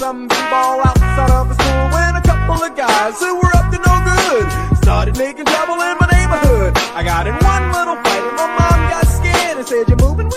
b-ball outside of the school when a couple of guys who were up to no good started making trouble in my neighborhood. I got in one little fight and my mom got scared and said, "You're moving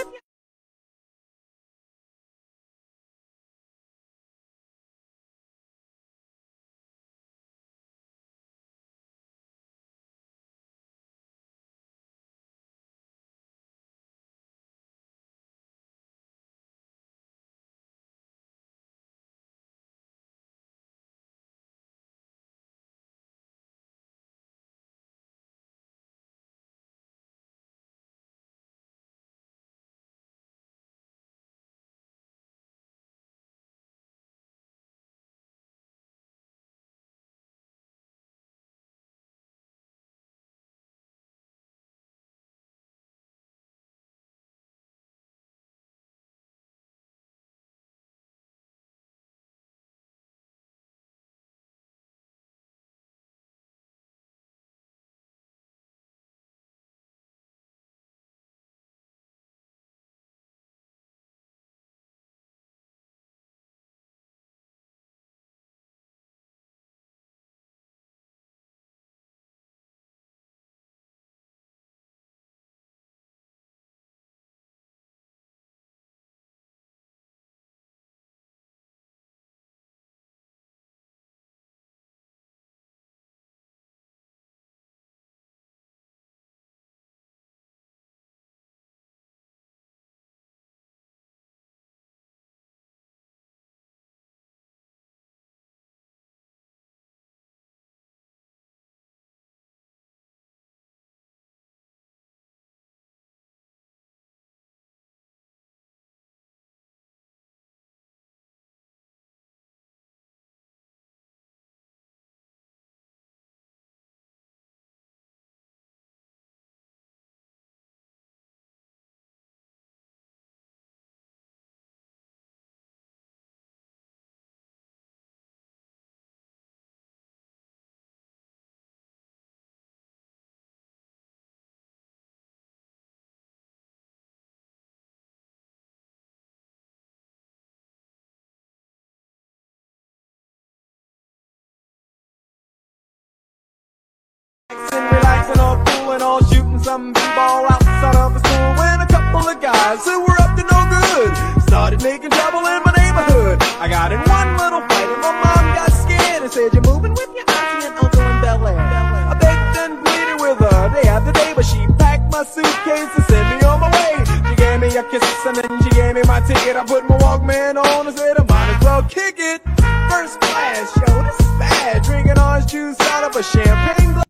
and all shooting some b-ball outside of the school when a couple of guys who were up to no good started making trouble in my neighborhood. I got in one little fight and my mom got scared and said, "You're moving with your auntie and uncle in Bel Air." I begged and pleaded with her day after day, but she packed my suitcase and sent me on my way. She gave me a kiss and then she gave me my ticket. I put my Walkman on and said, "I might as well kick it." First class, yo, this is bad. Drinking orange juice out of a champagne glass.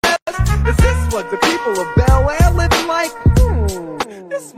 Is this what the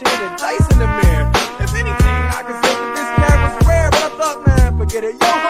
Fresh and dice in the mirror. If anything, I could say that this cab was rare, but I thought, man, forget it. Yo,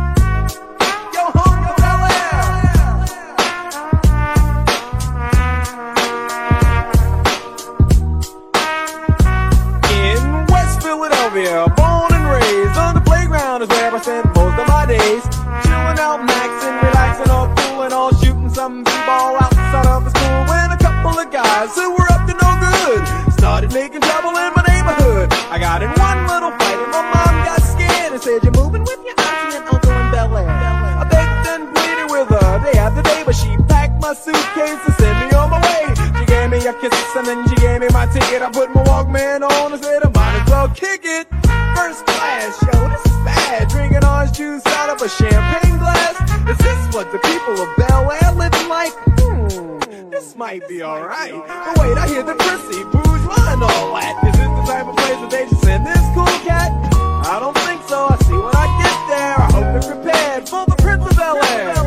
suitcase and sent me on my way. She gave me a kiss and then she gave me my ticket. I put my Walkman on and said I might as well kick it. First class, yo, this is bad. Drinking orange juice out of a champagne glass. Is this what the people of Bel Air living like? Hmm, this might be alright. But wait, I hear the prissy booze line all that. Is this the type of place that they just send this cool cat? I don't think so. I see when I get there. I hope they're prepared for the Prince of Bel Air.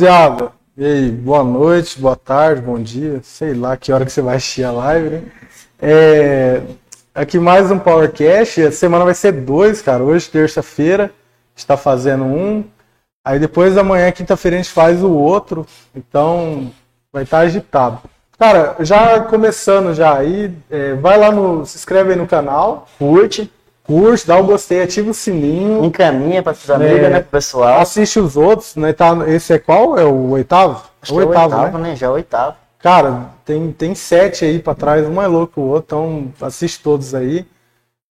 rapaziada. E aí, boa noite, boa tarde, bom dia. Sei lá que hora que você vai assistir a live, né? É... Aqui mais um PowerCast. A semana vai ser dois, cara. Hoje, terça-feira, a gente tá fazendo um. Aí depois amanhã, quinta-feira, a gente faz o outro. Então, vai estar tá agitado. Cara, já começando já aí, é... vai lá no. Se inscreve aí no canal. Curte curte, dá o gostei, ativa o sininho. encaminha para seus amigos, É. né, pro pessoal. Assiste os outros, né? Tá, esse é qual? É o oitavo? Acho que é o oitavo, né? Já é o oitavo. Cara, tem, tem sete aí pra trás, um é louco o outro, então assiste todos aí.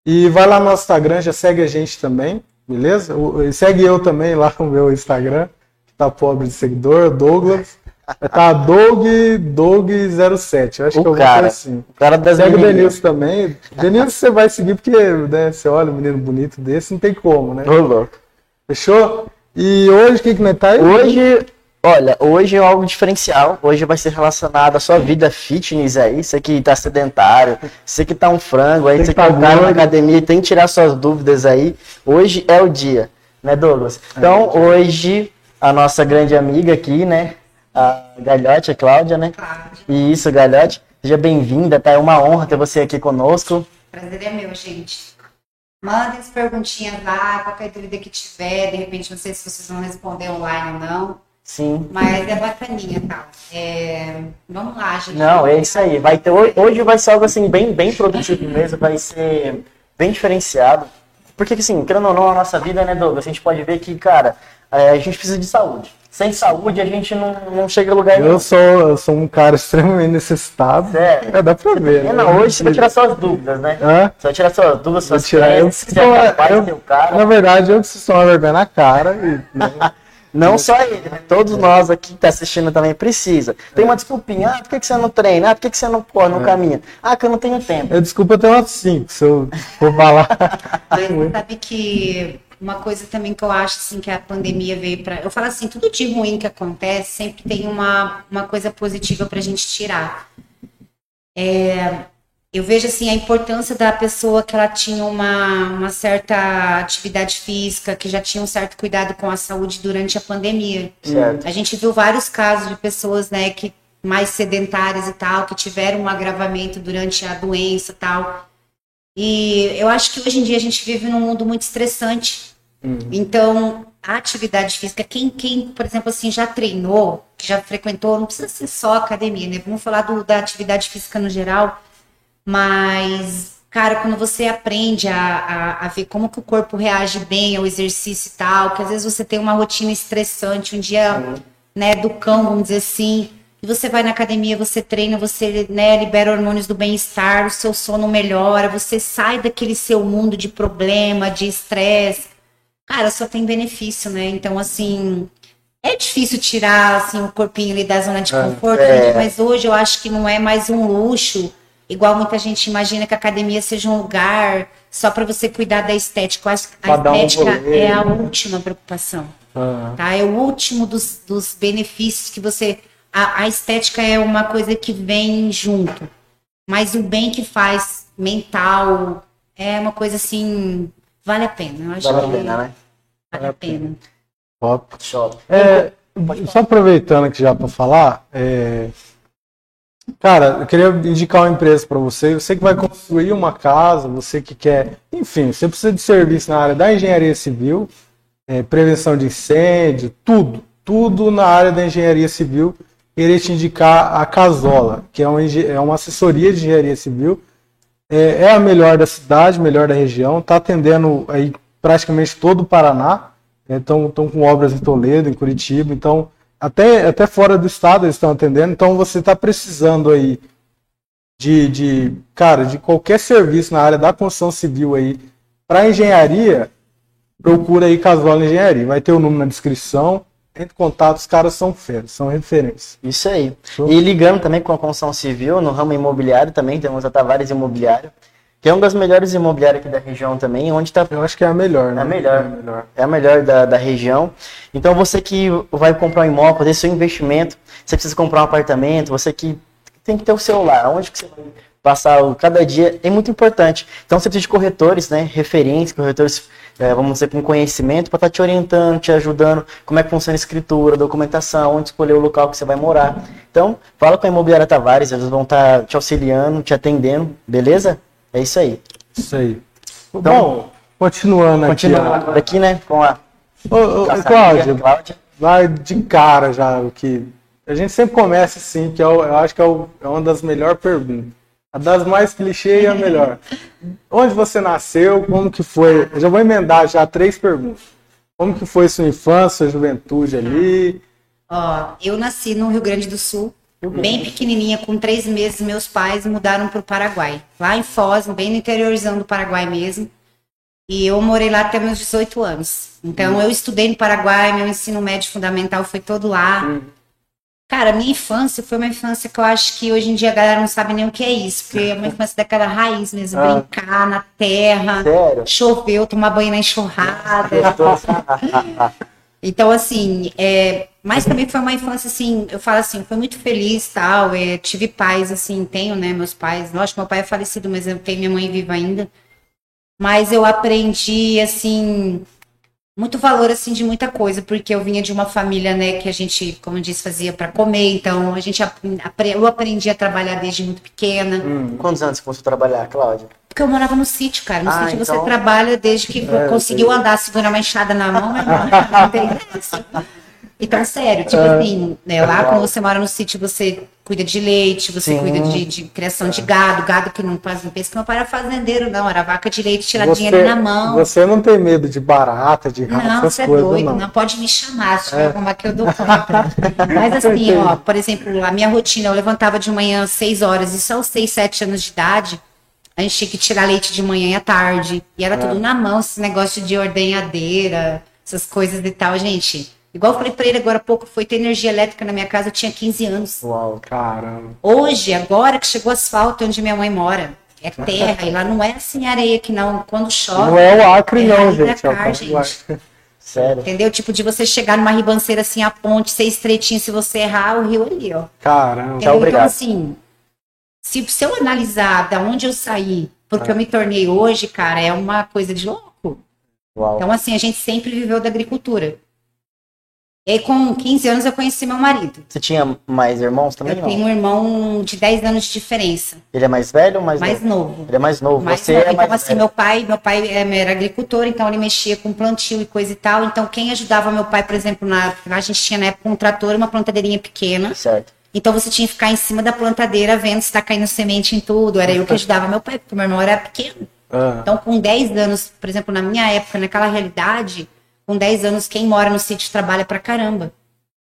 E vai lá no nosso Instagram, já segue a gente também, beleza? O- segue eu também lá no meu Instagram, que tá pobre de seguidor, Douglas. Tá Doug, Doug07, eu acho O que eu vou cara. assim. O cara das Segue o. Denilson também. Denilson você vai seguir porque né, você olha um menino bonito desse, não tem como, né? Ô, louco. Fechou? E hoje, o que que nós tá aí? Hoje, olha, hoje é algo diferencial. Hoje vai ser relacionado à sua vida fitness aí. Você que tá sedentário, você que tá um frango aí, Você que tá um cara na academia e tem que tirar suas dúvidas aí. Hoje é o dia, né, Douglas? Então, hoje, a nossa grande amiga aqui, né, a Galhote, a Cláudia, né? E isso, Galhote. Seja bem-vinda, tá? É uma honra ter você aqui conosco. Prazer é meu, gente. Mandem as perguntinhas lá, qualquer dúvida que tiver, de repente não sei se vocês vão responder online ou não, Sim. mas é bacaninha, tá? É, Vamos lá, gente. Não, é isso aí. Vai ter, hoje vai ser algo assim bem, bem produtivo mesmo, vai ser bem diferenciado. Porque assim, querendo ou não, a nossa vida, né, Douglas, a gente pode ver que, cara, é, a gente precisa de saúde. Sem saúde a gente não, não chega a lugar nenhum. Eu sou, eu sou um cara extremamente necessitado. Sério? É, dá pra ver. É, né? não, hoje você vai tirar suas dúvidas, né? Hã? Você vai tirar suas dúvidas, suas tirar. Eu, crenças, se você é capaz eu- de o cara. na verdade, eu preciso tomar vergonha na cara. E, né? Não só ele, né? Todos nós aqui que tá assistindo também precisa. Tem uma desculpinha, ah, por que, que você não treina? Ah, por que, que você não, É. não caminha? Ah, que eu não tenho tempo. eu desculpa eu tenho umas 5, se eu for falar. Mas você sabe que uma coisa também que eu acho assim que a pandemia veio para, eu falo assim, tudo de ruim que acontece sempre tem uma, uma coisa positiva pra gente tirar. É, eu vejo assim a importância da pessoa que ela tinha uma, uma certa atividade física, que já tinha um certo cuidado com a saúde durante a pandemia. Certo. A gente viu vários casos de pessoas, né, que mais sedentárias e tal, que tiveram um agravamento durante a doença e tal. E eu acho que hoje em dia a gente vive num mundo muito estressante. Então, a atividade física, quem, quem, por exemplo, assim, já treinou, já frequentou, não precisa ser só academia, né? Vamos falar do- da atividade física no geral, mas, cara, quando você aprende a, a, a ver como que o corpo reage bem ao exercício e tal, que às vezes você tem uma rotina estressante, um dia, né, do cão, vamos dizer assim, você vai na academia, você treina, você, né, libera hormônios do bem-estar, o seu sono melhora, você sai daquele seu mundo de problema, de estresse, cara, só tem benefício, né? Então, assim, é difícil tirar assim, o corpinho ali da zona de conforto, é. né? mas hoje eu acho que não é mais um luxo, igual muita gente imagina que a academia seja um lugar só para você cuidar da estética. A um estética rolê, é a última preocupação, Ah, tá? É o último dos, dos benefícios que você. A, a estética é uma coisa que vem junto, mas o bem que faz mental é uma coisa assim. Vale a pena. Eu acho Vale a que pena, né? vale a pena. top. Show. É, só aproveitando aqui já para falar, é, cara, eu queria indicar uma empresa para você. Você que vai construir uma casa, você que quer, enfim, você precisa de serviço na área da engenharia civil, é, prevenção de incêndio, tudo, tudo na área da engenharia civil. Queria te indicar a Casola, que é é uma assessoria de engenharia civil. É, é a melhor da cidade, melhor da região, está atendendo aí praticamente todo o Paraná. Estão com obras em Toledo, em Curitiba, então até, até fora do estado eles estão atendendo. Então, você está precisando aí de, de, cara, de qualquer serviço na área da construção civil aí para engenharia, procura aí Casola Engenharia. Vai ter o número na descrição. Entre em contato, os caras são feras, são referências. Isso aí. Show. E ligando também com a construção civil, no ramo imobiliário também, temos a Tavares Imobiliário, que é uma das melhores imobiliárias aqui da região também, onde está Eu acho que é a melhor, né? É a melhor. É a melhor. é a melhor da, da região. Então você que vai comprar um imóvel, fazer seu investimento, você precisa comprar um apartamento, você que tem que ter o celular, onde que você vai passar o- cada dia, é muito importante. Então você precisa de corretores, né, referentes, corretores, eh, vamos dizer, com conhecimento, para estar te orientando, te ajudando, como é que funciona a escritura, documentação, onde escolher o local que você vai morar. Então, fala com a Imobiliária Tavares, eles vão estar te auxiliando, te atendendo, beleza? É isso aí. Isso aí. Bom, continuando aqui. Continuando aqui, né, com a Ô, ô, Com a Cláudio, família, Cláudia. vai de cara já o que. A gente sempre começa assim, que é o- eu acho que é, o- é uma das melhores perguntas. A das mais clichê e a melhor. Onde você nasceu? Como que foi? Eu já vou emendar já três perguntas. Como que foi sua infância, sua juventude ali? Ó, eu nasci no Rio Grande do Sul, bem pequenininha, com três meses, meus pais mudaram para o Paraguai, lá em Foz, bem no interiorzão do Paraguai mesmo. E eu morei lá até meus 18 anos. Então eu estudei no Paraguai, meu ensino médio fundamental foi todo lá. Cara, minha infância foi uma infância que eu acho que hoje em dia a galera não sabe nem o que é isso, porque é uma infância daquela raiz mesmo, Ah. brincar na terra, Sério? choveu, tomar banho na enxurrada. Então, assim, é, mas também foi uma infância, assim, eu falo assim, foi muito feliz, tal, é, tive pais, assim, tenho, né, meus pais, lógico, meu pai é falecido, mas eu tenho minha mãe viva ainda, mas eu aprendi, assim, muito valor, assim, de muita coisa, porque eu vinha de uma família, né, que a gente, como eu disse, fazia para comer, então a gente, eu aprendi a trabalhar desde muito pequena, Quantos anos você começou a trabalhar, Cláudia? porque eu morava no sítio, cara. No Ah, sítio você então- trabalha desde que É, conseguiu andar, segurar uma enxada na mão, mas não, não tem. Então, sério, tipo É. assim, né, lá quando você mora no sítio, você cuida de leite, você Sim. cuida de, de criação de gado, gado que não faz, não pensa que pai era fazendeiro, não, era vaca de leite, tiradinha ali na mão. você não tem medo de barata, de rato, Não, você é coisas, doido, não. não. pode me chamar, se tiver alguma que eu dou conta. Mas assim, ó, por exemplo, a minha rotina, eu levantava de manhã às 6 horas, e só aos 6, 7 anos de idade, a gente tinha que tirar leite de manhã e à tarde. E era tudo na mão, esse negócio de ordenhadeira, essas coisas e tal, gente. Igual eu falei pra ele agora há pouco, foi ter energia elétrica na minha casa, eu tinha 15 anos. Uau. Caramba. Hoje, agora que chegou o asfalto onde minha mãe mora, é terra, e lá não é assim areia que não, quando chove. Não é o Acre, é não, gente. É o car, Paraguai. gente. Sério? Entendeu? Tipo, de você chegar numa ribanceira assim, a ponte, ser estreitinho, se você errar, o rio ali, ó. Caramba. Entendeu? obrigado. Então, assim, se, se eu analisar da onde eu saí, porque eu me tornei hoje, cara, é uma coisa de louco. Uau. Então, assim, a gente sempre viveu da agricultura. E aí, com 15 anos, eu conheci meu marido. Você tinha mais irmãos também? Eu não? tenho um irmão de 10 anos de diferença, Ele é mais velho ou mais, mais novo? novo. Ele é mais novo. Mais você novo. é então, mais assim, velho. meu pai, meu pai é, era agricultor, então ele mexia com plantio e coisa e tal. Então, quem ajudava meu pai, por exemplo, na, a gente tinha na época um trator e uma plantadeirinha pequena. Certo. Então você tinha que ficar em cima da plantadeira vendo se tá caindo semente em tudo. Era eu que ajudava meu pai, porque meu irmão era pequeno. Ah, Então, com 10 anos, por exemplo, na minha época, naquela realidade, com 10 anos, quem mora no sítio trabalha pra caramba.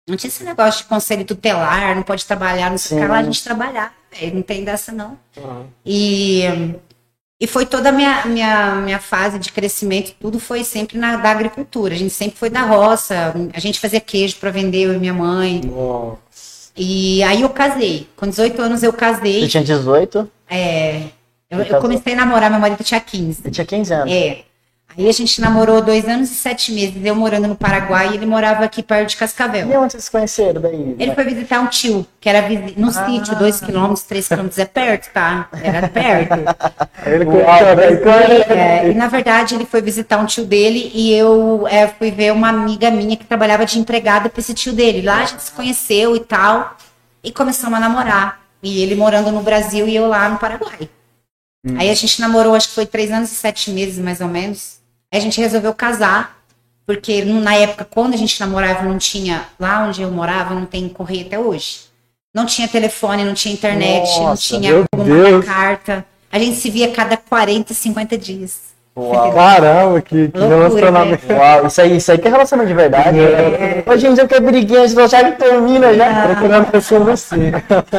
Não tinha esse negócio de conselho tutelar, não pode trabalhar, não sei o que lá, a gente trabalhar, não tem dessa não. ah. E, e foi toda a minha, minha, minha fase de crescimento, tudo foi sempre na da agricultura. A gente sempre foi da roça, a gente fazia queijo para vender, eu e minha mãe. Nossa. E aí eu casei. Com 18 anos eu Você casei. tinha 18? É, eu, eu comecei a namorar, meu marido tinha 15. Você tinha 15 anos. É. Aí a gente namorou dois anos e sete meses, eu morando no Paraguai e ele morava aqui perto de Cascavel. E onde vocês se conheceram daí? Ele foi visitar um tio, que era no Ah. sítio, dois quilômetros, três quilômetros, é perto, tá? Era perto. Ele conheceu É, e na verdade ele foi visitar um tio dele e eu é, fui ver uma amiga minha que trabalhava de empregada pra esse tio dele. Lá a gente se conheceu e tal, e começamos a namorar. E ele morando no Brasil e eu lá no Paraguai. Aí a gente namorou, acho que foi três anos e sete meses, mais ou menos. A gente resolveu casar, porque na época, quando a gente namorava, não tinha. Lá onde eu morava, não tem correio até hoje. Não tinha telefone, não tinha internet, não Nossa, tinha meu como mandar carta. A gente se via cada 40, 50 dias. Uau. Caramba, que, que Loucura, relacionamento. Uau, isso aí, isso aí que é relacionamento de verdade. É. Hoje em dia que é briguinha, a gente já que termina já. Procurando pessoas assim.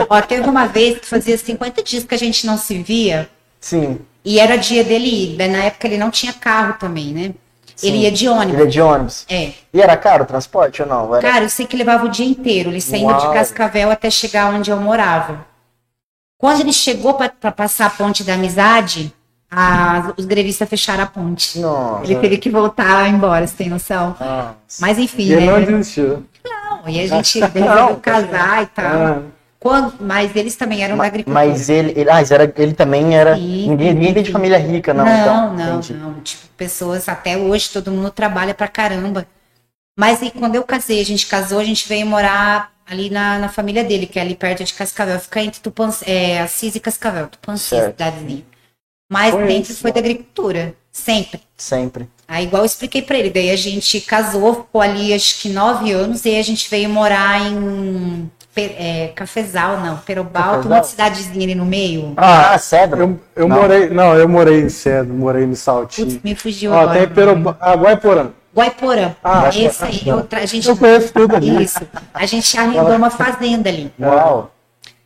Ó, teve uma vez que fazia 50 dias que a gente não se via Sim. E era dia dele ir. Daí, Na época ele não tinha carro também, né? Ele Sim. ia de Ele é ônibus. de ônibus. É. E era caro o transporte ou não? Era... Cara, eu sei que levava o dia inteiro, ele saindo de Uau. Cascavel até chegar onde eu morava. Quando ele chegou para passar a ponte da amizade, a- os grevistas fecharam a ponte. Nossa. Ele teve que voltar embora, você tem noção? Nossa. Mas enfim, E ele não né? desistiu. Não, e a gente resolveu casar e tal. Ah, Quando, mas eles também eram da Ma- agricultura. Mas ele, ele, ah, era, ele também era. Sim, ninguém, ninguém de família rica, não. Não, então, não, entendi. não. Tipo, pessoas até hoje, todo mundo trabalha pra caramba. Mas aí quando eu casei, a gente casou, a gente veio morar ali na, na família dele, que é ali perto de Cascavel. Fica entre Tupan, é, Assis e Cascavel, Tupanci, Certo. cidadezinha. Mas Foi sempre isso. foi da agricultura. Sempre. Sempre. Aí, igual eu expliquei pra ele, daí a gente casou, ficou ali acho que nove anos, e aí a gente veio morar em é, Cafezal, não, Perobalto, Cafezal? uma cidadezinha ali no meio. Ah, cedro. Eu, eu Não. morei. Não, eu morei em Cedo, morei no Saltinho. Putz, me fugiu Ó, agora. tem Peroba... ah, Guaiporã. Guaiporã. Ah, Esse aí, eu a gente... Eu conheço tudo ali. Isso. A gente arrendou uma fazenda ali. Uau.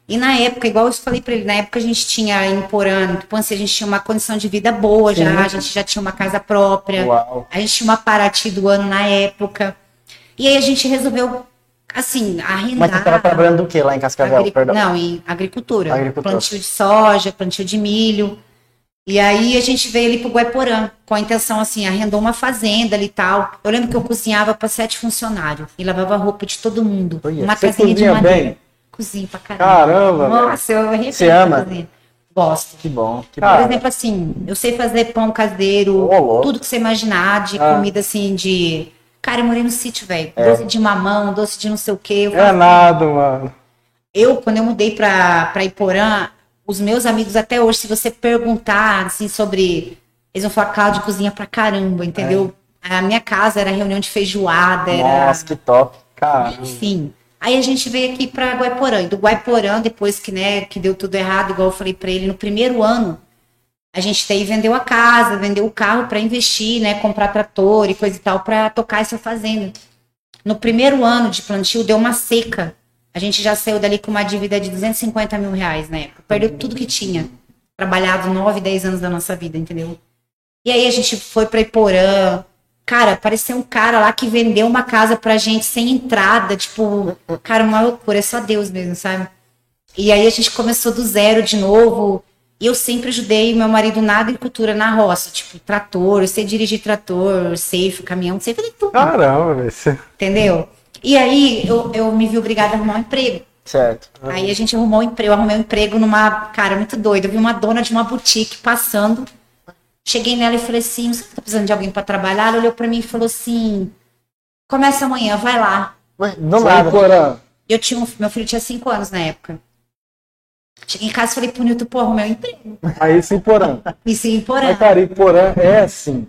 E na época, igual eu falei pra ele, na época a gente tinha em Porã, assim, a gente tinha uma condição de vida boa já, a gente já tinha uma casa própria, Uau. a gente tinha uma Paraty do ano na época. E aí a gente resolveu, assim, arrendar. Mas você estava trabalhando do que lá em Cascavel? Agri- Perdão. Não, em agricultura. Agricultura. Plantio de soja, plantio de milho. E aí a gente veio ali pro Guaiporã, com a intenção assim, arrendou uma fazenda ali e tal. Eu lembro que eu cozinhava para sete funcionários e lavava roupa de todo mundo. Olha, uma você casinha de cozinha madeira. bem? Cozinho pra caramba. Caramba. Nossa, eu arrependo Você ama? cozinha. Gosto. Que bom. Que Por exemplo, assim, eu sei fazer pão caseiro, louco. tudo que você imaginar de Ah. comida assim, de. Cara, eu morei no sítio, velho. É. Doce de mamão, doce de não sei o quê. Eu É nada, mano. Eu, quando eu mudei pra, pra Iporã, os meus amigos até hoje, se você perguntar, assim, sobre... Eles vão falar, Cláudio cozinha pra caramba, entendeu? A minha casa era reunião de feijoada, era... Nossa, que top. Cara, Enfim. Aí a gente veio aqui pra Guaiporã. E do Guaiporã, depois que, né, que deu tudo errado, igual eu falei pra ele, no primeiro ano, a gente daí vendeu a casa, vendeu o carro pra investir, né, comprar trator e coisa e tal, pra tocar essa fazenda. No primeiro ano de plantio, deu uma seca. A gente já saiu dali com uma dívida de 250 mil reais, né? Perdeu tudo que tinha. Trabalhado 9, 10 anos da nossa vida, entendeu? E aí a gente foi pra Iporã. Cara, parecia um cara lá que vendeu uma casa pra gente sem entrada. Tipo, cara, uma loucura. É só Deus mesmo, sabe? E aí a gente começou do zero de novo. E eu sempre ajudei meu marido na agricultura, na roça. Tipo, trator, eu sei dirigir trator, safe, caminhão, sei fazer tudo. caramba, velho. Entendeu? E aí eu, eu me vi obrigada a arrumar um emprego. Certo. Aí a gente arrumou um emprego, eu arrumei um emprego numa, cara, muito doido. Eu vi uma dona de uma boutique passando. Cheguei nela e falei assim: você tá precisando de alguém para trabalhar? Ela olhou para mim e falou assim: começa amanhã, vai lá. Ué, Sai, nada. Eu tinha um, meu filho tinha cinco anos na época. Cheguei em casa e falei pro Nilton, pô, arrumei um emprego. Aí sim, Porã. E sim, porém. Mas, cara, e Porã é assim.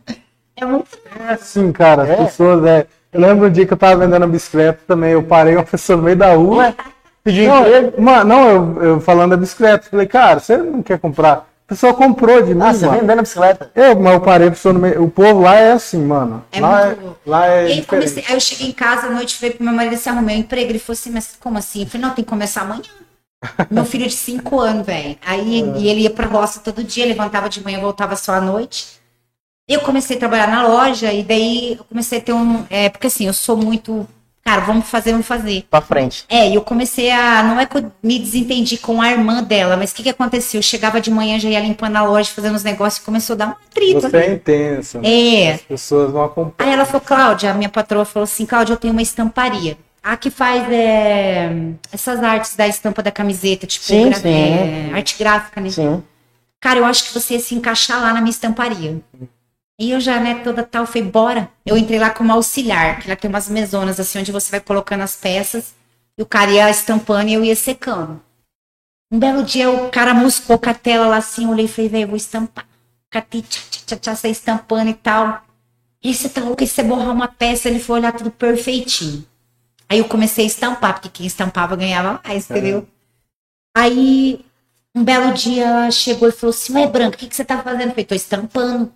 É muito É assim, cara. As É? pessoas, é. Eu lembro um dia que eu tava vendendo a bicicleta também. Eu parei uma pessoa no meio da rua. Ué, pediu Não, emprego? mano, não, eu, eu falando da bicicleta. Falei, cara, você não quer comprar? A pessoa comprou de mim, Ah, você mano. vendendo a bicicleta? Eu, mas eu parei a pessoa no meio. O povo lá é assim, mano. É lá, muito- é, lá é aí, comecei, aí eu cheguei em casa à noite, falei pro meu marido assim, arrumei um emprego. Ele falou assim, mas como assim? Eu falei, não, tem que começar amanhã. Meu filho de cinco anos, velho. Aí e ele ia pra roça todo dia, levantava de manhã, voltava só à noite. Eu comecei a trabalhar na loja e daí eu comecei a ter um. É, porque assim, eu sou muito. Cara, vamos fazer, vamos fazer. Pra frente. É, e eu comecei a. Não é que eu me desentendi com a irmã dela, mas o que, que aconteceu? Eu chegava de manhã, já ia limpando a loja, fazendo os negócios, começou a dar uma trita. Você é intensa. É. As pessoas não acompanham. Aí ela falou, Cláudia, a minha patroa falou assim, Cláudia, eu tenho uma estamparia. A que faz é, essas artes da estampa da camiseta, tipo, Sim, sim. é, arte gráfica, né? Sim. Cara, eu acho que você ia se encaixar lá na minha estamparia. E eu já, né, toda tal, falei, bora. Eu entrei lá como auxiliar, que lá tem umas mesonas, assim, onde você vai colocando as peças, e o cara ia estampando e eu ia secando. Um belo dia, o cara muscou com a tela lá assim, eu olhei e falei, velho, vou estampar. Catei, tchá, tchá, tchá, tchá, estampando e tal. E você tá louco, e você borrar uma peça, ele foi olhar tudo perfeitinho. Aí eu comecei a estampar, porque quem estampava ganhava mais, entendeu? Aí, um belo dia, ela chegou e falou assim, ué, Branca, o que, que você tá fazendo? Eu falei, tô estampando.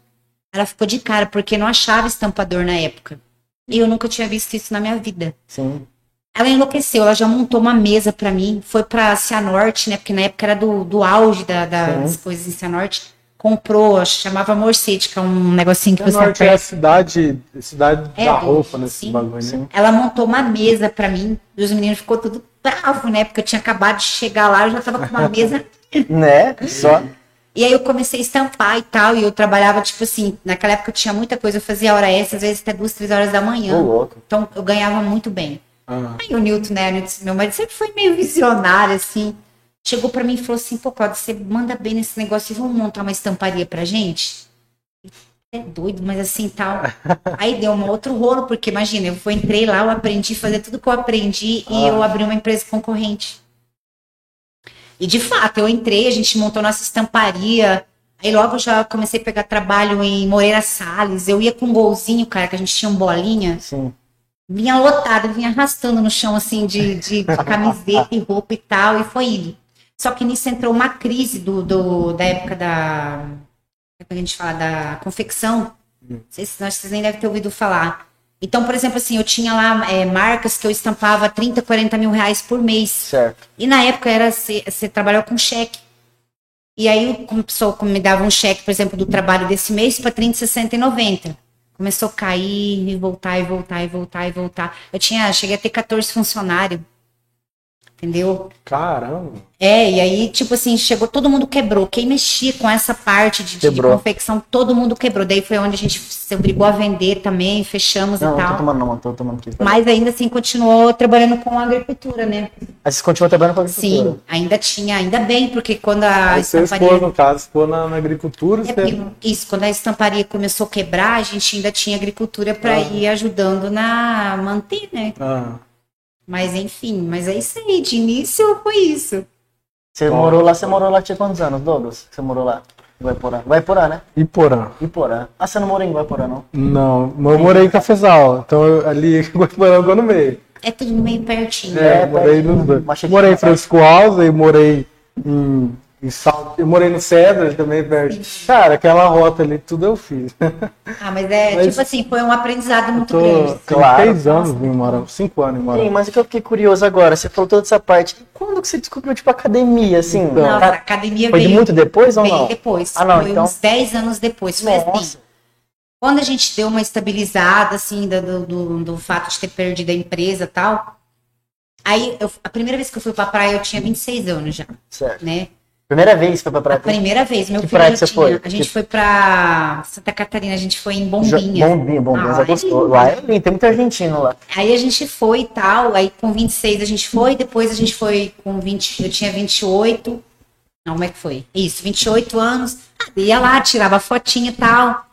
Ela ficou de cara, porque não achava estampador na época. E eu nunca tinha visto isso na minha vida. Sim. Ela enlouqueceu, ela já montou uma mesa pra mim, foi pra Cianorte, né? Porque na época era do, do auge da- das coisas em Cianorte. Comprou, chamava Morcete, que é um negocinho que O você norte é a cidade, cidade É, da roupa nesse sim, bagulho, né? Ela montou uma mesa pra mim, e os meninos ficou tudo bravo, né? Porque eu tinha acabado de chegar lá, eu já tava com uma mesa. Né? Só. E aí eu comecei a estampar e tal, e eu trabalhava, tipo assim, naquela época eu tinha muita coisa, eu fazia hora extra, às vezes até duas, três horas da manhã. Louco. Então eu ganhava muito bem. Ah. Aí o Newton, né, o Newton, meu marido sempre foi meio visionário, assim. Chegou pra mim e falou assim, pô, Cláudio, você manda bem nesse negócio e vamos montar uma estamparia pra gente? É doido, mas assim, tal. Aí deu um outro rolo, porque imagina, eu fui, entrei lá, eu aprendi a fazer tudo que eu aprendi e eu abri uma empresa concorrente. E de fato, eu entrei, a gente montou nossa estamparia, Aí logo eu já comecei a pegar trabalho em Moreira Salles. Eu ia com um golzinho, cara, que a gente tinha um bolinha. Sim. Vinha lotada, vinha arrastando no chão, assim, de, de camiseta e roupa e tal, e foi indo. Só que nisso entrou uma crise do, do- da época da. É a gente fala? Da confecção. Não sei se vocês nem devem ter ouvido falar. Então, por exemplo, assim, eu tinha lá é, marcas que eu estampava 30, 40 mil reais por mês. Certo. E na época era você trabalhava com cheque. E aí a pessoa me dava um cheque, por exemplo, do trabalho desse mês para 30, 60 e 90. Começou a cair e voltar e voltar e voltar e voltar. Eu tinha, cheguei a ter 14 funcionários. Entendeu? Caramba. É, e aí, tipo assim, chegou, todo mundo quebrou. Quem mexia com essa parte de, de confecção, todo mundo quebrou. Daí foi onde a gente se obrigou a vender também, fechamos Não, e não tô tal. tomando não, tô tomando aqui. Mas ainda assim continuou trabalhando com a agricultura, né? Aí vocês continuam trabalhando com a agricultura? Sim, ainda tinha, ainda bem, porque quando a Aí você estamparia. expôs, no caso, expôs na, na agricultura, É, você... isso, quando a estamparia começou a quebrar, a gente ainda tinha agricultura para ir ajudando na manter, né? Ah, Mas enfim, mas é isso aí, de início foi isso. Você Bom. morou lá, você morou lá tinha quantos anos, Douglas? Você morou lá? Em Guaiporã. Guaiporã, né? Iporã. Iporã. Ah, você não morou em Guaiporã, não? Não, eu morei em Cafezal, então eu, ali em Guaporanga no meio. É tudo meio pertinho. É, É, morei pertinho. nos dois. Morei em Francisco Alves, e morei em, em Sal... Eu morei no Cedras também, perto. Cara, aquela rota ali, tudo eu fiz. Ah, mas é Mas- tipo assim, foi um aprendizado muito Tô grande. tem Claro. seis anos em Morão, cinco anos em Sim, mas o que eu fiquei curioso agora, você falou toda essa parte. Quando que você descobriu, tipo, academia, assim? Então. Nossa, a academia foi veio muito depois ou não? depois. Ah, não, foi então- uns 10 anos depois. Foi assim. Nossa. Quando a gente deu uma estabilizada, assim, do, do, do, do fato de ter perdido a empresa e tal. Aí, eu- a primeira vez que eu fui pra praia, eu tinha 26 anos já, Certo. né? Primeira vez que foi pra A praia? primeira vez, meu Que filho praia já tinha. foi? A gente Que- foi pra Santa Catarina, a gente foi em Bombinhas. Bombinha, Bombinhas Ah, gostoso. lindo. Lá é lindo, tem muito argentino lá. Aí a gente foi e tal, aí com 26 a gente foi, depois a gente foi com 20, eu tinha 28. Não, como é que foi? Isso, 28 anos. Ah, Ia lá, tirava fotinha e tal.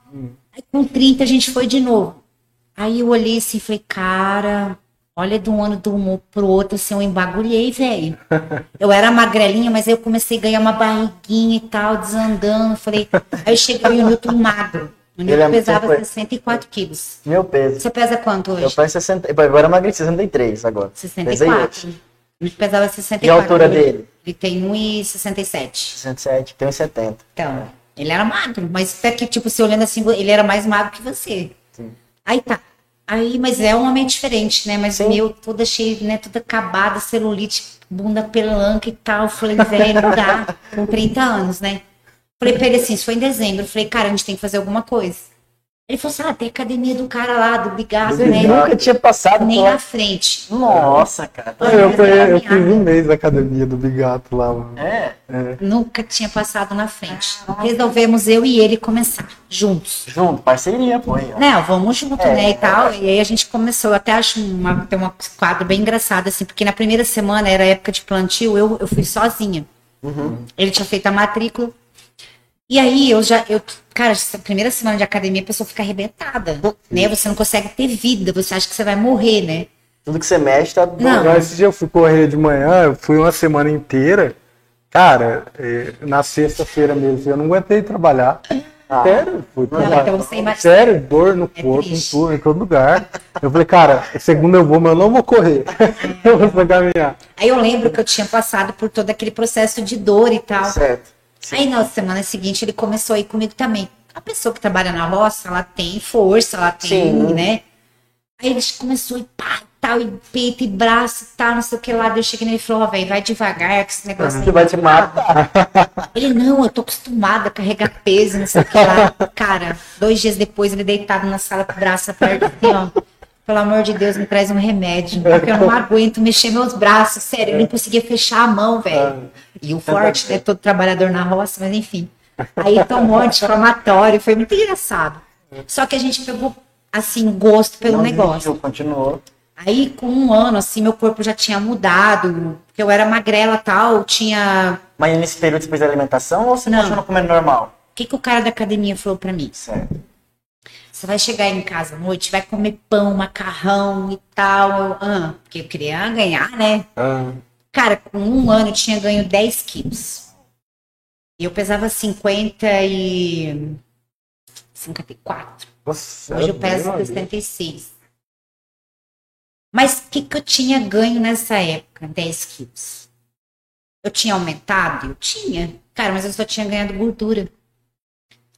Aí com 30 a gente foi de novo. Aí eu olhei assim e falei, cara, olha de um ano do um pro outro, assim, eu embagulhei, velho. Eu era magrelinha, mas aí eu comecei a ganhar uma barriguinha e tal, desandando. Falei, aí eu cheguei no Newton magro. O Newton é- pesava foi- 64 quilos. Meu peso. Você pesa quanto hoje? Eu peso 60. Agora eu emagreci 63 agora. Pesei 64. hoje. Ele pesava 64. E a altura Ele- dele? Ele tem 1,67. 67, tenho 70. Então, ele era magro, mas até que, tipo, se olhando assim, ele era mais magro que você. Sim. Aí tá. Aí, mas é um homem diferente, né? Mas Sim. meu, toda cheia, né? Toda acabada, celulite, bunda pelanca e tal. Falei, velho, não dá. Com 30 anos, né? Falei pra ele assim, isso foi em dezembro. Falei, cara, a gente tem que fazer alguma coisa. Ele falou assim, ah, tem a academia do cara lá, do Bigato, né? Nunca tinha passado Nem por na frente. Nossa, cara. Ah, eu, fui- eu fiz um mês da academia do Bigato lá, mano. É, Nunca tinha passado na frente. Resolvemos eu e ele começar juntos. junto, parceria, pô. aí. Não, vamos junto, É, né, e tal. E aí a gente começou, eu até acho uma, tem uma quadro bem engraçado, assim, porque na primeira semana, era época de plantio, eu, eu fui sozinha. Ele tinha feito a matrícula. E aí eu já, eu, cara, essa primeira semana de academia a pessoa fica arrebentada, né? Você não consegue ter vida, você acha que você vai morrer, né? Tudo que você mexe tá bom. Não. Esse dia eu fui correr de manhã, eu fui uma semana inteira. Cara, eh, na sexta-feira mesmo, eu não aguentei trabalhar. Ah. Sério, fui trabalhar. então você imagina- Sério, dor no É corpo, em, tudo, em todo lugar. Eu falei, cara, segunda eu vou, mas eu não vou correr. eu vou caminhar. Aí eu lembro que eu tinha passado por todo aquele processo de dor e tal. Certo. Aí na semana seguinte ele começou a ir comigo também. A pessoa que trabalha na roça, ela tem força, ela tem, Sim. né? Aí ele começou e pá, tal, e peito, e braço, e tal, não sei o que lá. Eu cheguei nele e falou, ó, velho, vai devagar com esse negócio. Você aí. vai te matar. Ele, não, eu tô acostumada a carregar peso, não sei o que lá. Cara, dois dias depois, ele deitado na sala com o braço aperto assim, ó. Pelo amor de Deus, me traz um remédio. Porque eu não aguento mexer meus braços. Sério, eu não conseguia fechar a mão, velho. E o forte, né? Todo trabalhador na roça, mas enfim. Aí tomou anti-inflamatório, foi muito engraçado. Só que a gente pegou, assim, gosto pelo Não negócio. Continuou. Aí, com um ano, assim, meu corpo já tinha mudado. Porque eu era magrela tal, tinha. Mas nesse período você fez alimentação ou você Não. continuou comendo normal? O que, que o cara da academia falou pra mim? Certo. Você vai chegar em casa à noite, vai comer pão, macarrão e tal. Ah, porque eu queria ganhar, né? Ah, Cara, com um ano eu tinha ganho 10 quilos. E eu pesava 50 e 54. Nossa, Hoje eu peso bem novinho. 76. Mas o que, que eu tinha ganho nessa época? 10 quilos. Eu tinha aumentado? Eu tinha. Cara, mas eu só tinha ganhado gordura.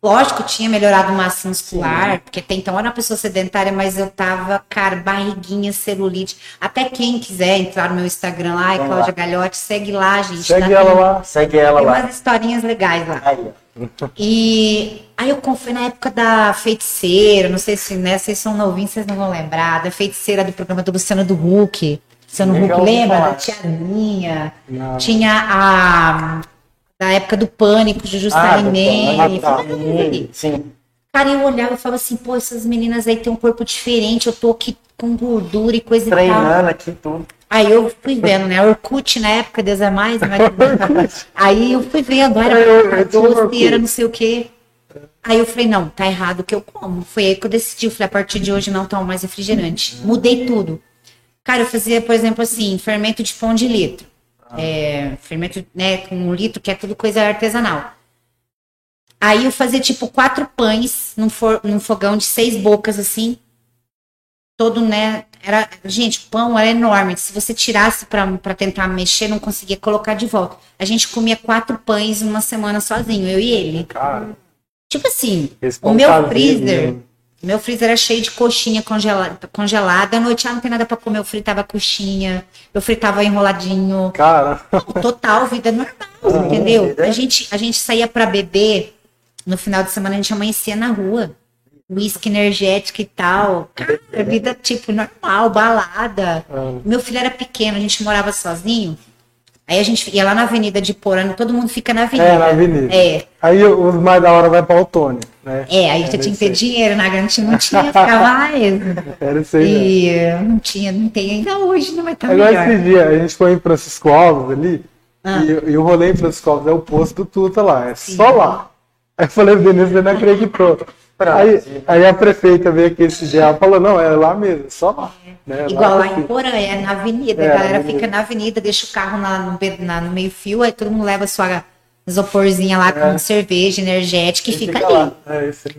Lógico, tinha melhorado massa muscular, porque até então era uma pessoa sedentária, mas eu tava, cara, barriguinha, celulite. Até quem quiser entrar no meu Instagram lá, é Vamos Cláudia Galhote, segue lá, gente. Segue Tá ela lá. Segue ela Tem lá. umas historinhas legais lá. Aí. E aí eu confio na época da feiticeira, não sei se né, vocês são novinhos, vocês não vão lembrar, da feiticeira do programa do Luciano do Huck. Luciano Legal de lembra? Da Tianinha. Não. Tinha a da época do pânico, Juju Ah, do Salimene. Pânico. Fala dele. Sim. Cara, eu olhava e falava assim, pô, essas meninas aí têm um corpo diferente, eu tô aqui com gordura e coisa e tal. Treinando aqui tudo. Aí eu fui vendo, né? Orkut na época, Deus é mais. Mas... Aí eu fui vendo, era Eu- tinha doce, era não sei o quê. Aí eu falei, não, tá errado o que eu como. Foi aí que eu decidi, eu falei, a partir de hoje não tomo mais refrigerante. Mudei tudo. Cara, eu fazia, por exemplo, assim, fermento de pão de litro. É, fermento, né, com um litro, que é tudo coisa artesanal. Aí eu fazia, tipo, quatro pães num, for- num fogão de seis bocas, assim. Todo, né, era... Gente, o pão era enorme. Se você tirasse pra pra tentar mexer, não conseguia colocar de volta. A gente comia quatro pães numa semana sozinho, eu e ele. Cara, Tipo assim, o meu freezer, né? Meu freezer era cheio de coxinha congelada, congelada. À noite, ah, não tem nada pra comer, eu fritava coxinha, eu fritava enroladinho. Cara, Total, vida normal, entendeu? vida. A gente, a gente saía pra beber, no final de semana a gente amanhecia na rua. Whisky energético e tal. Cara, vida tipo normal, balada. Ah. Meu filho era pequeno, a gente morava sozinho. Aí a gente ia lá na avenida de Porano, todo mundo fica na avenida. É, na avenida. É, aí os mais da hora vai pra Autônio, né? é, aí você tinha que ter dinheiro, na grande não tinha, ficava mais. Era isso aí. E eh, não tinha, não tem ainda hoje, não vai estar Agora melhor. esse dia, a gente foi em Francisco Alves ali, Ah. e, e o rolê em Francisco Alves é o posto do Tuta lá, é só lá. Aí eu falei Denise, ele não acreditou. Aí, aí a prefeita veio aqui esse dia, ela falou, não, é lá mesmo, só lá. Né? Igual lá em fica. Porã, é na avenida, É, a galera avenida. fica na avenida, deixa o carro na- no, na- no meio-fio, aí todo mundo leva sua isoporzinha lá com cerveja energética e fica ali. lá. É isso aí.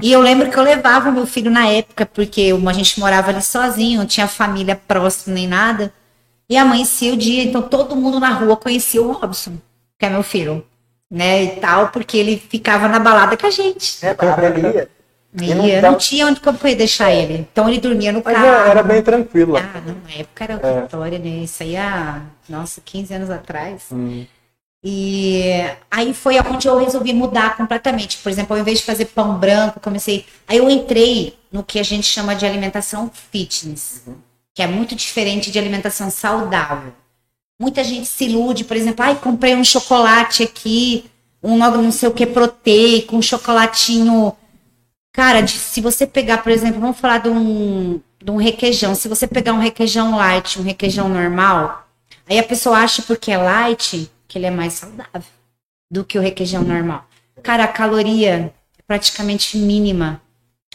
E eu lembro que eu levava meu filho na época, porque a gente morava ali sozinho, não tinha família próxima nem nada. E amanhecia o dia, então todo mundo na rua conhecia o Robson, que é meu filho, né, e tal, porque ele ficava na balada com a gente. É, maravilha. E não Ia, dá- não tinha onde como eu ia deixar ele. Então ele dormia no Mas carro. é, era bem tranquilo. Ah, não, na época era outra história, né? Isso aí há, nossa, 15 anos atrás. Hum. E aí foi onde eu resolvi mudar completamente. Por exemplo, ao invés de fazer pão branco, comecei. Aí eu entrei no que a gente chama de alimentação fitness, que é muito diferente de alimentação saudável. Muita gente se ilude, por exemplo, ai, comprei um chocolate aqui, um não sei o que proteico, um chocolatinho. Cara, de- se você pegar, por exemplo, vamos falar de um, de um requeijão. Se você pegar um requeijão light, um requeijão normal, aí a pessoa acha porque é light que ele é mais saudável do que o requeijão normal. Cara, a caloria é praticamente mínima.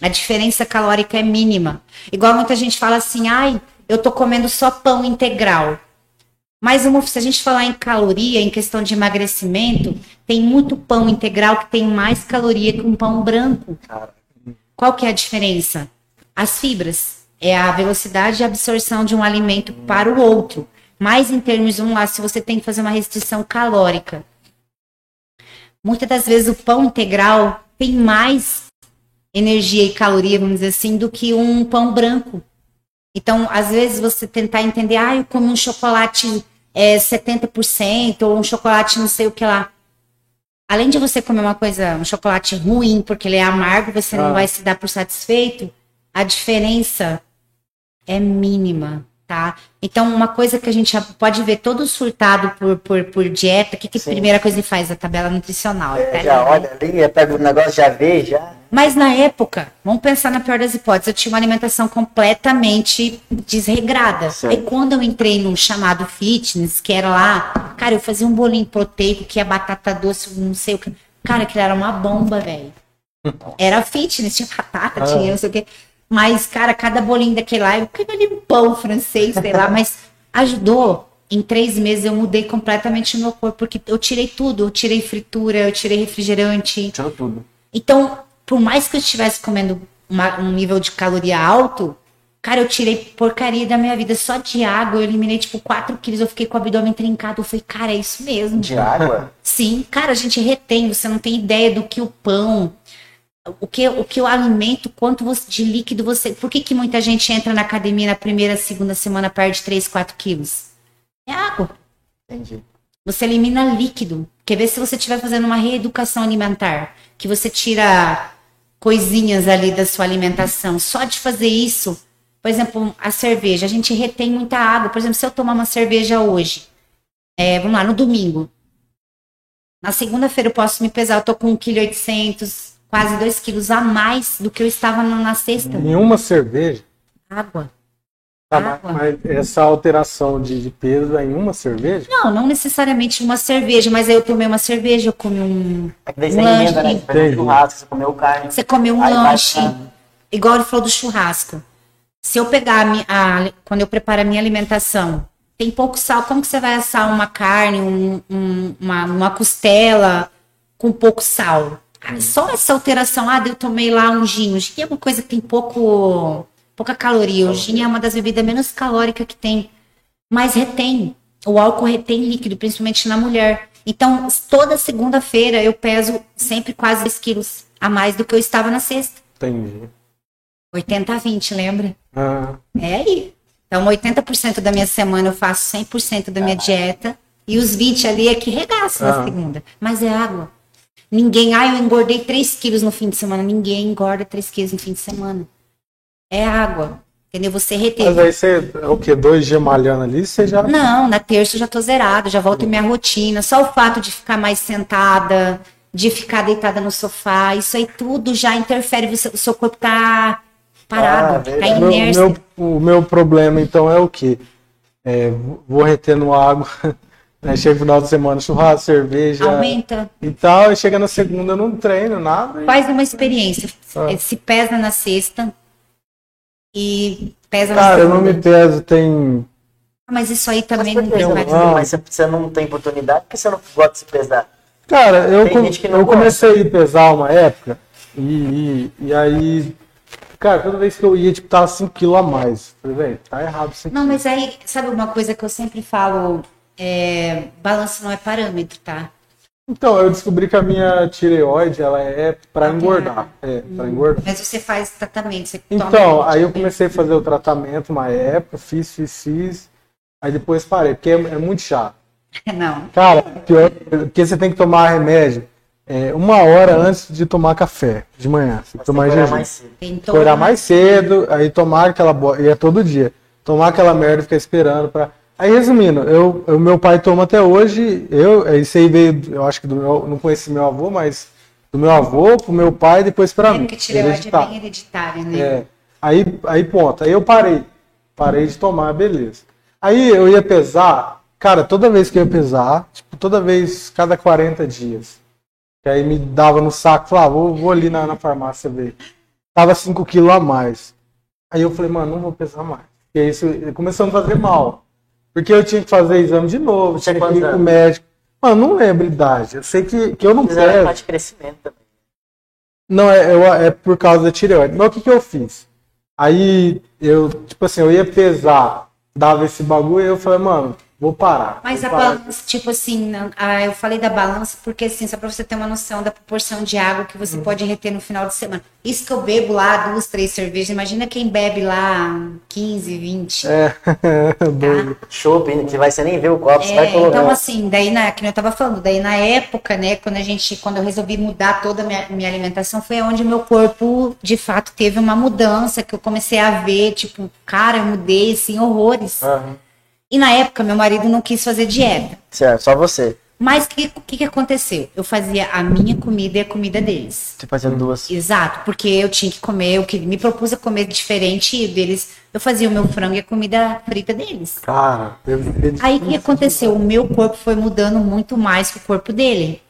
A diferença calórica é mínima. Igual muita gente fala assim, ai, eu tô comendo só pão integral. Mas uma- se a gente falar em caloria, em questão de emagrecimento, tem muito pão integral que tem mais caloria que um pão branco. Qual que é a diferença? As fibras. É a velocidade de absorção de um alimento para o outro. Mas em termos, vamos lá, se você tem que fazer uma restrição calórica. Muitas das vezes o pão integral tem mais energia e caloria, vamos dizer assim, do que um pão branco. Então, às vezes você tentar entender, ah, eu comi um chocolate é, 70% ou um chocolate não sei o que lá. Além de você comer uma coisa, um chocolate ruim, porque ele é amargo, você Ah. não vai se dar por satisfeito, a diferença é mínima, tá? Então, uma coisa que a gente pode ver todo surtado por, por, por dieta, o que, que a primeira coisa que faz? A tabela nutricional. É, já ali, olha ali, pega o negócio, já vê, já. Mas na época, vamos pensar na pior das hipóteses, eu tinha uma alimentação completamente desregrada. Sim. Aí quando eu entrei num chamado fitness, que era lá, cara, eu fazia um bolinho proteico, que é batata doce, não sei o que. Cara, aquilo era uma bomba, velho. Era fitness, tinha batata, tinha não sei o que. Mas, cara, cada bolinho daquele lá, eu queria ali um pão francês, sei lá, mas ajudou em três meses eu mudei completamente o meu corpo, porque eu tirei tudo. Eu tirei fritura, eu tirei refrigerante. Tirou tudo. Então, por mais que eu estivesse comendo uma- um nível de caloria alto, cara, eu tirei porcaria da minha vida. Só de água, eu eliminei tipo 4 quilos. Eu fiquei com o abdômen trincado. Eu falei, cara, é isso mesmo. De água. Sim, cara, a gente retém, você não tem ideia do que o pão, o que o, que o alimento, quanto você- de líquido você. Por que, que muita gente entra na academia na primeira, segunda semana, perde 3, 4 quilos? É água. Entendi. Você elimina líquido. Quer ver se você estiver fazendo uma reeducação alimentar, que você tira coisinhas ali da sua alimentação. Só de fazer isso, por exemplo, a cerveja, a gente retém muita água. Por exemplo, se eu tomar uma cerveja hoje, é, vamos lá, no domingo. Na segunda-feira eu posso me pesar, eu tô com 1,8 kg, quase 2 quilos a mais do que eu estava na, sexta. Em uma cerveja. Água. Tá, Água. mas essa alteração de, de peso é em uma cerveja? Não, não necessariamente uma cerveja, mas aí eu tomei uma cerveja, eu comi um, É que daí você Um emenda, né? lanche. Você faz um churrasco, você comeu carne. Você comeu um lanche, igual ele falou do churrasco. Se eu pegar a, mi- a- quando eu preparo a minha alimentação, tem pouco sal, como que você vai assar uma carne, um- um- uma, uma costela com pouco sal? Ah, Só essa alteração, ah, eu tomei lá um gin. O gin é uma coisa que tem pouco, pouca caloria. O gin é uma das bebidas menos calóricas que tem, mas retém. O álcool retém líquido, principalmente na mulher. Então, toda segunda-feira eu peso sempre quase 10 quilos a mais do que eu estava na sexta. Entendi. 80 a 20, lembra? Ah, É aí. Então, 80% da minha semana eu faço 100% da minha dieta. E os 20 ali é que regaço na Ah. segunda. Mas é água. Ninguém, ah, eu engordei 3 quilos no fim de semana. Ninguém engorda 3 quilos no fim de semana. É água. Entendeu? Você retém. mas aí você, é o quê? Dois dias malhando ali, você já. Não, na terça eu já tô zerada, já volto em minha rotina. Só o fato de ficar mais sentada, de ficar deitada no sofá, isso aí tudo já interfere. Você- o seu corpo tá Ah, parado, tá em Meu- inércia. meu- o meu problema, então, é o quê? É, vou retendo água, né? chega no final de semana, churrasco, cerveja Aumenta. e tal, e chega na segunda, eu não treino nada. e- Faz uma experiência. Ah. Eh, Se pesa na sexta e pesa na Cara, eu segunda. não me peso, tem. Ah, Mas isso aí também não tem mais. não? Mas você- não tem oportunidade porque você não gosta de se pesar. Cara, eu, com- eu gosta. comecei a ir pesar uma época, e, e, e aí. Cara, toda vez que eu ia, tipo, tava 5 kg a mais. Falei, velho, tá errado 5 Não, mas aí, sabe uma coisa que eu sempre falo? É, balanço não é parâmetro, tá? Então, eu descobri que a minha tireoide, ela é pra engordar. É, pra engordar. Mas você faz tratamento, você Então, toma- aí eu comecei a fazer o tratamento uma época, fiz, fiz, fiz. Aí depois parei, porque é, é muito chato. Não. Cara, pior, porque você tem que tomar remédio é, uma hora antes de tomar café, de manhã. Você tem tem tomar que em olhar jejum. mais cedo. Tem uma- mais cedo, aí tomar aquela e é todo dia. Tomar aquela merda e ficar esperando pra. Aí resumindo, eu, o meu pai toma até hoje, eu, isso aí veio, eu acho que do meu, não conheci meu avô, mas do meu avô, pro meu pai e depois pra É mim. porque tireoide é Hereditário. bem hereditária, né? É. Aí, aí ponto. Aí eu parei. Parei de tomar, beleza. Aí eu ia pesar, cara, toda vez que eu ia pesar, tipo, toda vez, cada 40 dias. Que aí me dava no saco, falava, vou, vou ali na, na farmácia ver. Tava 5 quilos a mais. Aí eu falei, mano, não vou pesar mais. Porque isso começou a me fazer mal. Porque eu tinha que fazer exame de novo, tinha que ir com o médico. Mano, não lembro idade. Eu sei que, que eu não Mas era peso. parte de crescimento também. Não, é, eu- é por causa da tireoide. Mas o que, que eu fiz? Aí eu, tipo assim, eu ia pesar, dava esse bagulho e eu falei, mano, vou parar. Mas vou a parar. balança, tipo assim, não- ah, eu falei da balança porque assim, só pra você ter uma noção da proporção de água que você pode reter no final de semana. Isso que eu bebo lá, duas, três cervejas, imagina quem bebe lá 15, 20. É, doido. Chopp, hein, que vai você nem ver o copo, você vai É, colocar. então assim, daí na, que eu tava falando, daí na época, né, quando a gente, quando eu resolvi mudar toda a minha, minha alimentação, foi onde meu corpo, de fato, teve uma mudança, que eu comecei a ver, tipo, cara, eu mudei, assim, horrores. Aham. E na época, meu marido não quis fazer dieta. Certo, só você. Mas o que, que, que aconteceu? Eu fazia a minha comida e a comida deles. Você fazendo duas. Exato, porque eu tinha que comer, eu que me propus a comer diferente deles. Eu fazia o meu frango e a comida frita deles. Cara, ser Aí o que aconteceu? O meu corpo foi mudando muito mais que o corpo dele.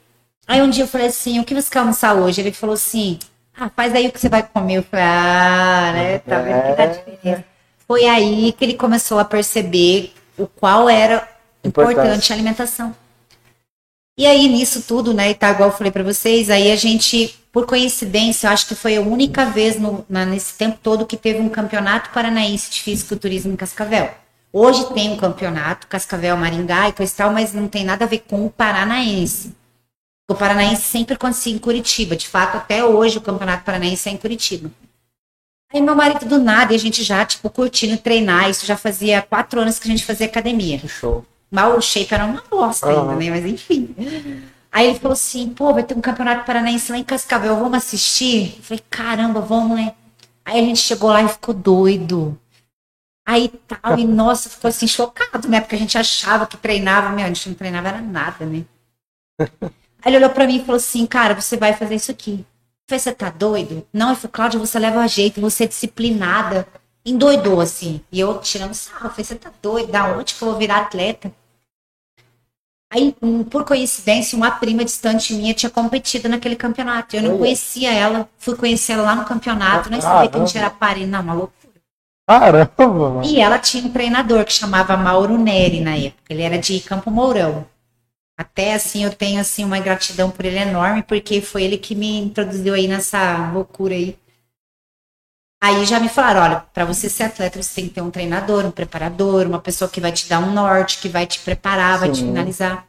Aí um dia eu falei assim, o que você quer almoçar hoje? Ele falou assim, ah, faz aí o que você vai comer. Eu falei, ah, né, tá vendo que dá diferença. Foi aí que ele começou a perceber o qual era importante a alimentação. E aí, nisso tudo, né, e tá igual eu falei pra vocês, aí a gente, por coincidência, eu acho que foi a única vez no, na- nesse tempo todo que teve um campeonato paranaense de fisiculturismo em Cascavel. Hoje tem um campeonato, Cascavel, Maringá e coisa e tal, mas não tem nada a ver com o paranaense. O paranaense sempre acontecia em Curitiba. De fato, até hoje o campeonato paranaense é em Curitiba. Aí meu marido do nada, e a gente já, tipo, curtindo treinar. Isso já fazia quatro anos que a gente fazia academia. Show. Mal o shape era uma bosta ainda, né? Mas enfim. Aí ele falou assim, pô, vai ter um campeonato paranaense lá em Cascavel, vamos assistir? Eu falei, caramba, vamos, né? Aí a gente chegou lá e ficou doido. Aí tal, e nossa, ficou assim, chocado, né? Porque a gente achava que treinava, meu, a gente não treinava era nada, né? Aí ele olhou pra mim e falou assim, cara, você vai fazer isso aqui. Eu falei, você tá doido? Não, eu falei, Cláudia, você leva a jeito, você é disciplinada. Endoidou, assim. E eu tirando sarro, falei, você tá doido? Da onde que eu vou virar atleta? Aí, por coincidência, uma prima distante minha tinha competido naquele campeonato. Eu não Olha. conhecia ela, fui conhecer ela lá no campeonato, nem sabia que a gente era parente, não, uma loucura. Caramba, mano. E ela tinha um treinador que chamava Mauro Neri na época. Ele era de Campo Mourão. Até assim, eu tenho assim uma gratidão por ele enorme, porque foi ele que me introduziu aí nessa loucura aí. Aí já me falaram, olha, para você ser atleta, você tem que ter um treinador, um preparador, uma pessoa que vai te dar um norte, que vai te preparar, vai te Sim. finalizar.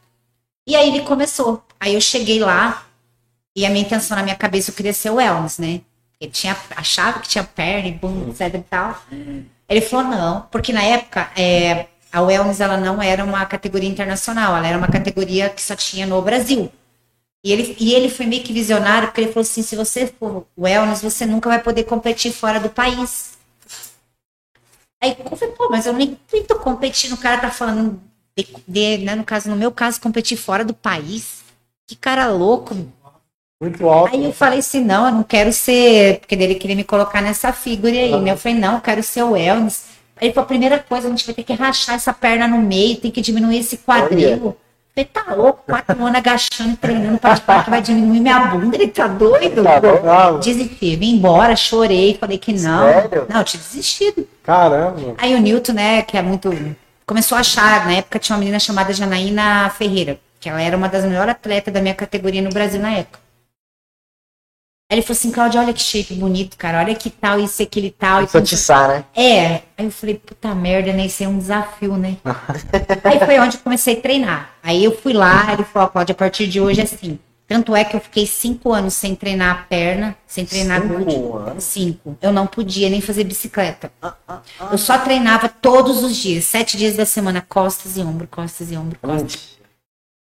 E aí ele começou. Aí eu cheguei lá e a minha intenção na minha cabeça eu queria ser o wellness, né? Ele tinha achava que tinha perna e bunda, etc e tal. Ele falou não, porque na época é, a wellness ela não era uma categoria internacional, ela era uma categoria que só tinha no Brasil. E ele, e ele foi meio que visionário, porque ele falou assim: se você for wellness, você nunca vai poder competir fora do país. Aí eu falei, pô, mas eu nem, tô competindo, o cara tá falando de, de, né, no caso, no meu caso, competir fora do país. Que cara louco. Muito alto. Aí eu falei assim, não, eu não quero ser, porque dele queria me colocar nessa figura aí, né? Eu falei, não, eu quero ser o wellness. Ele falou, a primeira coisa, a gente vai ter que rachar essa perna no meio, tem que diminuir esse quadril. Eu falei, tá louco, quatro anos agachando e treinando pra falar que vai diminuir minha bunda, ele tá doido? Tá. Desisti, vim embora, chorei, falei que não. Sério? Não, eu tinha desistido. Caramba. Aí o Newton, né, que é muito. Começou a achar, na época tinha uma menina chamada Janaína Ferreira, que ela era uma das melhores atletas da minha categoria no Brasil na época. Aí ele falou assim, Cláudia, olha que shape bonito, cara, olha que tal, isso, aquele tal. e tiçar, né? É. Aí eu falei, puta merda, né? Isso é um desafio, né? Aí foi onde eu comecei a treinar. Aí eu fui lá, ele falou, Cláudia, a partir de hoje é assim. Tanto é que eu fiquei cinco anos sem treinar a perna, sem treinar Cinco glúteo. anos? Cinco. Eu não podia nem fazer bicicleta. Eu só treinava todos os dias, sete dias da semana, costas e ombro, costas e ombro, costas.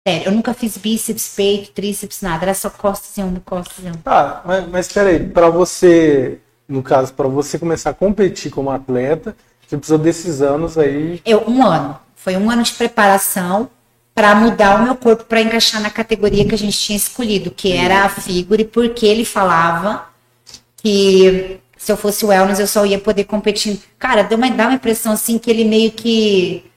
Sério, eu nunca fiz bíceps, peito, tríceps, nada. Era só costas e ombro, costas e ombro. Tá, mas, mas peraí, pra você, no caso, pra você começar a competir como atleta, você precisou desses anos aí. Eu, um ano. Foi um ano de preparação para mudar o meu corpo para encaixar na categoria que a gente tinha escolhido, que era a figure, porque ele falava que se eu fosse o wellness eu só ia poder competir. Cara, deu uma, dá uma impressão assim que ele meio que.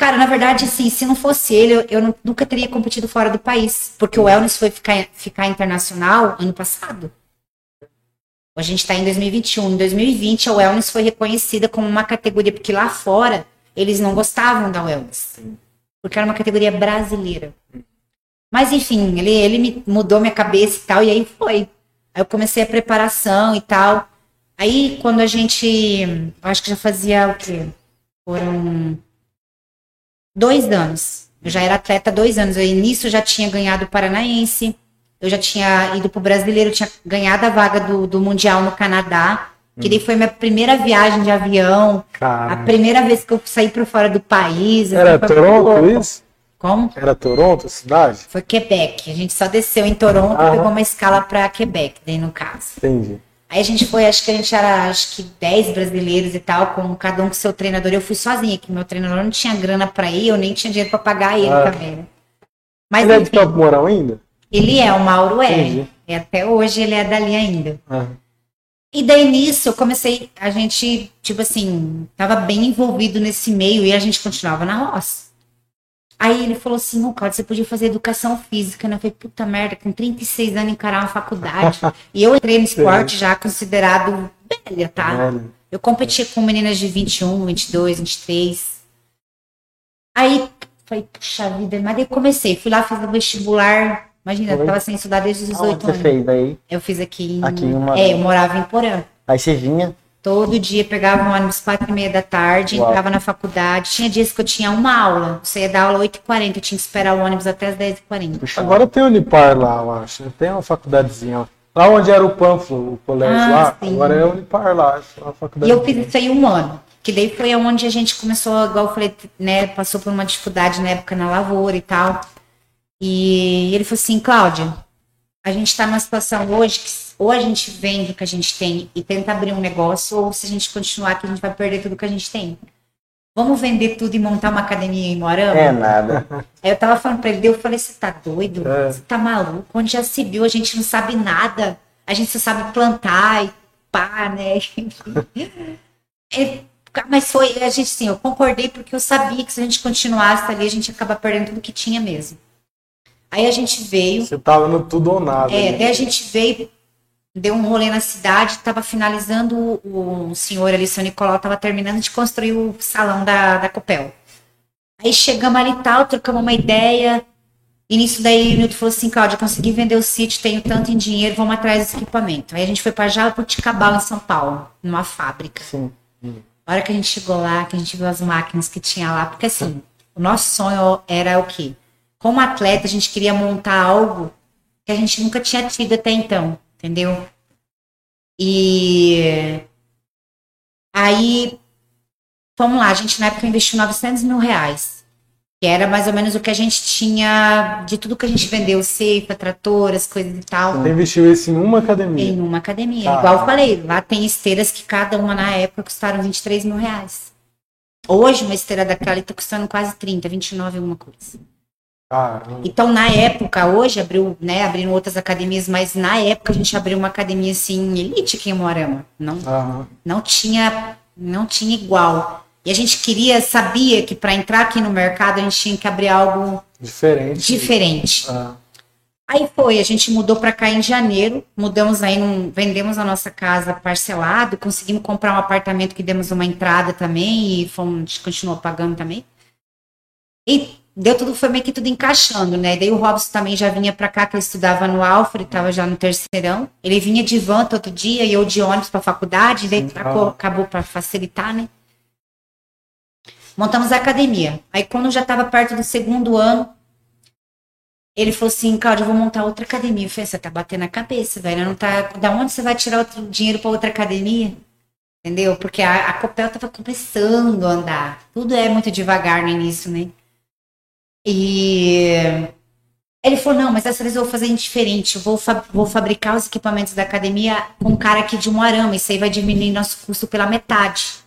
Cara, na verdade, assim, se não fosse ele, eu, eu não- nunca teria competido fora do país. Porque o wellness foi ficar, ficar internacional ano passado. A gente está em 2021. Em 2020, a wellness foi reconhecida como uma categoria, porque lá fora eles não gostavam da wellness. Porque era uma categoria brasileira. Mas enfim, ele, ele me mudou minha cabeça e tal, e aí foi. Aí eu comecei a preparação e tal. Aí quando a gente. Acho que já fazia o quê? Foram dois anos. Eu já era atleta há dois anos. Eu, nisso já tinha ganhado o Paranaense. Eu já tinha ido pro brasileiro, eu tinha ganhado a vaga do, do Mundial no Canadá. Que daí foi minha primeira viagem de avião. A Cara, primeira vez que eu saí para fora do país. era Toronto isso? Como? Era Toronto, a cidade? Foi Quebec. A gente só desceu em Toronto e Aham. pegou uma escala para Quebec, daí no caso. Entendi. Aí a gente foi, acho que a gente era acho que 10 brasileiros e tal, com cada um com seu treinador. Eu fui sozinha, que meu treinador não tinha grana para ir, eu nem tinha dinheiro para pagar ele Ah. também. né? Mas Ele é de enfim, Campo Mourão ainda? ele é, o Mauro é. Entendi. E até hoje ele é dali ainda. Ah, E daí nisso eu comecei, a gente, tipo assim, tava bem envolvido nesse meio e a gente continuava na roça. Aí ele falou assim, não, Cláudio, você podia fazer educação física, né? Eu falei, puta merda, com 36 anos encarar uma faculdade. e eu entrei no esporte já considerado velha, tá? Eu competia com meninas de 21, 22, 23. Aí Falei, puxa vida, mas daí comecei. Fui lá, fiz o vestibular. Imagina, eu Foi? tava sem estudar desde os 18 Aonde você anos. fez aí? Eu fiz aqui em. Aqui em Moarama. É, eu morava em Porã. Aí você vinha, Todo dia pegava um ônibus quatro e meia da tarde, Uau. entrava na faculdade. Tinha dias que eu tinha uma aula. Você ia dar aula 8h40, eu tinha que esperar o ônibus até as 10h40. puxa. Agora tem Unipar lá, eu acho. Tem uma faculdadezinha lá. Lá onde era o Panflo, o colégio Ah, lá, sim. agora é Unipar lá. acho, uma E faculdade. eu fiz isso aí um ano. Que daí foi onde a gente começou, igual eu falei, né? Passou por uma dificuldade na época na lavoura e tal. E ele falou assim, Cláudia, a gente tá numa situação hoje que ou a gente vende o que a gente tem e tenta abrir um negócio, ou se a gente continuar aqui, a gente vai perder tudo que a gente tem. Vamos vender tudo e montar uma academia em Moarama? É nada. Aí eu tava falando pra ele, eu falei, você tá doido? É. Você tá maluco? Onde já se viu, a gente não sabe nada. A gente só sabe plantar e pá, né? É, mas foi, a gente sim, eu concordei porque eu sabia que se a gente continuasse ali, a gente ia acabar perdendo tudo que tinha mesmo. Aí a gente veio, Você tava no tudo ou nada. é, né? daí a gente veio, deu um rolê na cidade, tava finalizando, o, o senhor ali, seu Nicolau, tava terminando de construir o salão da, da Copel. Aí chegamos ali e tal, trocamos uma ideia. E nisso daí o Nilton falou assim, Cláudia, consegui vender o sítio, tenho tanto em dinheiro, vamos atrás desse equipamento. Aí a gente foi para Jabuticabal, em São Paulo, numa fábrica. Sim. A hora que a gente chegou lá, que a gente viu as máquinas que tinha lá, porque assim, o nosso sonho era o quê? Como atleta, a gente queria montar algo que a gente nunca tinha tido até então, entendeu? E aí, vamos lá, a gente na época investiu 900 mil reais, que era mais ou menos o que a gente tinha de tudo que a gente vendeu, ceifa, tratoras, coisas e tal. Você investiu isso em uma academia. Em uma academia. Ah. Igual eu falei, lá tem esteiras que cada uma na época custaram 23 mil reais. Hoje, uma esteira daquela está custando quase 30, 29 alguma coisa. Caramba. Então, na época, hoje abriu, né, abriram outras academias, mas na época a gente abriu uma academia assim, elite aqui em Moarama. Não, não tinha, não tinha igual. E a gente queria, sabia que para entrar aqui no mercado a gente tinha que abrir algo Diferente. diferente. Ah, Aí foi, a gente mudou para cá em janeiro, mudamos aí, num, vendemos a nossa casa parcelado, conseguimos comprar um apartamento que demos uma entrada também e fomos, a gente continuou pagando também. E deu tudo, foi meio que tudo encaixando, né? Daí o Robson também já vinha para cá, que ele estudava no Alfred, estava já no terceirão. Ele vinha de van todo dia e eu de ônibus para faculdade, daí Sim, acabou, para facilitar, né? Montamos a academia. Aí quando já estava perto do segundo ano, ele falou assim, Cláudia, eu vou montar outra academia. Eu falei, você tá batendo a cabeça, velho. Não tá... Da onde você vai tirar outro dinheiro para outra academia? Entendeu? Porque a, a Copel tava começando a andar. Tudo é muito devagar no início, né? E ele falou, não, mas dessa vez eu vou fazer diferente. Eu vou, fa- vou fabricar os equipamentos da academia com um cara aqui de Moarama. Isso aí vai diminuir nosso custo pela metade.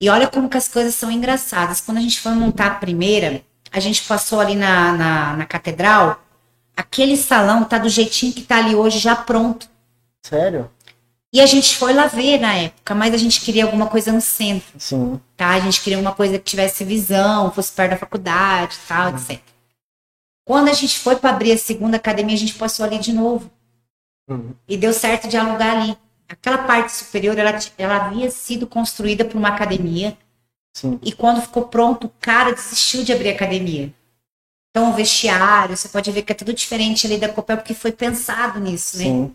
E olha como que as coisas são engraçadas. Quando a gente foi montar a primeira, a gente passou ali na, na, na catedral. Aquele salão tá do jeitinho que tá ali hoje, já pronto. Sério? E a gente foi lá ver na época, mas a gente queria alguma coisa no centro, Sim. tá? A gente queria uma coisa que tivesse visão, fosse perto da faculdade tal, etc. Quando a gente foi para abrir a segunda academia, a gente passou ali de novo. Uhum. E deu certo de alugar ali. Aquela parte superior, ela, ela havia sido construída por uma academia. Sim. E quando ficou pronto, o cara desistiu de abrir a academia. Então, o vestiário, você pode ver que é tudo diferente ali da Copel, porque foi pensado nisso, né? Sim.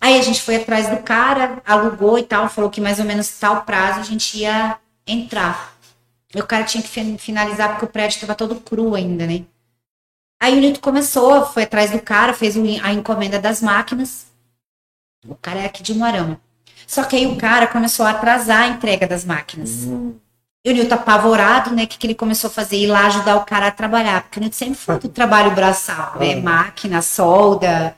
Aí a gente foi atrás do cara, alugou e tal, falou que mais ou menos tal prazo a gente ia entrar. E o cara tinha que fin- finalizar porque o prédio estava todo cru ainda, né? Aí o Nito começou, foi atrás do cara, fez a encomenda das máquinas. O cara é aqui de Moarama. Só que aí o cara começou a atrasar a entrega das máquinas. E o Nilton apavorado, né? O que, que ele começou a fazer? Ir lá ajudar o cara a trabalhar. Porque o Nilton sempre foi do trabalho braçal, né? Máquina, solda,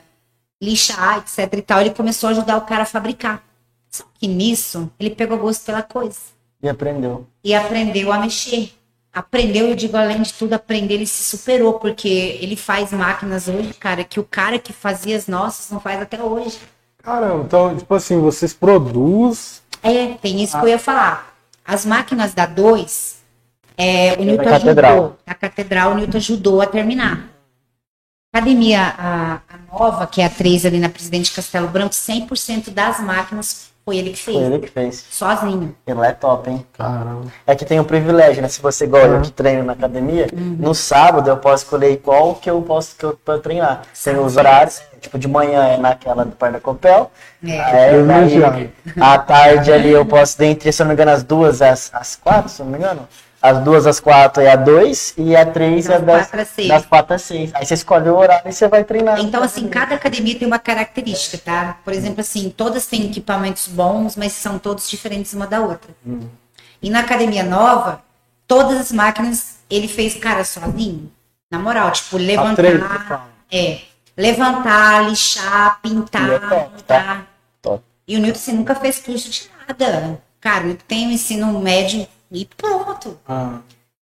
lixar, etc e tal. Ele começou a ajudar o cara a fabricar. Só que nisso, ele pegou gosto pela coisa. E aprendeu. E aprendeu a mexer. Aprendeu, eu digo, além de tudo, aprender, ele se superou. Porque ele faz máquinas hoje, cara, que o cara que fazia as nossas não faz até hoje. Caramba, então, tipo assim, vocês produzem. É, tem isso que eu ia falar. As máquinas da 2, é, o Newton catedral. ajudou. A catedral, o Newton ajudou a terminar. Academia, a, a nova, que é a 3 ali na Presidente Castelo Branco, 100% das máquinas Foi ele que fez. Foi ele que fez. Sozinho. Ele é top, hein? Caramba. É que tem um privilégio, né? Se você eu Uhum. que treino na academia, Uhum. no sábado eu posso escolher qual que eu posso que eu, pra eu treinar. Tem os horários, tipo, de manhã é naquela do Parque da Copel. É. Aí, Privilegiado. daí, à tarde ali eu posso, dentre, se eu não me engano, as duas às, às quatro, se eu não me engano. As duas às quatro é a dois e a três é Das quatro às seis. das quatro às seis. Aí você escolhe o horário e você vai treinar. Então, assim, cada academia tem uma característica, tá? Por exemplo, assim, todas têm equipamentos bons, mas são todos diferentes uma da outra. E na academia nova, todas as máquinas ele fez, cara, sozinho. Na moral, tipo, levantar. fala. É. Levantar, lixar, pintar, é top, montar. Top. E o Newton assim, nunca fez curso de nada. Cara, o Newton tem ensino médio e pronto. Ah,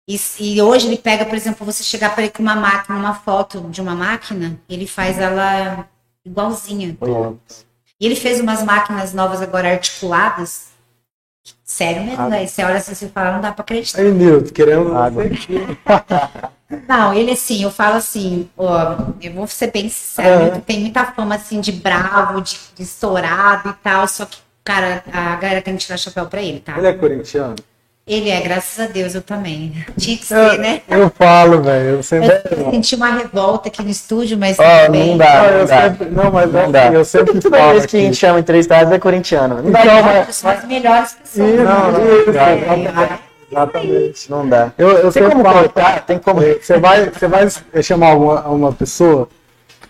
E, e hoje ele pega, por exemplo, você chegar para ele com uma máquina, uma foto de uma máquina, ele faz ela igualzinha. Top. E ele fez umas máquinas novas agora articuladas. Sério mesmo, Ah. né? Você olha assim e fala, não dá pra acreditar. Aí, Nilton, querendo Água. você aqui. Não, ele assim, eu falo assim, ó, eu vou ser bem sincero, É. ele tem muita fama assim de bravo, de, de estourado e tal, só que, cara, a galera tem que tirar chapéu pra ele, tá? Ele é corintiano? Ele é, graças a Deus, eu também. Tinha que ser, né? Eu, eu falo, velho. Eu sempre. Eu senti uma revolta aqui no estúdio, mas bem. não dá, Ah, não eu dá. sempre- não, mas Não eu, dá. eu sempre Toda falo. vez que a gente chama entrevistado é corintiano. Não dá, Então, não, mas- São as melhores pessoas. Ih, não, não, É, exatamente. Exatamente. não dá. Eu, eu Tem sempre como falo, cortar? Tem como. Você vai, você vai chamar uma, uma pessoa,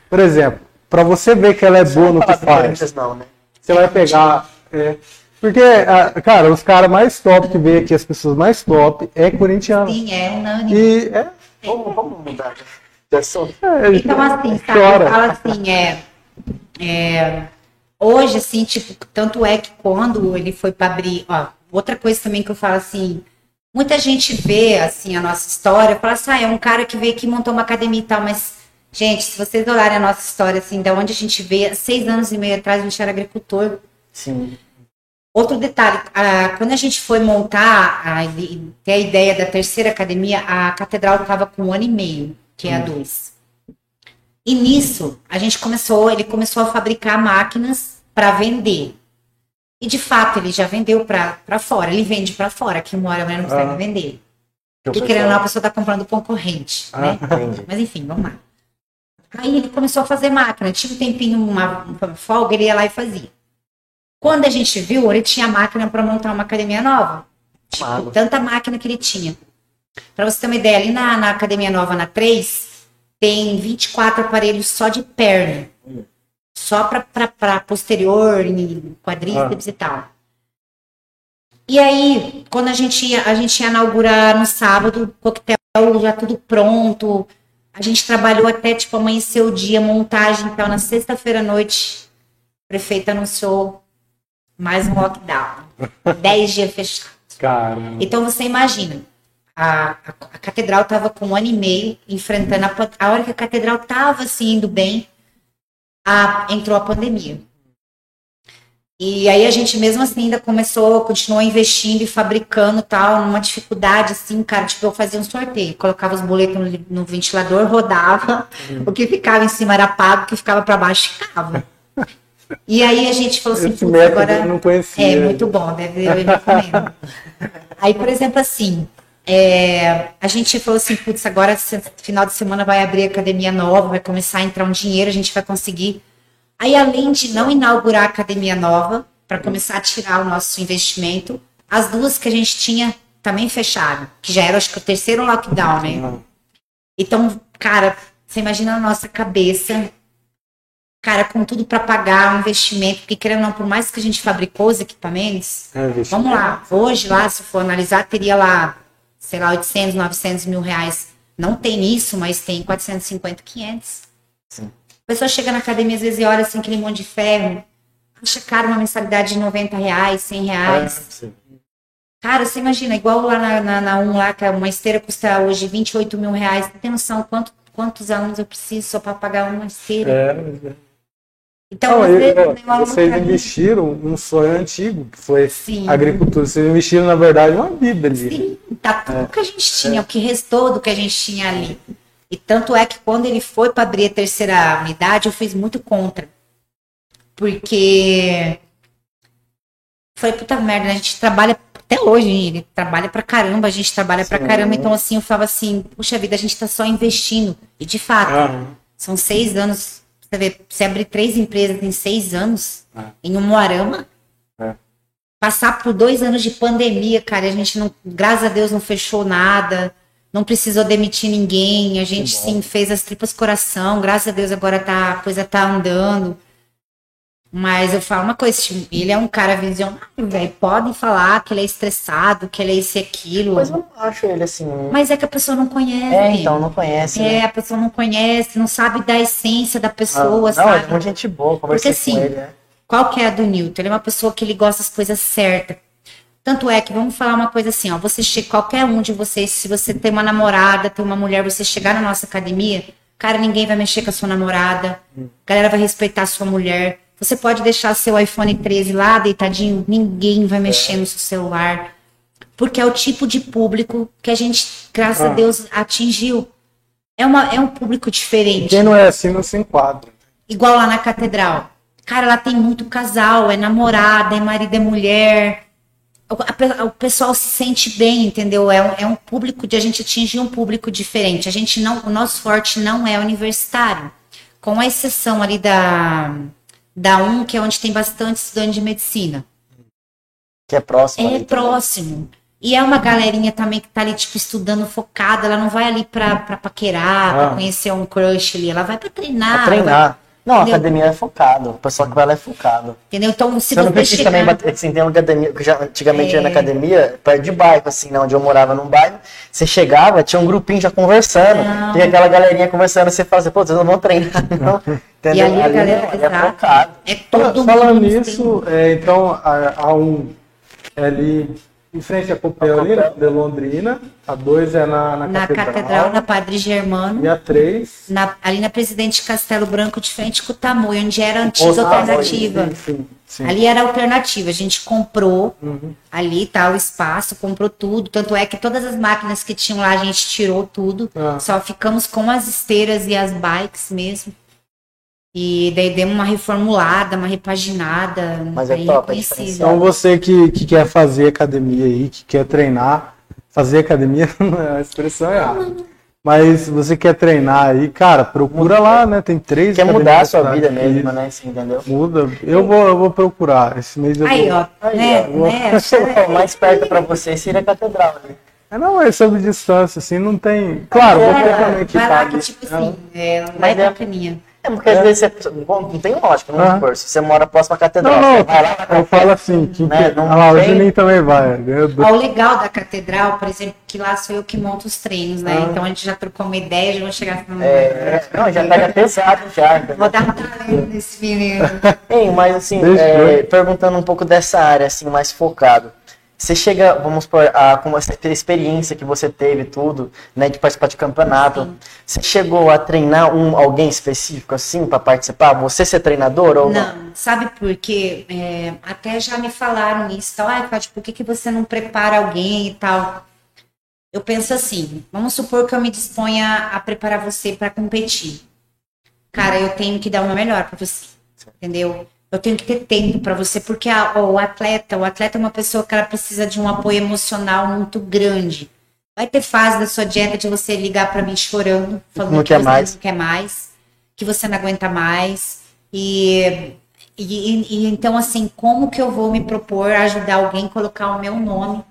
por exemplo, pra você ver que ela é boa no que faz, não, né? você vai pegar. é, porque, cara, os caras mais top que veio aqui, as pessoas mais top, é corintiano. Sim, é unânime. E é. Vamos, vamos mudar de assunto. é, Então, assim, sabe, chora. eu falo assim, é, é, hoje, assim, tipo, tanto é que quando ele foi para abrir, ó, outra coisa também que eu falo assim, muita gente vê, assim, a nossa história, fala assim, ah, é um cara que veio aqui e montou uma academia e tal, mas, gente, se vocês olharem a nossa história, assim, da onde a gente veio, seis anos e meio atrás a gente era agricultor, Sim. Outro detalhe, a- quando a gente foi montar, a, ter a ideia da terceira academia, a catedral estava com um ano e meio, que é a dois. E nisso, a gente começou, ele começou a fabricar máquinas para vender. E de fato, ele já vendeu para fora, ele vende para fora, aqui uma hora não consegue Ah. vender. Porque querendo ou não, a pessoa está comprando do concorrente, né? Entendi. Mas enfim, vamos lá. Aí ele começou a fazer máquina. Tinha um tempinho, uma, uma folga, ele ia lá e fazia. Quando a gente viu, ele tinha máquina para montar uma academia nova. Tipo, tanta máquina que ele tinha. Para você ter uma ideia, ali na, na academia nova, na 3, tem 24 aparelhos só de perna. Só para posterior, quadríceps e tal. E aí, quando a gente ia, a gente ia inaugurar no sábado, coquetel já tudo pronto. A gente trabalhou até tipo amanhecer o dia, montagem, então na sexta-feira à noite, o prefeito anunciou mais um lockdown. Dez dias fechados. Caramba. Então você imagina, a, a, a catedral estava com um ano e meio enfrentando a, a hora que a catedral estava assim indo bem, a- entrou a pandemia. E aí a gente mesmo assim ainda começou, continuou investindo e fabricando tal, numa dificuldade assim, cara, tipo eu fazia um sorteio, colocava os boletos no, no ventilador, rodava, o que ficava em cima era pago, o que ficava para baixo ficava. E aí a gente falou assim, Esse "Putz, método agora eu não conhecia. é muito bom, deve eu recomendo. Aí, por exemplo, assim, é, a gente falou assim, putz, agora final de semana vai abrir academia nova, vai começar a entrar um dinheiro, a gente vai conseguir. Aí, além de não inaugurar a academia nova, para começar a tirar o nosso investimento, as duas que a gente tinha também fecharam, que já era, acho que, o terceiro lockdown, né? Então, cara, você imagina a nossa cabeça, cara, com tudo para pagar o investimento, porque querendo ou não, por mais que a gente fabricou os equipamentos, É, vamos lá, hoje lá, se for analisar, teria lá, sei lá, 800, 900 mil reais. Não tem isso, mas tem 450, 500. Sim. A pessoa chega na academia, às vezes, e olha assim, aquele monte de ferro, acha caro uma mensalidade de 90 reais, 100 reais. É. Cara, você imagina, igual lá na, na, na um lá, que uma esteira custa hoje 28 mil reais. Você tem noção quanto, quantos alunos eu preciso só para pagar uma esteira? É, é. Então, Não, às eu- um aluno vocês pra investiram um sonho antigo, que foi Sim. agricultura. Vocês investiram, na verdade, uma vida ali. Sim, tá tudo que a gente tinha, o que restou do que a gente tinha ali. E tanto é que quando ele foi para abrir a terceira unidade, eu fiz muito contra. Porque Falei, puta merda, a gente trabalha até hoje, ele trabalha pra caramba, a gente trabalha pra Sim. caramba. Então, assim, eu falava assim, puxa vida, a gente tá só investindo. E de fato, Aham. são seis anos. Você vê, você abrir três empresas em seis anos, É. em um Moarama. É. Passar por dois anos de pandemia, cara, a gente não, graças a Deus, não fechou nada, não precisou demitir ninguém, a gente sim fez as tripas coração, graças a Deus agora tá, a coisa tá andando. Mas eu falo uma coisa, tipo, ele é um cara visionário, velho. Podem falar que ele é estressado, que ele é isso e aquilo. Mas eu não acho ele assim. Mas é que a pessoa não conhece. É, então, não conhece. É, né? a pessoa não conhece, não sabe da essência da Ah, pessoa, não, sabe? é muito gente boa, conversei Porque, com assim, ele. né? Qual que é a do Newton? Ele é uma pessoa que ele gosta das coisas certas. Tanto é que, vamos falar uma coisa assim, ó. Você chega, qualquer um de vocês, se você tem uma namorada, tem uma mulher, você chegar na nossa academia, cara, ninguém vai mexer com a sua namorada. A galera vai respeitar a sua mulher. Você pode deixar seu iPhone 13 lá deitadinho, ninguém vai mexer no seu celular. Porque é o tipo de público que a gente, graças a Ah. Deus, atingiu. É, uma, é um público diferente. Quem não é assim não se enquadra. Igual lá na catedral. Cara, lá tem muito casal, é namorada, é marido, é mulher. A o pessoal se sente bem, entendeu? É, um- é um público de a gente atingir um público diferente. A gente não, o nosso forte não é universitário, com a exceção ali da da um que é onde tem bastante estudante de medicina. Que é próximo. É próximo. E é uma galerinha também que tá ali, tipo, estudando focada. Ela não vai ali pra, pra paquerar, Ah. pra conhecer um crush ali. Ela vai pra treinar. Pra treinar. Não, a Entendeu? academia é focado. O pessoal que vai lá é focado. entendeu? Então, se Você não você precisa chegar... também bater, assim, tem uma academia, que já antigamente ia na É. academia, perto de bairro, assim, né, onde eu morava num bairro, você chegava, tinha um grupinho já conversando, Não. tem aquela galerinha conversando, você fala assim, pô, vocês não vão treinar, não, E entendeu? ali a galera não, ali é exato. focado. É todo Falando mundo nisso, é, então a, a um é ali em frente à Copel ali, né, de Londrina. A dois é na, na, na catedral. catedral, na Padre Germano, E a três. na- ali na Presidente Castelo Branco, de frente com o Tamoio, onde era Ah, antiga alternativa. Sim, sim, sim. Ali era alternativa, a gente comprou Uhum. ali, tá, o espaço, comprou tudo. Tanto é que todas as máquinas que tinham lá, a gente tirou tudo. Ah. Só ficamos com as esteiras e as bikes mesmo. E daí demos uma reformulada, uma repaginada. Mas é bem top, é. Então você que, que quer fazer academia aí, que quer treinar, fazer academia não é a expressão errada. Mas você quer treinar aí, cara, procura lá, né? Tem três Quer mudar a sua vida aqui. mesmo, né, assim, entendeu? Muda. Eu vou, eu vou procurar. Esse mês eu Aí, vou. ó, Aí, né, ó. né? O mais perto pra você seria a catedral, né? É, não, é sobre distância, assim, não tem. Claro, É, você também que Vai lá que, tipo assim, é, vai é- bacaninha. É porque às vezes você. Bom, não tem lógica, vamos Ah. você mora próximo à catedral, Não, não, você vai lá eu falo assim, que, Né, que- não ah lá, o Juninho também vai. né? O legal da catedral, por exemplo, que lá sou eu que monto os treinos, né? Ah. Então a gente já trocou uma ideia, já vou chegar falando. É, não, já pega pesado já. Vou dar um talento nesse menino. Ei, mas assim, é, perguntando um pouco dessa área, assim, mais focado. Você chega, vamos por a, com essa experiência que você teve, tudo, né, de participar de campeonato. Sim. Você chegou a treinar um, alguém específico, assim, para participar? Você ser treinador ou não? Não, sabe por quê? É, até já me falaram isso, tal. Ai, Cátia, por que, que você não prepara alguém e tal? Eu penso assim, vamos supor que eu me disponha a preparar você para competir. Cara, eu tenho que dar o meu melhor para você, entendeu? Eu tenho que ter tempo para você, porque a- o atleta, o atleta é uma pessoa que ela precisa de um apoio emocional muito grande. Vai ter fase da sua dieta de você ligar para mim chorando, falando Não que quer você mais. não quer mais, que você não aguenta mais. E, e, e então, assim, como que eu vou me propor a ajudar alguém a colocar o meu nome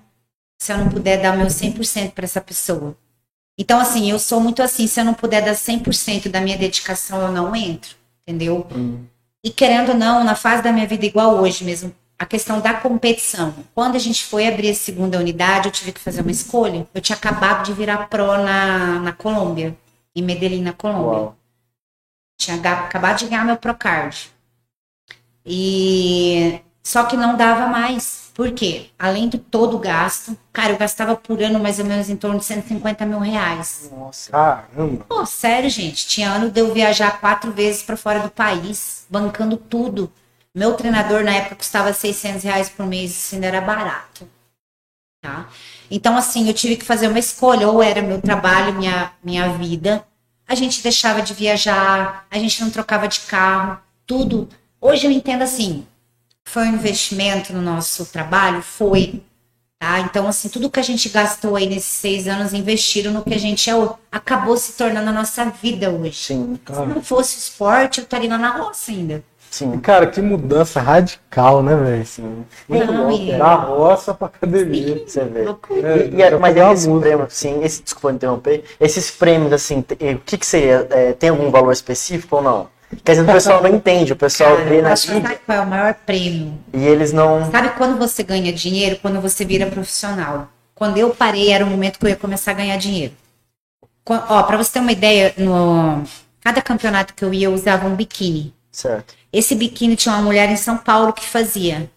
se eu não puder dar o meu 100% para essa pessoa? Então, assim, eu sou muito assim, se eu não puder dar 100% da minha dedicação, eu não entro, entendeu? E querendo ou não, na fase da minha vida igual hoje mesmo, a questão da competição. Quando a gente foi abrir a segunda unidade, eu tive que fazer uma escolha. Eu tinha acabado de virar pró na, na Colômbia, em Medellín, na Colômbia. Uau. Tinha acabado de ganhar meu Procard. E só que não dava mais. Por quê? Além de todo o gasto, cara, eu gastava por ano mais ou menos em torno de 150 mil reais. Nossa. Caramba. Pô, sério, gente. Tinha ano de eu viajar quatro vezes para fora do país, bancando tudo. Meu treinador na época custava 600 reais por mês, isso ainda era barato. Tá? Então, assim, eu tive que fazer uma escolha. Ou era meu trabalho, minha, minha vida. A gente deixava de viajar, a gente não trocava de carro, tudo. Hoje eu entendo assim. Foi um investimento no nosso trabalho? Foi. Tá? Então, assim, tudo que a gente gastou aí nesses seis anos investiram no que a gente é, o- acabou se tornando a nossa vida hoje. Sim, Se não fosse esporte, eu estaria lá na roça ainda. sim. Cara, que mudança radical, né, velho? sim. E- Da roça pra academia. Você vê. É, E, e, dá mas uma esses prêmios, sim, esse, desculpa interromper, esses prêmios, assim, o que que seria? É, tem algum valor específico ou não? Quer dizer, o pessoal não entende, o pessoal Cara, vê na sabe qual é o maior prêmio? e eles não... Sabe quando você ganha dinheiro? Quando você vira profissional. Quando eu parei, era o momento que eu ia começar a ganhar dinheiro. Ó, pra você ter uma ideia, no cada campeonato que eu ia, eu usava um biquíni. Certo. Esse biquíni tinha uma mulher em São Paulo que fazia.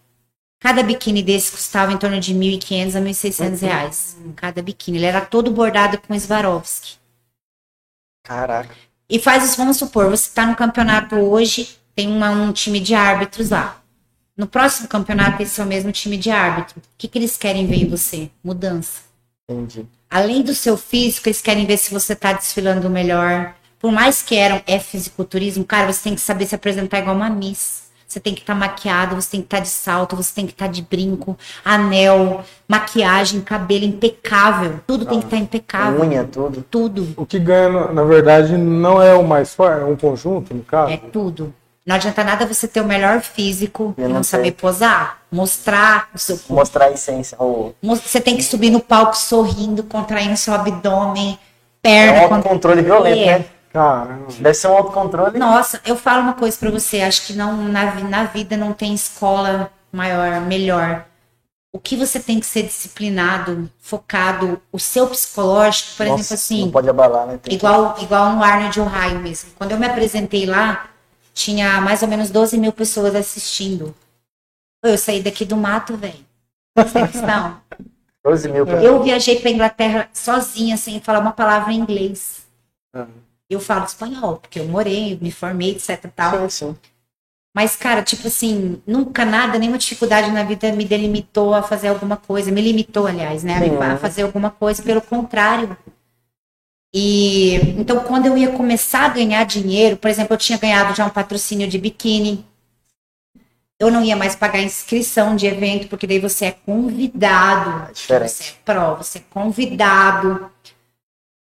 Cada biquíni desse custava em torno de 1.500 a 1.600 reais. Cada biquíni. Ele era todo bordado com Swarovski. Caraca. E faz isso, vamos supor, você está no campeonato hoje, tem uma- um time de árbitros lá. No próximo campeonato, esse é o mesmo time de árbitro. O que, que eles querem ver em você? Mudança. Entendi. Além do seu físico, eles querem ver se você está desfilando melhor. Por mais que eram é fisiculturismo, cara, você tem que saber se apresentar igual uma miss. Você tem que estar maquiado, você tem que estar de salto, você tem que estar de brinco, anel, maquiagem, cabelo impecável. Tudo tem que estar impecável. Unha, tudo. Tudo. O que ganha, na- verdade, não é o mais forte, é um conjunto, no caso. É tudo. Não adianta nada você ter o melhor físico E e não não saber posar, mostrar o seu corpo. Mostrar a essência. O... Mos- Você tem que subir no palco sorrindo, contraindo seu abdômen, É perna. um autocontrole violento, É. né? Caramba. Deve ser um autocontrole. Nossa, eu falo uma coisa pra você, acho que não na, na vida não tem escola maior, melhor. O que você tem que ser disciplinado, focado, o seu psicológico, por Nossa, exemplo, assim, Não pode abalar, né? Tem que- igual, igual no Arnold Ohio mesmo. Quando eu me apresentei lá, tinha mais ou menos 12 mil pessoas assistindo. Eu saí daqui do mato, velho. Questão. 12 mil pra... Eu viajei pra Inglaterra sozinha, sem falar uma palavra em inglês. Ah. Eu falo espanhol, porque eu morei, me formei, etc tal. Sim, sim. Mas, cara, tipo assim, nunca nada, nenhuma dificuldade na vida me delimitou a fazer alguma coisa. Me limitou, aliás, né? Sim. A fazer alguma coisa, pelo contrário. E então, quando eu ia começar a ganhar dinheiro, por exemplo, eu tinha ganhado já um patrocínio de biquíni. Eu não ia mais pagar inscrição de evento, porque daí você é convidado. É diferente. Você é pró, você é convidado.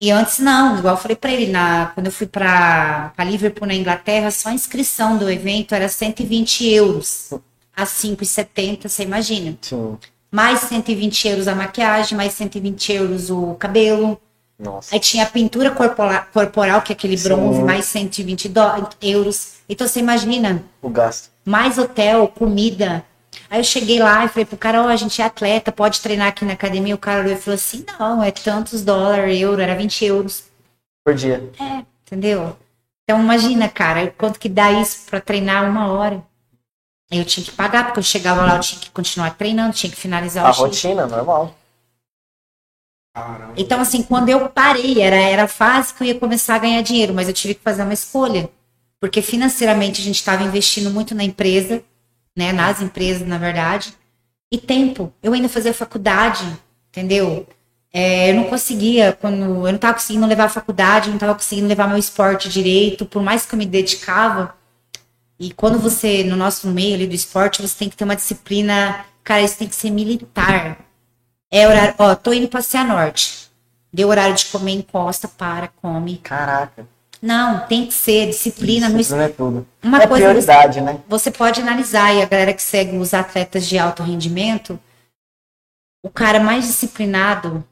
E antes não, igual eu falei pra ele, na, quando eu fui pra, pra Liverpool, na Inglaterra, só a inscrição do evento era 120 euros. A 5,70, você imagina. Sim. Mais 120 euros a maquiagem, mais 120 euros o cabelo. Nossa. Aí tinha a pintura corporal, corporal que é aquele bronze, Sim. mais 120 dó- euros. Então você imagina, O gasto. mais hotel, comida. Aí eu cheguei lá e falei pro cara, ó, a gente é atleta, pode treinar aqui na academia. O cara olhou e falou assim, não, é tantos dólares, euro, era 20 euros. Por dia. É, entendeu? Então imagina, cara, quanto que dá isso pra treinar uma hora. Eu tinha que pagar, porque eu chegava lá, eu tinha que continuar treinando, tinha que finalizar A o shift. rotina, normal. Caramba. Então, assim, quando eu parei, era, era a fase que eu ia começar a ganhar dinheiro, mas eu tive que fazer uma escolha. Porque financeiramente a gente estava investindo muito na empresa, né? Nas empresas, na verdade. E tempo. Eu ainda fazia faculdade, entendeu? É, eu não conseguia, quando eu não estava conseguindo levar a faculdade, eu não estava conseguindo levar meu esporte direito, por mais que eu me dedicava. E quando você, no nosso meio ali do esporte, você tem que ter uma disciplina, cara, isso tem que ser militar. É horário, ó, tô indo pra Cianorte. Deu horário de comer encosta, para, come. Caraca. Não, tem que ser disciplina. no Disciplina é tudo. Uma é coisa prioridade, né? você pode analisar, e a galera que segue os atletas de alto rendimento, o cara mais disciplinado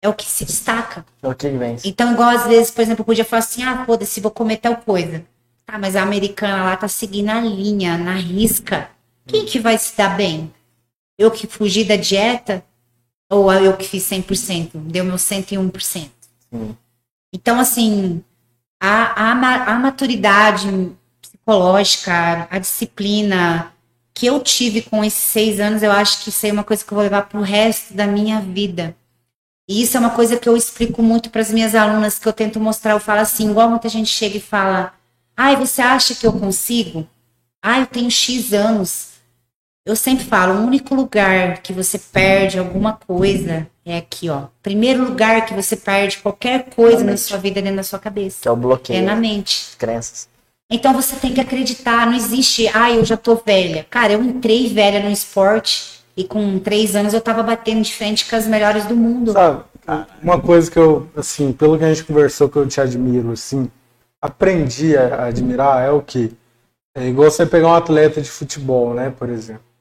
é o que se destaca. É o que vence. Então, igual às vezes, por exemplo, eu podia falar assim, ah, foda-se, vou comer tal coisa. Tá, mas a americana lá tá seguindo a linha, na risca. Quem que vai se dar bem? Eu que fugi da dieta? Ou eu que fiz 100%? Deu meu 101%? Sim. Então, assim, a, a, a maturidade psicológica, a disciplina que eu tive com esses seis anos, eu acho que isso é uma coisa que eu vou levar pro resto da minha vida. E isso é uma coisa que eu explico muito para as minhas alunas, que eu tento mostrar. Eu falo assim, igual muita gente chega e fala: ai, você acha que eu consigo? Ai, eu tenho X anos. Eu sempre falo: o único lugar que você perde alguma coisa é aqui, ó. Primeiro lugar que você perde qualquer coisa Na sua vida dentro da sua cabeça. Que é o bloqueio. É na mente. Crenças. Então você tem que acreditar, não existe, ah, eu já tô velha. Cara, eu entrei velha no esporte e com três anos eu tava batendo de frente com as melhores do mundo. Sabe, uma coisa que eu, assim, pelo que a gente conversou, que eu te admiro, assim, aprendi a admirar é o que? É igual você pegar um atleta de futebol, né, por exemplo.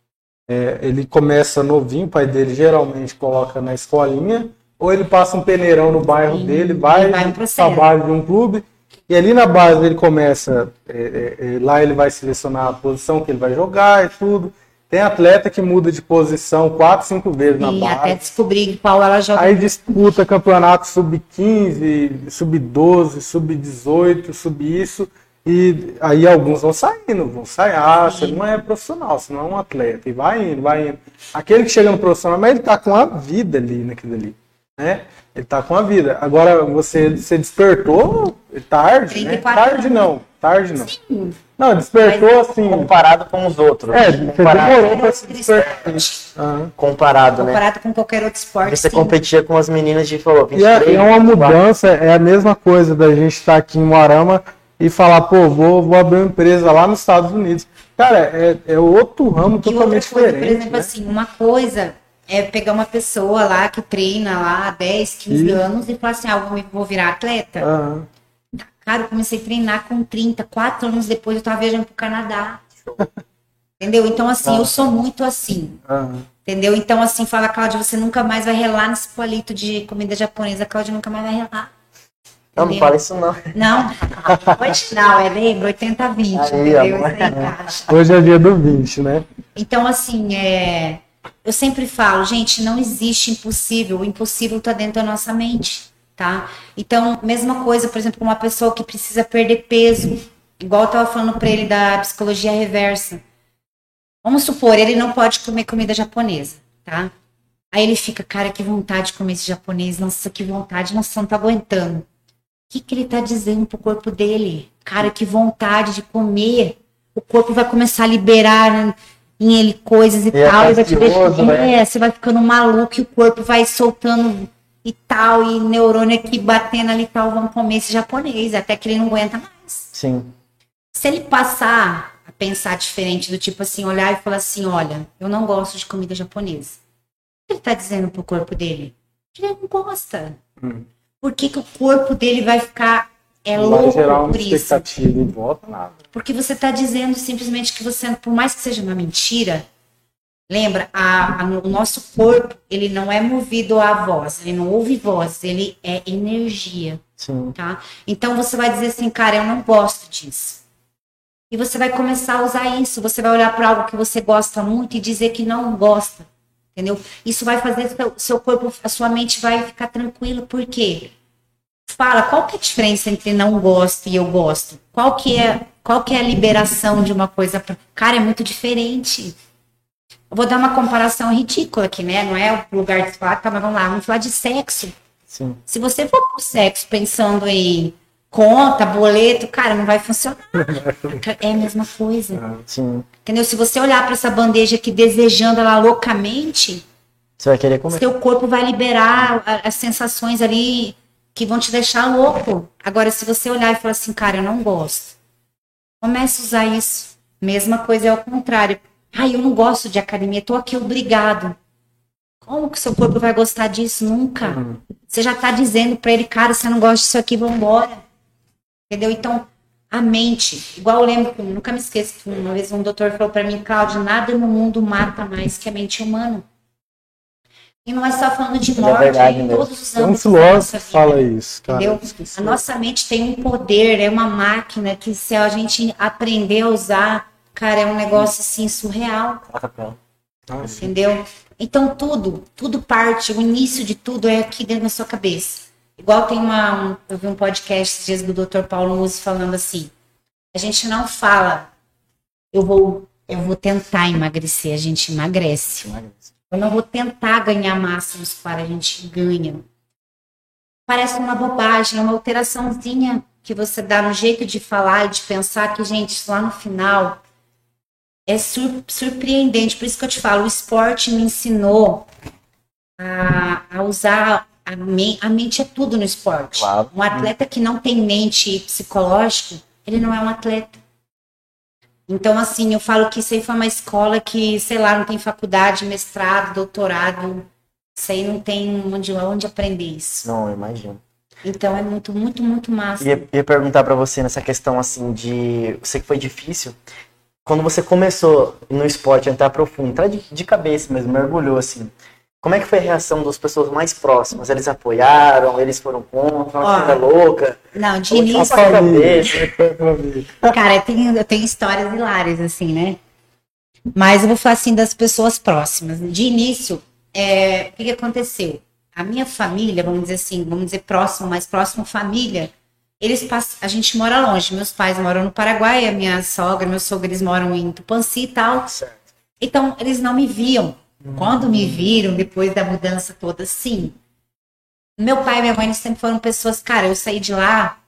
É, ele começa novinho, o pai dele geralmente coloca na escolinha, ou ele passa um peneirão no bairro Sim, dele, vai, vai para base de um clube, e ali na base ele começa, é, é, é, lá ele vai selecionar a posição que ele vai jogar e tudo. Tem atleta que muda de posição quatro, cinco vezes na E base. até descobrir qual ela joga. Aí disputa campeonato sub-15, sub-12, sub-18, sub isso. E aí alguns vão saindo, vão sair. Ah, você não é profissional, você não é um atleta. E vai indo, vai indo. Aquele que chega no profissional, mas ele tá com a vida ali naquilo ali. Né? Ele tá com a vida. Agora você, você despertou tarde, né? 34 Tarde não, tarde não. Sim. Não, despertou assim. Comparado com os outros. É, você comparado, demorou pra se despertar. Ah. comparado, né? Comparado com qualquer outro esporte. Você sim. competia com as meninas de falou, E é, 23, é uma 24. mudança, é a mesma coisa da gente estar aqui em Moarama e falar, pô, vou, vou abrir uma empresa lá nos Estados Unidos. Cara, é, é outro ramo outra totalmente coisa, por diferente. exemplo, né? assim, uma coisa é pegar uma pessoa lá que treina lá há 10, 15 E- anos e falar assim, ah, vou- vou virar atleta. Aham. Cara, eu comecei a treinar com 30, 4 anos depois eu tava viajando pro Canadá. Entendeu? Então, assim, eu sou muito assim. aham. Entendeu? Então, assim, fala, Cláudia, você nunca mais vai relar nesse palito de comida japonesa. Cláudia nunca mais vai relar. Não, não fala isso não. Não, hoje não, é lembra? 80 20, Aí, entendeu? amor. Isso aí encaixa. Hoje é dia do 20, né? Então, assim, é... eu sempre falo, gente, não existe impossível. O impossível está dentro da nossa mente, tá? Então, mesma coisa, por exemplo, uma pessoa que precisa perder peso, igual eu tava falando para ele da psicologia reversa. Vamos supor, ele não pode comer comida japonesa, tá? Aí ele fica, cara, que vontade de comer esse japonês, nossa, que vontade, nossa, não tá aguentando. O que, que ele tá dizendo pro corpo dele? Cara, que vontade de comer. O corpo vai começar a liberar né, em ele coisas e, E é tal, e vai te deixando, né? é, você vai ficando maluco e o corpo vai soltando e tal, e neurônio aqui batendo ali e tal, vamos comer esse japonês, até que ele não aguenta mais. Sim. Se ele passar a pensar diferente, do tipo assim, olhar e falar assim, olha, eu não gosto de comida japonesa. O que ele tá dizendo pro corpo dele? Ele não gosta. Hum. Por que, que o corpo dele vai ficar é Vai louco gerar uma por isso? expectativa volta nada. Porque você está dizendo simplesmente que você, por mais que seja uma mentira, lembra, a- a- o nosso corpo, ele não é movido à voz, ele não ouve voz, ele é energia, Sim. tá? Então você vai dizer assim, cara, eu não gosto disso. E você vai começar a usar isso, você vai olhar para algo que você gosta muito e dizer que não gosta, entendeu? Isso vai fazer seu, seu corpo, a sua mente vai ficar tranquila, por quê? Fala, qual que é a diferença entre não gosto e eu gosto? Qual que é, qual que é a liberação de uma coisa pra... Cara, é muito diferente. Eu vou dar uma comparação ridícula aqui, né? Não é o lugar de falar, tá, mas vamos lá, vamos falar de sexo. Sim. Se você for pro sexo pensando em conta, boleto, cara, não vai funcionar. É a mesma coisa. Sim. Entendeu? Se você olhar para essa bandeja aqui desejando ela loucamente, Você vai querer comer. seu corpo vai liberar as sensações ali que vão te deixar louco. Agora, se você olhar e falar assim, cara, eu não gosto. Comece a usar isso. Mesma coisa é ao contrário. Ai, eu não gosto de academia, tô aqui obrigado. Como que seu corpo vai gostar disso? Nunca. Você já tá dizendo pra ele, cara, você não gosta disso aqui, vambora. Entendeu? Então, a mente, igual eu lembro, que eu nunca me esqueço que uma vez um doutor falou pra mim, Cláudio, nada no mundo mata mais que a mente humana. E não é só falando de É morte, verdade é em todos os Tem um âmbitos da filósofo nossa que vida. fala isso, cara. Entendeu? A nossa mente tem um poder, é uma máquina que se a gente aprender a usar, cara, é um negócio assim surreal, Ah, entendeu? Então tudo, tudo parte, o início de tudo é aqui dentro da sua cabeça. Igual tem uma, um- eu vi um podcast dias do Dr. Paulo Musi falando assim, a gente não fala, eu vou, eu vou tentar emagrecer, a gente emagrece. Eu não vou tentar ganhar massa muscular, a gente ganha. Parece uma bobagem, é uma alteraçãozinha que você dá no jeito de falar e de pensar que, gente, lá no final é sur- surpreendente. Por isso que eu te falo, o esporte me ensinou a, a usar a, a mente é tudo no esporte. Claro. Um atleta que não tem mente psicológico, ele não é um atleta. Então, assim, eu falo que isso aí foi uma escola que, sei lá, não tem faculdade, mestrado, doutorado. Isso aí não tem onde, onde aprender isso. Não, eu imagino. Então é muito, muito, muito massa. Ia, ia perguntar pra você nessa questão assim de. Eu sei que foi difícil. Quando você começou no esporte, a entrar profundo, entrar de, de cabeça mesmo, mergulhou assim. Como é que foi a reação das pessoas mais próximas? Eles apoiaram? Eles foram contra? Uma coisa louca? Não, de que início, cara, eu tenho, eu tenho histórias hilárias, assim, né? Mas eu vou falar assim das pessoas próximas. De início, é, o que, que aconteceu? A minha família, vamos dizer assim, vamos dizer próximo, mais próximo família, eles passam, a gente mora longe. Meus pais moram no Paraguai, a minha sogra, meus sogros eles moram em Tupanci e tal. Certo. Então, eles não me viam. Quando me viram, depois da mudança toda, sim. Meu pai e minha mãe sempre foram pessoas, cara, eu saí de lá,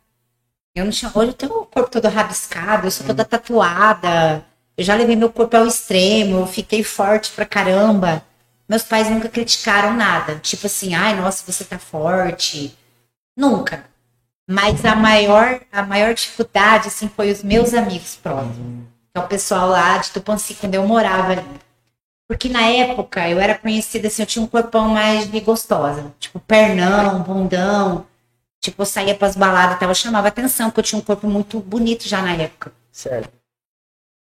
eu não tinha. Hoje eu tenho o corpo todo rabiscado, eu sou toda tatuada, eu já levei meu corpo ao extremo, eu fiquei forte pra caramba. Meus pais nunca criticaram nada. Tipo assim, ai, nossa, você tá forte. Nunca. Mas a maior, a maior dificuldade, assim, foi os meus amigos próximos. Que é o pessoal lá de Tupanci, quando eu morava ali. Porque na época eu era conhecida assim, eu tinha um corpão mais de gostosa. Tipo, pernão, bundão. Tipo, eu saía pras baladas e tal. Eu chamava atenção, porque eu tinha um corpo muito bonito já na época. Certo.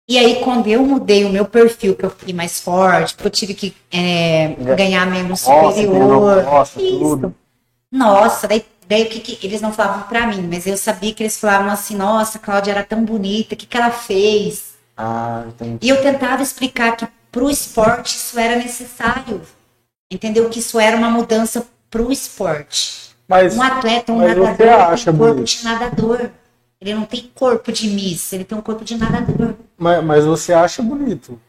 E aí, quando eu mudei o meu perfil, que eu fiquei mais forte, porque eu tive que é, ganhar membro superior. nossa, Isso. tudo. Nossa, daí, daí o que, que eles não falavam pra mim, mas eu sabia que eles falavam assim, nossa, a Cláudia era tão bonita, o que, que ela fez? Ah, entendi. E eu tentava explicar que pro esporte isso era necessário. Entendeu? Que isso era uma mudança pro esporte. Mas, Um atleta, um nadador, acha tem um corpo bonito? de nadador. Ele não tem corpo de miss, ele tem um corpo de nadador. mas, mas você acha bonito.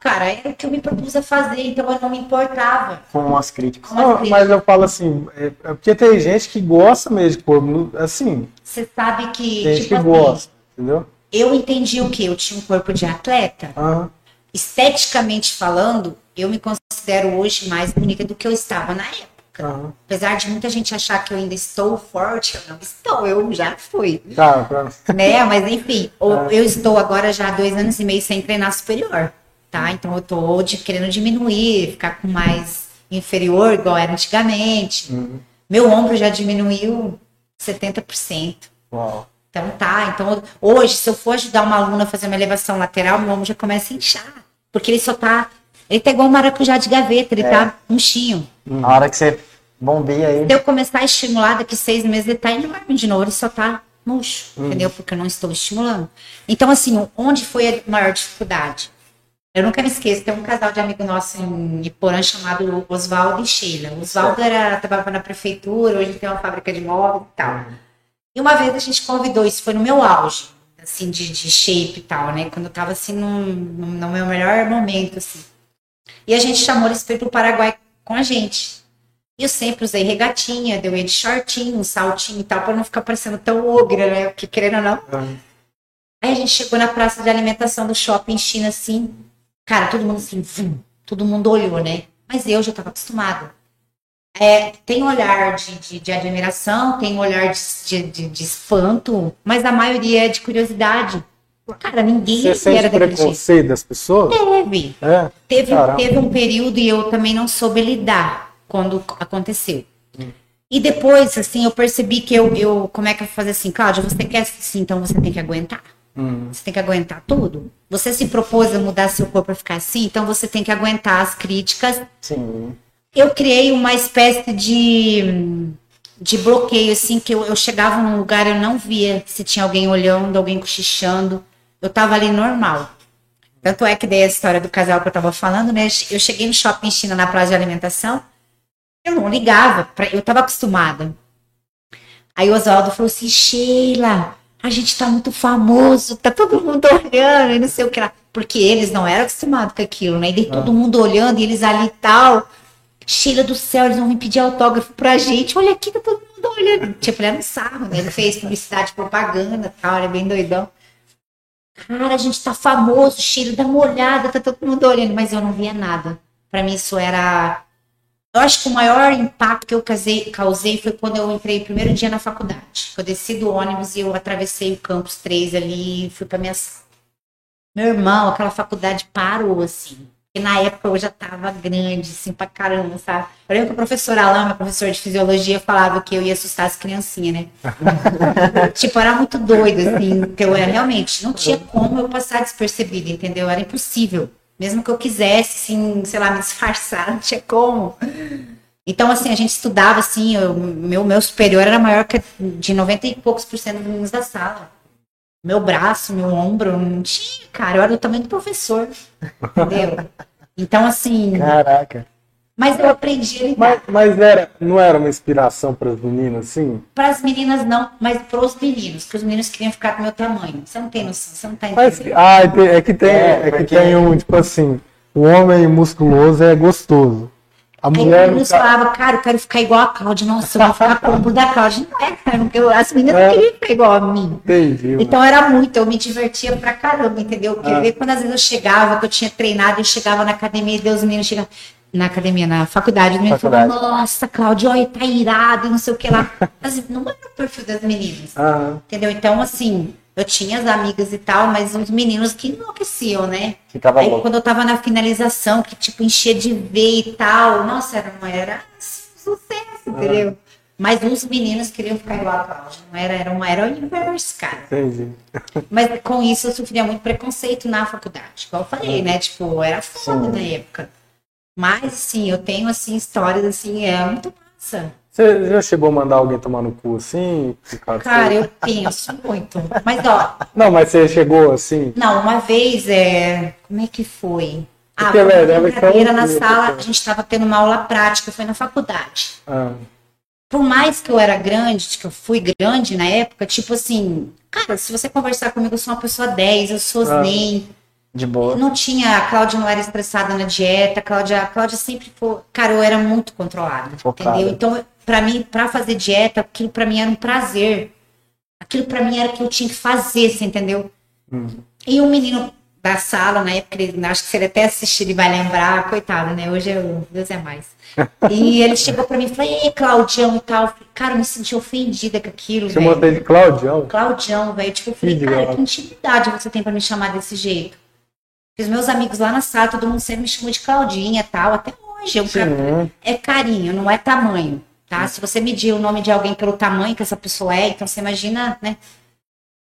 Cara, era o que eu me propus a fazer, então eu não me importava. Com as críticas. Com as Não, críticas. mas eu falo assim, é, é porque tem gente que gosta mesmo de corpo. Assim, Você sabe que, tem gente tipo que assim, gosta, entendeu? eu entendi o que? Eu tinha um corpo de atleta. Aham. Esteticamente falando, eu me considero hoje mais bonita do que eu estava na época. aham. Apesar de muita gente achar que eu ainda estou forte, eu não estou, eu já fui. Tá, pra... né? Mas enfim, o- eu estou agora já há dois anos e meio sem treinar superior, tá? Então eu tô de- querendo diminuir, ficar com mais inferior, igual era antigamente. Meu ombro já diminuiu 70%. Uau. Então tá, então hoje, se eu for ajudar uma aluna a fazer uma elevação lateral, meu ombro já começa a inchar. Porque ele só tá. Ele tá igual um maracujá de gaveta, ele tá murchinho. Na hora que você bombeia ele. Se eu começar a estimular daqui seis meses, ele tá enorme de novo, ele só tá murcho, entendeu? Porque eu não estou estimulando. Então, assim, onde foi a maior dificuldade? Eu nunca me esqueço, tem um casal de amigo nosso em Iporã chamado Oswaldo e Sheila. Oswaldo era, trabalhava na prefeitura, hoje tem uma fábrica de móveis e tal. E uma vez a gente convidou, isso foi no meu auge, assim, de, de shape e tal, né? Quando eu tava, assim, num, no meu melhor momento, assim. E a gente chamou eles pra ir pro Paraguai com a gente. E eu sempre usei regatinha, deu de shortinho, saltinho e tal, pra não ficar parecendo tão ogra, né? Porque querendo ou não. Aí a gente chegou na praça de alimentação do shopping China, assim. Cara, todo mundo assim, vum, todo mundo olhou, né? Mas eu já tava acostumada. É, tem um olhar de, de, de admiração, tem um olhar de, de, de- espanto, mas a maioria é de curiosidade. Cara, ninguém Você era sente daquele jeito. preconceito das pessoas? Teve. É. Teve, Caramba. teve um período e eu também não soube lidar quando aconteceu. E depois, assim, eu percebi que eu, eu como é que eu vou fazer assim, Cláudia, você quer assim, então você tem que aguentar. Você tem que aguentar tudo. Você se propôs a mudar seu corpo para ficar assim, então você tem que aguentar as críticas. Sim. Eu criei uma espécie de, de bloqueio, assim, que eu, eu chegava num lugar, eu não via se tinha alguém olhando, alguém cochichando. Eu tava ali normal. Tanto é que dei a história do casal que eu tava falando, né? Eu cheguei no shopping China na praça de alimentação, eu não ligava, pra- eu tava acostumada. Aí o Oswaldo falou assim, Sheila, a gente tá muito famoso, tá todo mundo olhando e não sei o que lá. Porque eles não eram acostumados com aquilo, né? E daí todo mundo olhando e eles ali e tal. Sheila do céu, eles vão vir pedir autógrafo pra gente. Olha aqui, tá todo mundo olhando. Tipo, ele era um sarro, né? Ele fez publicidade, propaganda tal, ele é bem doidão. Cara, a gente tá famoso, Sheila, dá uma olhada, tá todo mundo olhando, mas eu não via nada. Pra mim isso era. Eu acho que o maior impacto que eu casei- causei foi quando eu entrei primeiro dia na faculdade. Eu desci do ônibus e eu atravessei o campus 3 ali fui pra minha. Meu irmão, aquela faculdade parou, assim. E na época eu já tava grande, assim, pra caramba, sabe? Eu lembro que o professor Alain, meu professor de fisiologia, falava que eu ia assustar as criancinhas, né? tipo, era muito doido, assim, que eu era realmente, não tinha como eu passar despercebido, entendeu? Era impossível. Mesmo que eu quisesse, assim, sei lá, me disfarçar, não tinha como. Então, assim, a gente estudava, assim, eu, meu, meu superior era maior que de 90 e poucos por cento dos meninos da sala. Meu braço, meu ombro, não tinha, cara, eu era do tamanho do professor, entendeu? Então, assim, Caraca. mas eu aprendi a lidar. Mas, mas era, não era uma inspiração para as meninas, assim? Para as meninas não, mas para os meninos, que os meninos queriam ficar do meu tamanho. Você não tem noção, você não tá Mas, entendendo. ah, é que- é que tem, É, é, que porque- tem um, tipo assim, o homem musculoso é gostoso. A Aí mulher não meninos tá- falavam, cara, eu quero ficar igual a Cláudia. Nossa, eu vou ficar com o da Cláudia. Não é, cara, porque as meninas É. não queriam ficar igual a mim. Entendi. Então era muito, eu me divertia pra caramba, entendeu? Porque Ah. quando às vezes eu chegava, que eu tinha treinado, eu chegava na academia e Deus, os meninos chegavam. Na academia, na faculdade, meninos falavam, Faculdade. nossa, Cláudia, olha, tá irado e não sei o que lá. Mas não era o perfil das meninas. Ah, Entendeu? Então, assim, eu tinha as amigas e tal, mas os meninos que enlouqueciam, né? Ficava Aí louco. quando eu tava na finalização, que tipo, enchia de ver e tal, nossa, era, uma- era sucesso, entendeu? Mas os meninos queriam ficar igual a Cláudia. Não era, era, o inverso, cara. entendi. Mas com isso eu sofria muito preconceito na faculdade. Igual eu falei, né? Tipo, era foda Sim. na época. Mas, assim, eu tenho, assim, histórias, assim, é muito massa. Você já chegou a mandar alguém tomar no cu assim? causa Cara, eu penso muito. Mas, ó, Não, mas você chegou assim? Não, uma vez, é... como é que foi? Ah, foi uma velho, deve ser um brincadeira na sala, a gente estava tendo uma aula prática, foi na faculdade. Ah, Por mais que eu era grande, que eu fui grande na época, tipo assim, cara, se você conversar comigo, eu sou uma pessoa 10, eu sou Ah. zen. De boa. Não tinha, a Cláudia não era estressada na dieta, a Cláudia, a Cláudia sempre foi, cara, eu era muito controlada, Focada. entendeu? Então, pra mim, pra fazer dieta, aquilo pra mim era um prazer. Aquilo pra mim era o que eu tinha que fazer, você entendeu? E o menino da sala, na época, ele, acho que se ele até assistir, ele vai lembrar, coitado, né? Hoje eu, Deus é mais. E ele chegou pra mim e falou, ei, Claudião e tal. Cara, eu me senti ofendida com aquilo, chamou até de Claudião? Claudião, velho. Tipo, eu falei, Que cara, legal. que intimidade você tem pra me chamar desse jeito. Os meus amigos lá na sala, todo mundo sempre me chamou de Claudinha e tal, até hoje. É carinho, não é tamanho, tá? Se você medir o nome de alguém pelo tamanho que essa pessoa é, então você imagina, né?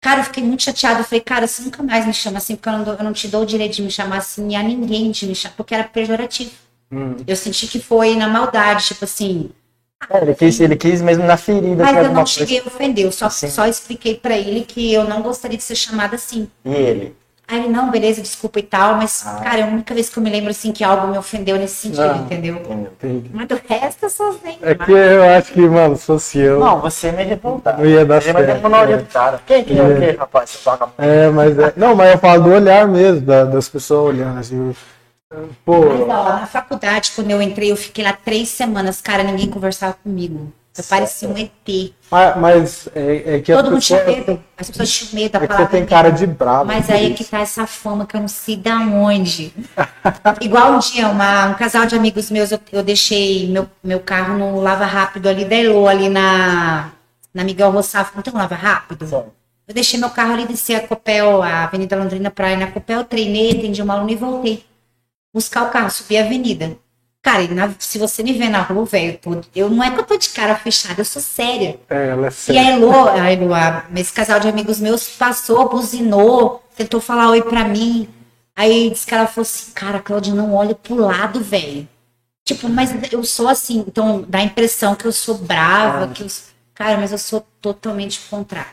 Cara, eu fiquei muito chateada. Eu falei, cara, você nunca mais me chama assim, porque eu não, dou- eu não te dou o direito de me chamar assim, e a ninguém de me chamar, porque era pejorativo. Hum. Eu senti que foi na maldade, tipo assim. É, ele, quis, ele quis mesmo na ferida. Mas assim, eu não coisa. cheguei a ofender, eu só, Sim. só expliquei pra ele que eu não gostaria de ser chamada assim. E ele? Aí ele, não, beleza, desculpa e tal, mas, Ah. cara, é a única vez que eu me lembro assim que algo me ofendeu nesse sentido, Ah. entendeu? Entendi. Mas do resto eu sou zen. É que eu acho que, mano, se fosse eu. Não, você é meio revoltado. Não ia dar é certo, uma é. orientada. Quem que é o quê, rapaz? Você toca É, mas é. Não, mas eu falo do olhar mesmo, da- das pessoas olhando assim. Pô, Mas, ó, na faculdade, quando eu entrei, eu fiquei lá três semanas, cara, ninguém conversava comigo. Eu parecia um ET. mas, mas é, é que Todo mundo tinha pessoa. medo. As pessoas tinham medo da É que você palavra. tem cara de bravo. Mas aí é que tá essa fama que eu não sei da onde. Igual um dia, uma- um casal de amigos meus, eu, eu deixei meu, meu carro no lava rápido ali da Elo, ali na, na Miguel Rossafo. Não tem um lava rápido? Sim. Eu deixei meu carro ali, desci a Copel, a Avenida Londrina Praia na Copel, treinei, atendi uma aluna e voltei. Buscar o carro, subi a avenida. Cara, e se você me ver na rua, velho, eu, não é que eu tô de cara fechada, eu sou séria. É, ela é E séria. a Elo, a Elo, a- esse casal de amigos meus passou, buzinou, tentou falar oi pra mim. Aí disse que ela falou assim, cara, Cláudia, não olha pro lado, velho. Tipo, mas eu sou assim, então dá a impressão que eu sou brava, que eu. Cara, mas eu sou totalmente contrário.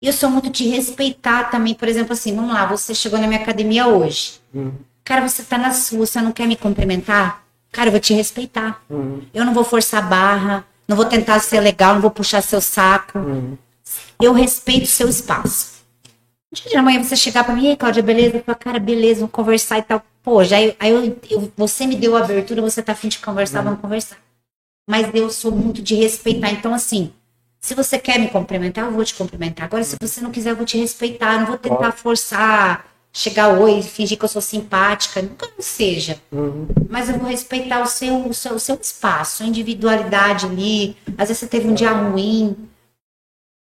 E eu sou muito de respeitar também, por exemplo, assim, vamos lá, você chegou na minha academia hoje. Uhum. Cara, você tá na sua, você não quer me cumprimentar? Cara, eu vou te respeitar. Uhum. Eu não vou forçar barra, não vou tentar ser legal, não vou puxar seu saco. Uhum. Eu respeito o seu espaço. Um dia de amanhã você chegar pra mim, ei, Cláudia, beleza? Eu falo, cara, beleza, vamos conversar e tal. Pô, já eu, aí eu, eu- você me deu a abertura, você tá afim de conversar, vamos conversar. Mas eu sou muito de respeitar. Então, assim, se você quer me cumprimentar, eu vou te cumprimentar. Agora, se você não quiser, eu vou te respeitar. Eu não vou tentar forçar, chegar oi, fingir que eu sou simpática. Nunca não seja. Uhum. Mas eu vou respeitar o seu, o seu, o seu espaço, a individualidade ali. Às vezes você teve um dia ruim.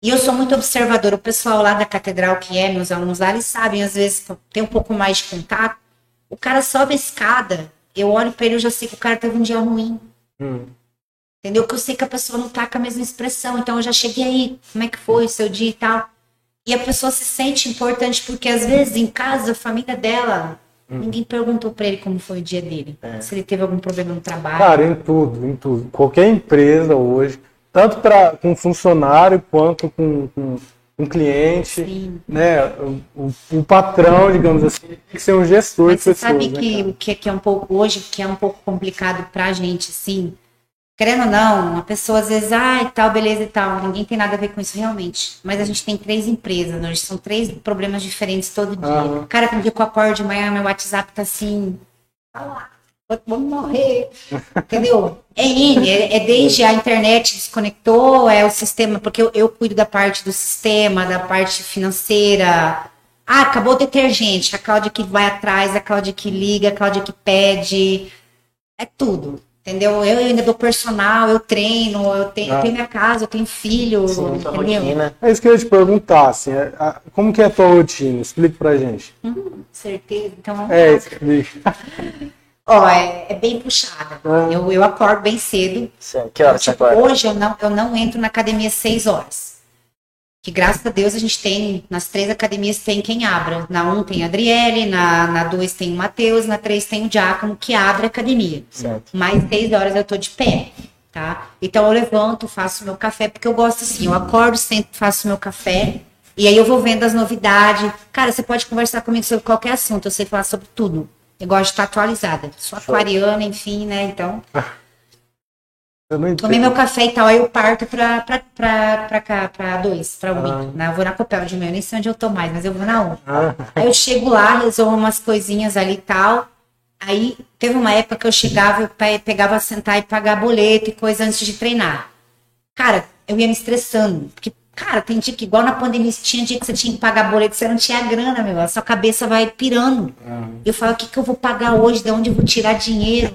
E eu sou muito observadora. O pessoal lá da catedral, que é, meus alunos lá, eles sabem, às vezes tem um pouco mais de contato. O cara sobe a escada, eu olho pra ele, eu já sei que o cara teve um dia ruim. Hum. Entendeu? Que eu sei que a pessoa não tá com a mesma expressão. Então eu já cheguei aí, como é que foi o seu dia e tal. E a pessoa se sente importante porque às vezes em casa, a família dela, ninguém perguntou pra ele como foi o dia dele. Se ele teve algum problema no trabalho. Cara, em tudo, em tudo. Qualquer empresa hoje, tanto pra, com funcionário quanto com, com, com cliente, Sim. né? O, o- patrão, digamos assim, tem que ser um gestor Mas de você pessoas. sabe né, que o que, que é um pouco hoje, que é um pouco complicado pra gente, assim, querendo ou não, a pessoa às vezes, ah, e tal, beleza e tal, ninguém tem nada a ver com isso realmente. Mas a gente tem três empresas, hoje são três problemas diferentes todo dia. Aham. Cara, tem dia que eu acordo de manhã, meu WhatsApp tá assim, vou- vamos morrer, entendeu? É N, é, é desde a internet desconectou, é o sistema, porque eu, eu cuido da parte do sistema, da parte financeira, ah, acabou o detergente. A Cláudia que vai atrás, a Cláudia que liga, a Cláudia que pede. É tudo. Entendeu? Eu ainda dou personal, eu treino, eu tenho, eu Ah. tenho minha casa, eu tenho filho, Sim, rotina. É isso que eu ia te perguntar, assim, é, a- como que é a tua rotina? Explica pra gente. Certeza. Então, vamos É, explica. Ó, é, é bem puxada. Ah. Eu, eu acordo bem cedo. Certo. Que horas você Tipo, acorda? hoje eu não, eu não entro na academia às 6 horas. Que graças a Deus a gente tem, nas três academias tem quem abra. Na 1 um tem a Adriele, na, na 2 tem o Matheus, na 3 tem o Diácono que abre a academia. Certo. Mais 6 horas eu tô de pé, tá? Então eu levanto, faço meu café, porque eu gosto assim, eu acordo, sento, faço meu café, e aí eu vou vendo as novidades. Cara, você pode conversar comigo sobre qualquer assunto, eu sei falar sobre tudo. Eu gosto de estar atualizada. Sou aquariana, enfim, né? Então, Eu não Tomei entendo. meu café e tal, aí eu parto pra, pra, pra, pra cá, pra dois, pra um. Ah. né? Eu vou na Copel de eu nem sei onde eu tô mais, mas eu vou na um. Ah, Aí eu chego lá, resolvo umas coisinhas ali e tal. Aí teve uma época que eu chegava, eu pe- pegava sentar e pagar boleto e coisa antes de treinar. Cara, eu ia me estressando. Porque, cara, tem dia que, igual na pandemia, tinha dia que você tinha que pagar boleto, você não tinha grana, meu. A sua cabeça vai pirando. Eu falo, o que, que eu vou pagar hoje? De onde eu vou tirar dinheiro?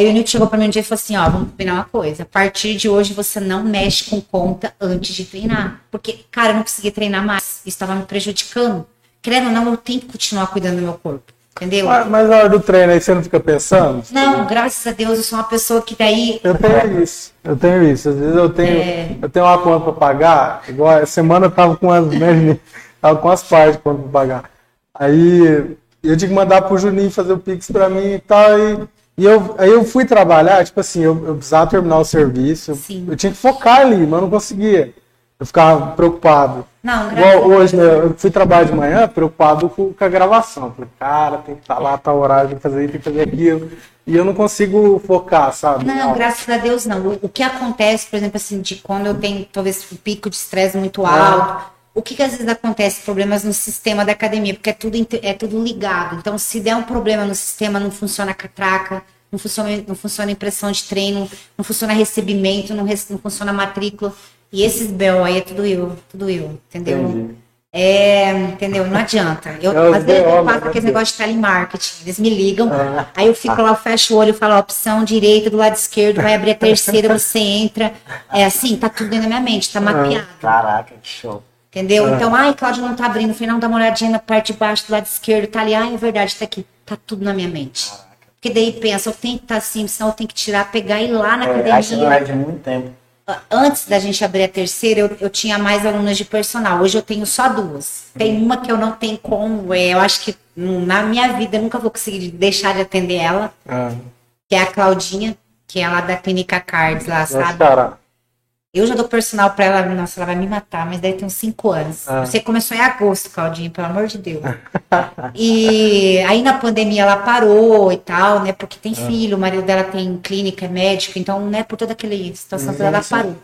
Aí o Nilton chegou pra mim um dia e falou assim, ó, vamos combinar uma coisa. A partir de hoje você não mexe com conta antes de treinar. Porque, cara, eu não conseguia treinar mais. Isso estava me prejudicando. Querendo ou não, eu tenho que continuar cuidando do meu corpo. Entendeu? mas, mas na hora do treino aí você não fica pensando? Não, graças a Deus, eu sou uma pessoa que daí. Eu tenho isso. Eu tenho isso. Às vezes eu tenho, É. eu tenho uma conta pra pagar. Igual a semana eu tava com as né, tava com as partes de conta pra pagar. Aí eu tinha que mandar pro Juninho fazer o Pix pra mim e tal. E, e eu, aí eu fui trabalhar, tipo assim, eu, eu precisava terminar o serviço. Eu, Sim. eu tinha que focar ali, mas eu não conseguia. Eu ficava preocupado. Não, graças Igual a Deus. hoje, né? Eu fui trabalhar de manhã preocupado com, com a gravação. Falei, cara, tem que estar lá, tá horário, tem que fazer isso, tem que fazer aquilo. E eu não consigo focar, sabe? Não, graças a Deus não. O, que acontece, por exemplo, assim, de quando eu tenho talvez um pico de estresse muito alto, o que, que às vezes acontece? Problemas no sistema da academia, porque é tudo, é tudo ligado. Então, se der um problema no sistema, não funciona a catraca, não funciona, não funciona a impressão de treino, não funciona recebimento, não, não funciona a matrícula. E esses BO aí é tudo eu, tudo eu, entendeu? Entendi. É, entendeu? Não adianta. Eu, É os às vezes eu né? faço aquele negócio de telemarketing. Eles me ligam, Ah. aí eu fico lá, eu fecho o olho falo, opção direita do lado esquerdo, vai abrir a terceira, você entra. É assim, tá tudo dentro da minha mente, tá mapeado. Caraca, que show. Entendeu? Ah. Então, ai, Cláudio não tá abrindo, falei, não, dá uma olhadinha na parte de baixo do lado esquerdo, tá ali, ai, é verdade, tá aqui. Tá tudo na minha mente. Porque daí pensa, eu tenho que estar assim, senão eu tenho que tirar, pegar e ir lá na É, aí você não academia é de muito tempo. antes da gente abrir a terceira, eu, eu tinha mais alunas de personal. Hoje eu tenho só duas. Tem uma que eu não tenho como. é, eu acho que hum, na minha vida eu nunca vou conseguir deixar de atender ela, Ah, que é a Claudinha, que é lá da Clínica Cards lá, sabe? cara, Eu já dou personal pra ela, nossa, ela vai me matar, mas daí tem uns cinco anos. Ah. Você começou em agosto, Claudinha, pelo amor de Deus. e aí na pandemia ela parou e tal, né? Porque tem filho, o marido dela tem clínica, é médico, então, né, por toda aquela situação toda, ela parou.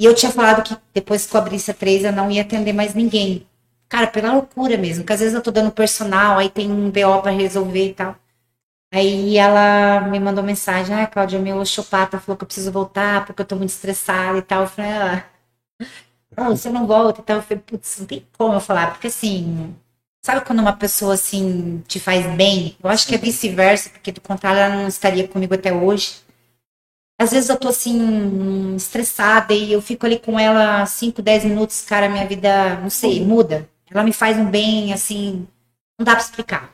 E eu tinha falado que depois que eu abrisse a três, eu não ia atender mais ninguém. Cara, pela loucura mesmo, que às vezes eu tô dando personal, aí tem um BO pra resolver e tal. Aí ela me mandou mensagem, ah, Cláudia, meu osteopata falou que eu preciso voltar porque eu tô muito estressada e tal. Eu falei, ah, não, você não volta e tal. Eu falei, putz, não tem como eu falar, porque assim, sabe quando uma pessoa assim te faz bem? Eu acho que é vice-versa, porque do contrário ela não estaria comigo até hoje. Às vezes eu tô assim, estressada e eu fico ali com ela 5, 10 minutos, cara, minha vida, não sei, muda. Ela me faz um bem, assim, não dá pra explicar.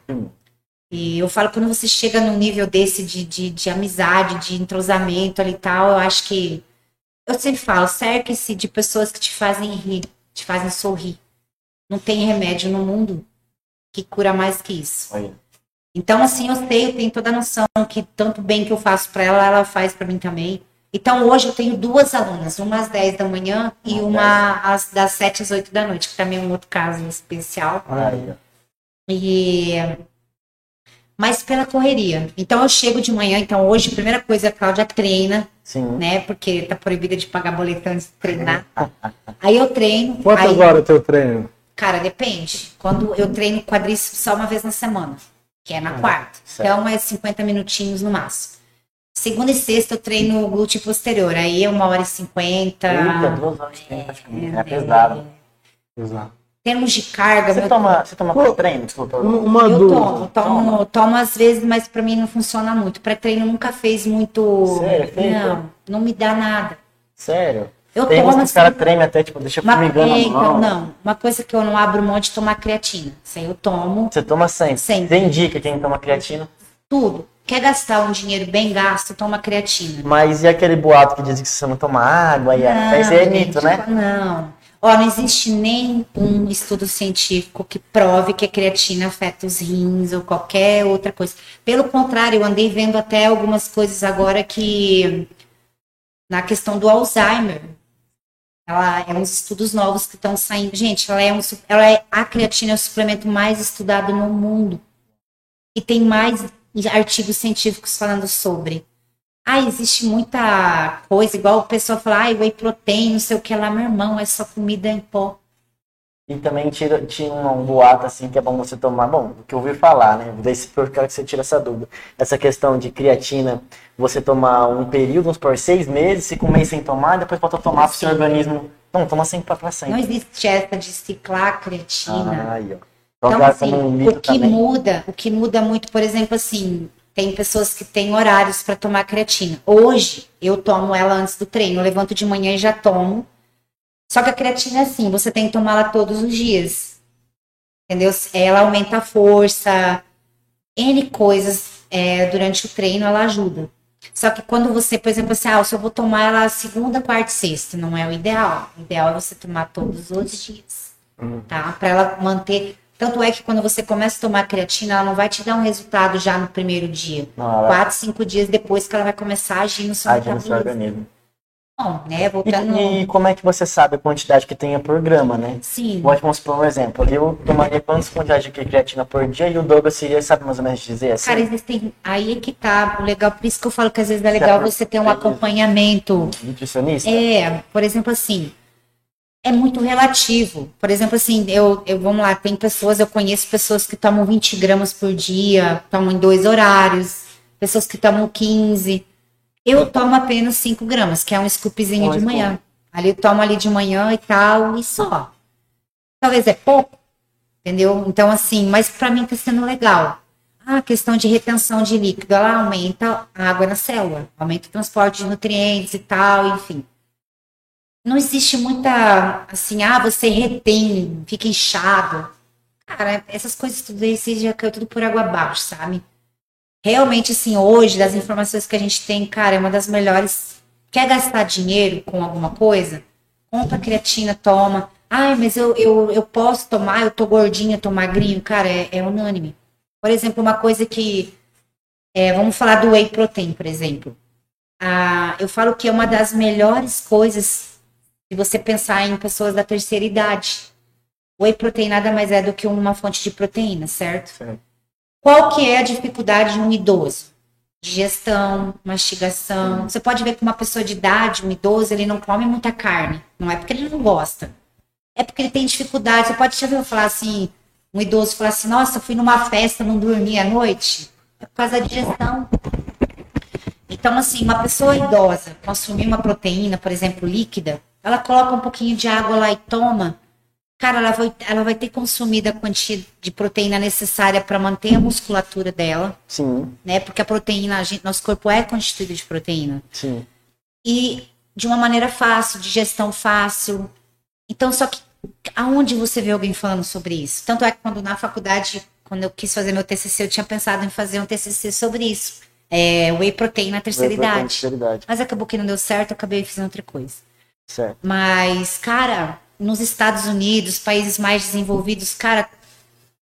E eu falo, quando você chega num nível desse de, de, de amizade, de entrosamento ali e tal, eu acho que. Eu sempre falo, cerque-se de pessoas que te fazem rir, te fazem sorrir. Não tem remédio no mundo que cura mais que isso. Olha. Então, assim, eu sei, eu tenho toda a noção que tanto bem que eu faço para ela, ela faz para mim também. Então, hoje eu tenho duas alunas, uma às 10 da manhã e uma às, das 7 às 8 da noite, que também é um outro caso especial. Aí. E mas pela correria. Então eu chego de manhã, então hoje a primeira coisa a Cláudia treina, Sim. né? Porque tá proibida de pagar boleto antes de treinar. Aí eu treino. Quantas aí, horas é teu treino? Cara, depende. Quando eu treino quadríceps só uma vez na semana, que é na quarta. certo. Então é 50 minutinhos no máximo. Segunda e sexta eu treino glúteo posterior, aí é uma hora e cinquenta. Eita, duas horas tempo, praticamente. É pesado. Exato. Termos de carga, Você toma, você toma pré-treino? Desculpa. Uma eu dúvida. tomo, tomo, tomo às vezes, mas pra mim não funciona muito. Pré-treino nunca fez muito. Sério? Feito? Não, não me dá nada. Sério? Eu Tem uns tomo que os assim, caras tremem até, tipo, deixa uma, formigando é, então, mão. não. Uma coisa que eu não abro mão de tomar creatina. Isso aí eu tomo Você toma sempre. Sempre. Tem dica quem toma creatina. tudo. Quer gastar um dinheiro bem gasto, toma creatina. Mas e aquele boato que diz que você não toma água, e é... Esse aí é gente, mito, né? Não. Ó, não existe nem um estudo científico que prove que a creatina afeta os rins ou qualquer outra coisa. Pelo contrário, eu andei vendo até algumas coisas agora que na questão do Alzheimer. Ela é uns estudos novos que estão saindo. Gente, ela é um, ela é a creatina é o suplemento mais estudado no mundo. E tem mais artigos científicos falando sobre. Ah, existe muita coisa, igual o pessoal fala, ah, whey protein, não sei o que lá, meu irmão, é só comida em pó. E também tira, tinha um boato assim que é bom você tomar. Bom, o que eu ouvi falar, né? Se eu quero que você tire essa dúvida. Essa questão de creatina, você tomar um período, vamos por seis meses, um mês sem tomar, depois volta a tomar pro seu organismo. Não, toma sempre pra, pra Não sempre. existe essa de ciclar creatina. Ah, aí, ó. Então, Então, assim, um o que também. muda, o que muda muito, por exemplo, assim, tem pessoas que têm horários para tomar creatina. Hoje, eu tomo ela antes do treino, eu levanto de manhã e já tomo. Só que a creatina é assim, você tem que tomá-la todos os dias. Entendeu? Ela aumenta a força, N coisas é, durante o treino, ela ajuda. Só que quando você, por exemplo, assim, ah, se eu vou tomar ela segunda, quarta e sexta, não é o ideal. O ideal é você tomar todos os dias tá? Para ela manter. Tanto é que quando você começa a tomar creatina, ela não vai te dar um resultado já no primeiro dia. Não, Quatro, cinco dias depois que ela vai começar a agir no seu metabolismo. organismo. Bom, né? Voltando. E, e como é que você sabe a quantidade que tem por grama, né? Sim. Pode, vamos supor um exemplo. Eu tomaria quantas quantidades de creatina por dia e o Douglas seria, sabe mais ou menos dizer assim? Cara, existem. Aí é que tá o legal. Por isso que eu falo que às vezes é legal você ter um acompanhamento. Nutricionista? É, por exemplo, assim, é muito relativo. Por exemplo, assim, eu, eu vamos lá, tem pessoas, eu conheço pessoas que tomam 20 gramas por dia, tomam em dois horários, pessoas que tomam 15. Eu tomo apenas 5 gramas, que é um scoopzinho de manhã. Ali eu tomo ali de manhã e tal, e só. Talvez é pouco, entendeu? Então, assim, mas pra mim tá sendo legal. Ah, questão de retenção de líquido, ela aumenta a água na célula, aumenta o transporte de nutrientes e tal, enfim. Não existe muita, assim, ah, você retém, fica inchado. Cara, essas coisas tudo você já caiu tudo por água abaixo, sabe? Realmente, assim, hoje, das informações que a gente tem, cara, é uma das melhores. Quer gastar dinheiro com alguma coisa? Compra creatina, toma. Ai, mas eu, eu, eu posso tomar, eu tô gordinha, tô magrinho. Cara, é, é unânime. Por exemplo, uma coisa que. é, vamos falar do whey protein, por exemplo. Ah, eu falo que é uma das melhores coisas se você pensar em pessoas da terceira idade. O whey protein nada mais é do que uma fonte de proteína, certo? Certo. Qual que é a dificuldade de um idoso? Digestão, mastigação. Você pode ver que uma pessoa de idade, um idoso, ele não come muita carne. Não é porque ele não gosta. É porque ele tem dificuldade. Você pode te ouvir falar assim, um idoso falar assim, nossa, fui numa festa, não dormi à noite. É por causa da digestão. Então, assim, uma pessoa idosa consumir uma proteína, por exemplo, líquida, ela coloca um pouquinho de água lá e toma. Cara, ela vai, ela vai ter consumido a quantia de proteína necessária para manter a musculatura dela, Sim, né? Porque a proteína, a gente, nosso corpo é constituído de proteína. sim. e de uma maneira fácil, de gestão fácil. Então, só que aonde você vê alguém falando sobre isso? Tanto é que quando na faculdade, quando eu quis fazer meu TCC, eu tinha pensado em fazer um TCC sobre isso. É, whey protein na terceira Whey protein, idade. terceira idade. Mas acabou que não deu certo, eu acabei fazendo outra coisa. Certo. Mas, cara, nos Estados Unidos, países mais desenvolvidos, cara,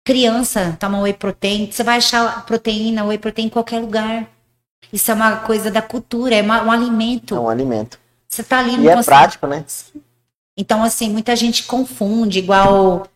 criança toma whey protein, você vai achar proteína, whey protein em qualquer lugar. Isso é uma coisa da cultura, é uma- um alimento. É um alimento. Você tá ali E no é conce- prático, né? Então, assim, muita gente confunde, igual.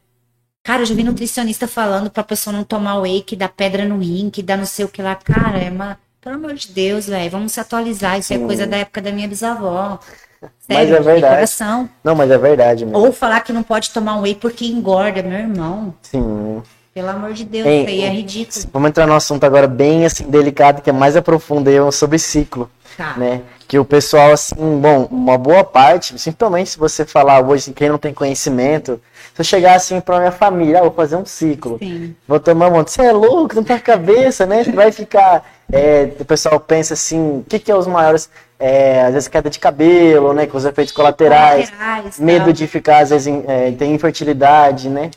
Cara, eu já vi nutricionista falando pra pessoa não tomar whey, que dá pedra no rim, que dá não sei o que lá. Cara, é uma. Pelo amor de Deus, velho, vamos se atualizar. Isso Sim. é coisa da época da minha bisavó. Mas Sério, é de verdade. coração. Não, mas é verdade mesmo. Ou falar que não pode tomar um whey porque engorda, meu irmão. Sim. Pelo amor de Deus, Ei, é ridículo. Vamos entrar num assunto agora bem assim delicado, que é mais aprofundei sobre ciclo, Tá. né? Que o pessoal, assim, bom, uma boa parte, simplesmente se você falar hoje, quem não tem conhecimento, se eu chegar assim pra minha família, ah, vou fazer um ciclo, Sim. vou tomar um monte, você é louco, não tá a cabeça, né? Você vai ficar. é, o pessoal pensa assim, o que, que é os maiores. É, às vezes queda de cabelo, né? Com os efeitos colaterais. Colaterais, medo tal. de ficar, às vezes, é, ter infertilidade, né?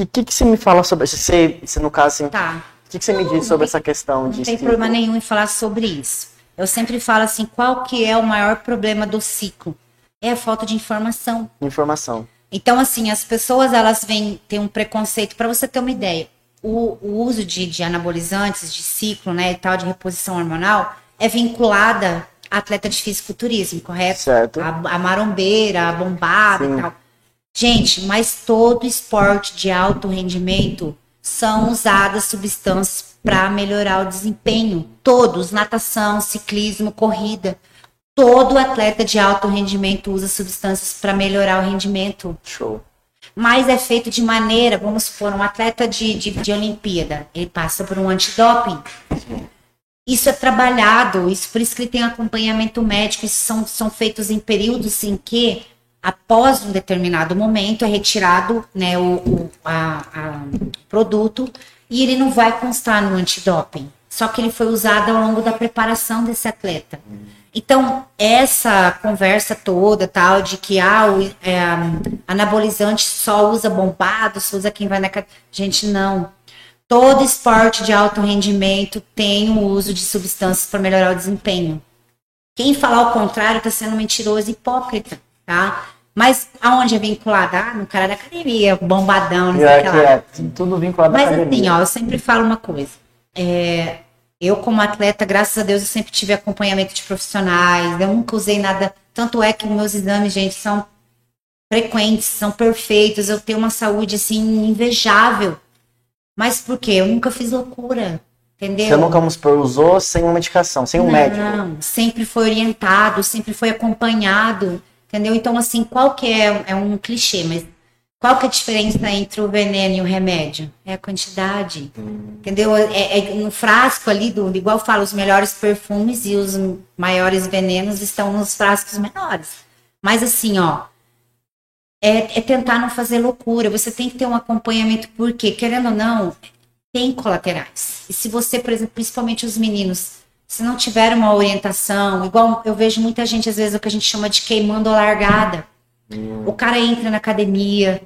O que, que você me fala sobre isso? Você, você, no caso, assim, Tá. o que, que você me diz sobre essa questão de Não tem problema nenhum em falar sobre isso. Eu sempre falo assim, qual que é o maior problema do ciclo? É a falta de informação. Informação. Então, assim, as pessoas, elas vêm ter um preconceito, para você ter uma ideia, o, o uso de, de anabolizantes, de ciclo, né, e tal, de reposição hormonal, é vinculada atleta de fisiculturismo, correto? Certo. A, a marombeira, a bombada Sim. e tal. Gente, mas todo esporte de alto rendimento são usadas substâncias para melhorar o desempenho. Todos, natação, ciclismo, corrida. Todo atleta de alto rendimento usa substâncias para melhorar o rendimento. Show. Mas é feito de maneira, vamos supor, um atleta de, de, de Olimpíada, ele passa por um antidoping. Isso é trabalhado, isso por isso que ele tem acompanhamento médico, isso são, são feitos em períodos em que, após um determinado momento, é retirado né, o, o a- a- produto e ele não vai constar no antidoping. Só que ele foi usado ao longo da preparação desse atleta. Então, essa conversa toda, tal, de que ah, o é, anabolizante só usa bombado, só usa quem vai na. Gente, não. Todo esporte de alto rendimento tem o uso de substâncias para melhorar o desempenho. Quem falar o contrário está sendo mentiroso e hipócrita, tá? Mas aonde é vinculado? Ah, no cara da academia, bombadão, não sei o Pior que lá. é, tudo vinculado à Mas assim, ó, eu sempre falo uma coisa. É, eu, como atleta, graças a Deus, eu sempre tive acompanhamento de profissionais. Eu nunca usei nada. Tanto é que meus exames, gente, são frequentes, são perfeitos. Eu tenho uma saúde, assim, invejável. Mas por quê? Eu nunca fiz loucura. Entendeu? Você nunca, vamos supor, usou sem uma medicação, sem um médico. Não, sempre foi orientado, sempre foi acompanhado, entendeu? Então, assim, qual que é, é um clichê, mas qual que é a diferença entre o veneno e o remédio? É a quantidade, entendeu? É, é no frasco ali, do, igual eu falo, os melhores perfumes e os maiores venenos estão nos frascos menores. Mas assim, ó, é, é tentar não fazer loucura, você tem que ter um acompanhamento, porque, querendo ou não, tem colaterais. E se você, por exemplo, principalmente os meninos, se não tiver uma orientação, igual eu vejo muita gente, às vezes, o que a gente chama de queimando a largada. O cara entra na academia.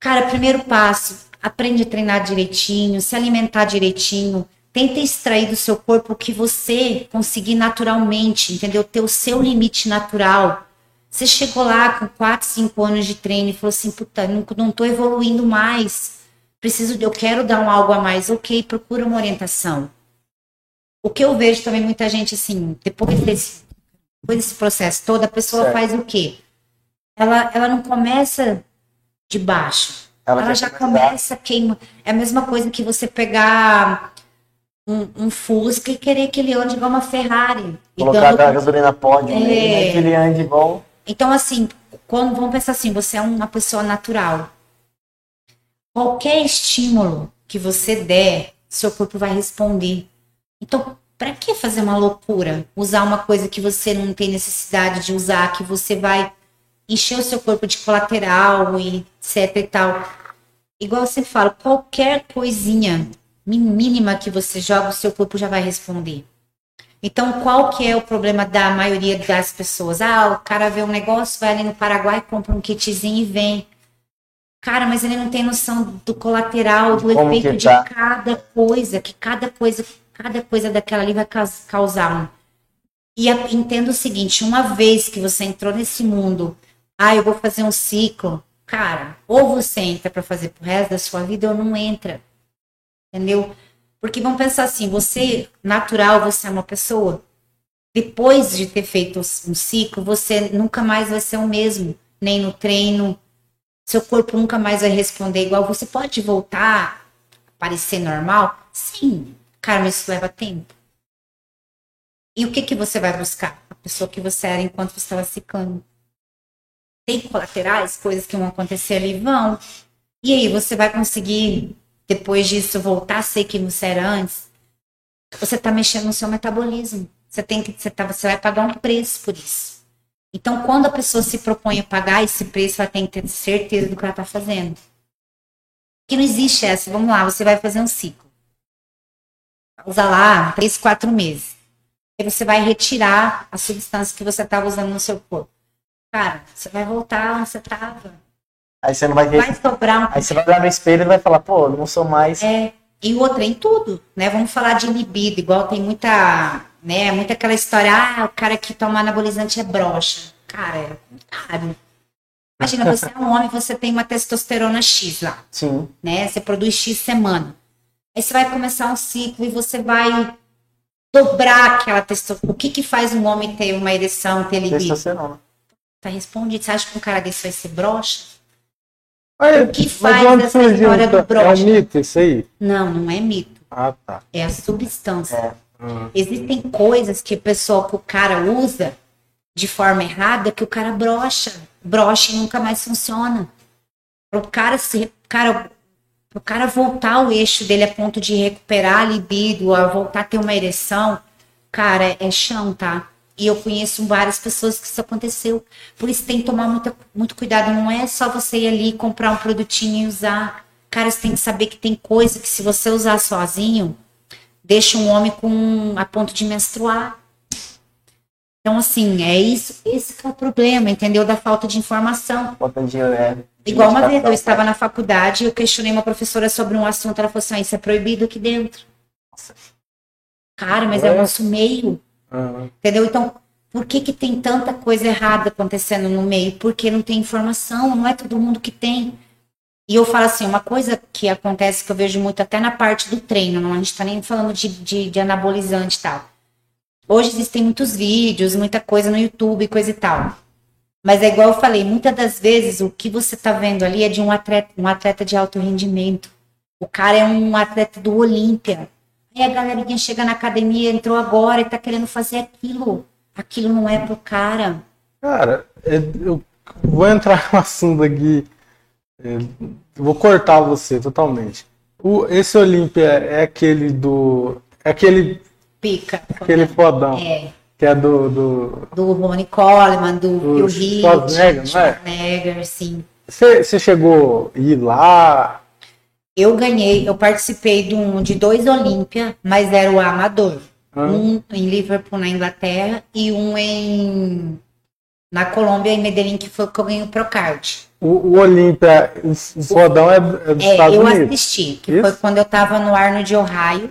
Cara, primeiro passo, aprende a treinar direitinho, se alimentar direitinho. Tenta extrair do seu corpo o que você conseguir naturalmente, entendeu? Ter o seu limite natural. Você chegou lá com 4, 5 anos de treino e falou assim, puta, não, não tô evoluindo mais preciso, eu quero dar um algo a mais, ok, procura uma orientação. O que eu vejo também muita gente assim, depois desse, depois desse processo todo, a pessoa Certo. faz o quê? Ela, ela não começa de baixo. Ela Ela, já começa queima. É a mesma coisa que você pegar um, um Fusca e querer que ele ande igual uma Ferrari. Colocar dando- a gasolina pódio, É. né? que ele ande bom. Então, assim, quando vamos pensar assim, você é uma pessoa natural. Qualquer estímulo que você der, seu corpo vai responder. Então, para que fazer uma loucura? Usar uma coisa que você não tem necessidade de usar, que você vai encher o seu corpo de colateral e etc e tal. Igual você fala, qualquer coisinha mínima que você joga, o seu corpo já vai responder. Então, qual que é o problema da maioria das pessoas? Ah, o cara vê um negócio, vai ali no Paraguai, compra um kitzinho e vem. Cara, mas ele não tem noção do colateral, do Como efeito que de tá? cada coisa, que cada coisa, cada coisa daquela ali vai caus- causar um. E a- entenda o seguinte, uma vez que você entrou nesse mundo, ah, eu vou fazer um ciclo, cara, ou você entra para fazer pro resto da sua vida ou não entra. Entendeu? Porque vamos pensar assim, você, natural, você é uma pessoa. Depois de ter feito um ciclo, você nunca mais vai ser o mesmo. Nem no treino. Seu corpo nunca mais vai responder igual. Você pode voltar a parecer normal? Sim. Cara, isso leva tempo. E o que, que você vai buscar? A pessoa que você era enquanto você estava ciclando. Tem colaterais, coisas que vão acontecer ali? Vão. E aí, você vai conseguir depois disso voltar a ser você era antes, você está mexendo no seu metabolismo. Você tem que, você, tá, você vai pagar um preço por isso. Então, quando a pessoa se propõe a pagar esse preço, ela tem que ter certeza do que ela está fazendo. Que não existe essa. Vamos lá, você vai fazer um ciclo. Usa lá três, quatro meses. Aí você vai retirar a substância que você estava usando no seu corpo. Cara, você vai voltar onde você estava. Aí você não vai ver. Vai sobrar um Aí você vai olhar no espelho e vai falar, pô, não sou mais. É, e outra, em tudo, né? Vamos falar de libido, igual tem muita, né? Muita aquela história, ah, o cara que toma anabolizante é broxa. Cara, é contrário. Imagina, você é um homem, você tem uma testosterona X lá, Sim. né? Você produz X semana. Aí você vai começar um ciclo e você vai dobrar aquela testosterona. O que que faz um homem ter uma ereção, ter libido? Testosterona. Tá respondido. Você acha que um cara desse vai ser broxa? O que faz essa surgiu, história do então? É um mito isso aí? Não, não é mito. Ah, tá. É a substância. É. Ah. Existem coisas que o pessoal, que o cara usa de forma errada, que o cara brocha. Brocha e nunca mais funciona. Pro cara se. Cara, pro cara voltar ao eixo dele a ponto de recuperar a libido, a voltar a ter uma ereção, cara, é chão, tá? E eu conheço várias pessoas que isso aconteceu. Por isso tem que tomar muita, muito cuidado. Não é só você ir ali comprar um produtinho e usar. Cara, você tem que saber que tem coisa que se você usar sozinho, deixa um homem com a ponto de menstruar. Então, assim, é isso, esse que é o problema, entendeu? Da falta de informação. Falta de. É, Igual uma vez, eu estava na faculdade e eu questionei uma professora sobre um assunto, ela falou assim, ah, isso é proibido aqui dentro. Cara, mas é o É. nosso meio, Ah. entendeu? Então, por que que tem tanta coisa errada acontecendo no meio? Porque não tem informação, não é todo mundo que tem. E eu falo assim, uma coisa que acontece que eu vejo muito até na parte do treino, não a gente tá nem falando de, de, de anabolizante e tal. Hoje existem muitos vídeos, muita coisa no YouTube, coisa e tal. Mas é igual eu falei, muitas das vezes o que você tá vendo ali é de um atleta, um atleta de alto rendimento. O cara é um atleta do Olímpia. Aí a galerinha chega na academia, entrou agora e tá querendo fazer aquilo. Aquilo não é pro cara. Cara, é- eu vou entrar no assunto aqui. é, Vou cortar você totalmente. O, esse Olímpia é aquele do. É aquele, Pica. aquele fodão. É, Que é do. do... do Ronnie Coleman, do Do Heath, Schwarzenegger, não é? Schwarzenegger, sim. Você, você chegou a ir lá? Eu ganhei, eu participei de, um, de dois Olímpia, mas era o amador. Ah. Um em Liverpool, na Inglaterra, e um em na Colômbia, em Medellín, que foi o que eu ganhei o Procard. O, o Olímpia, o, o fodão é, é dos É, Estados eu Unidos. assisti, que Isso? foi quando eu tava no Arnold de Ohio,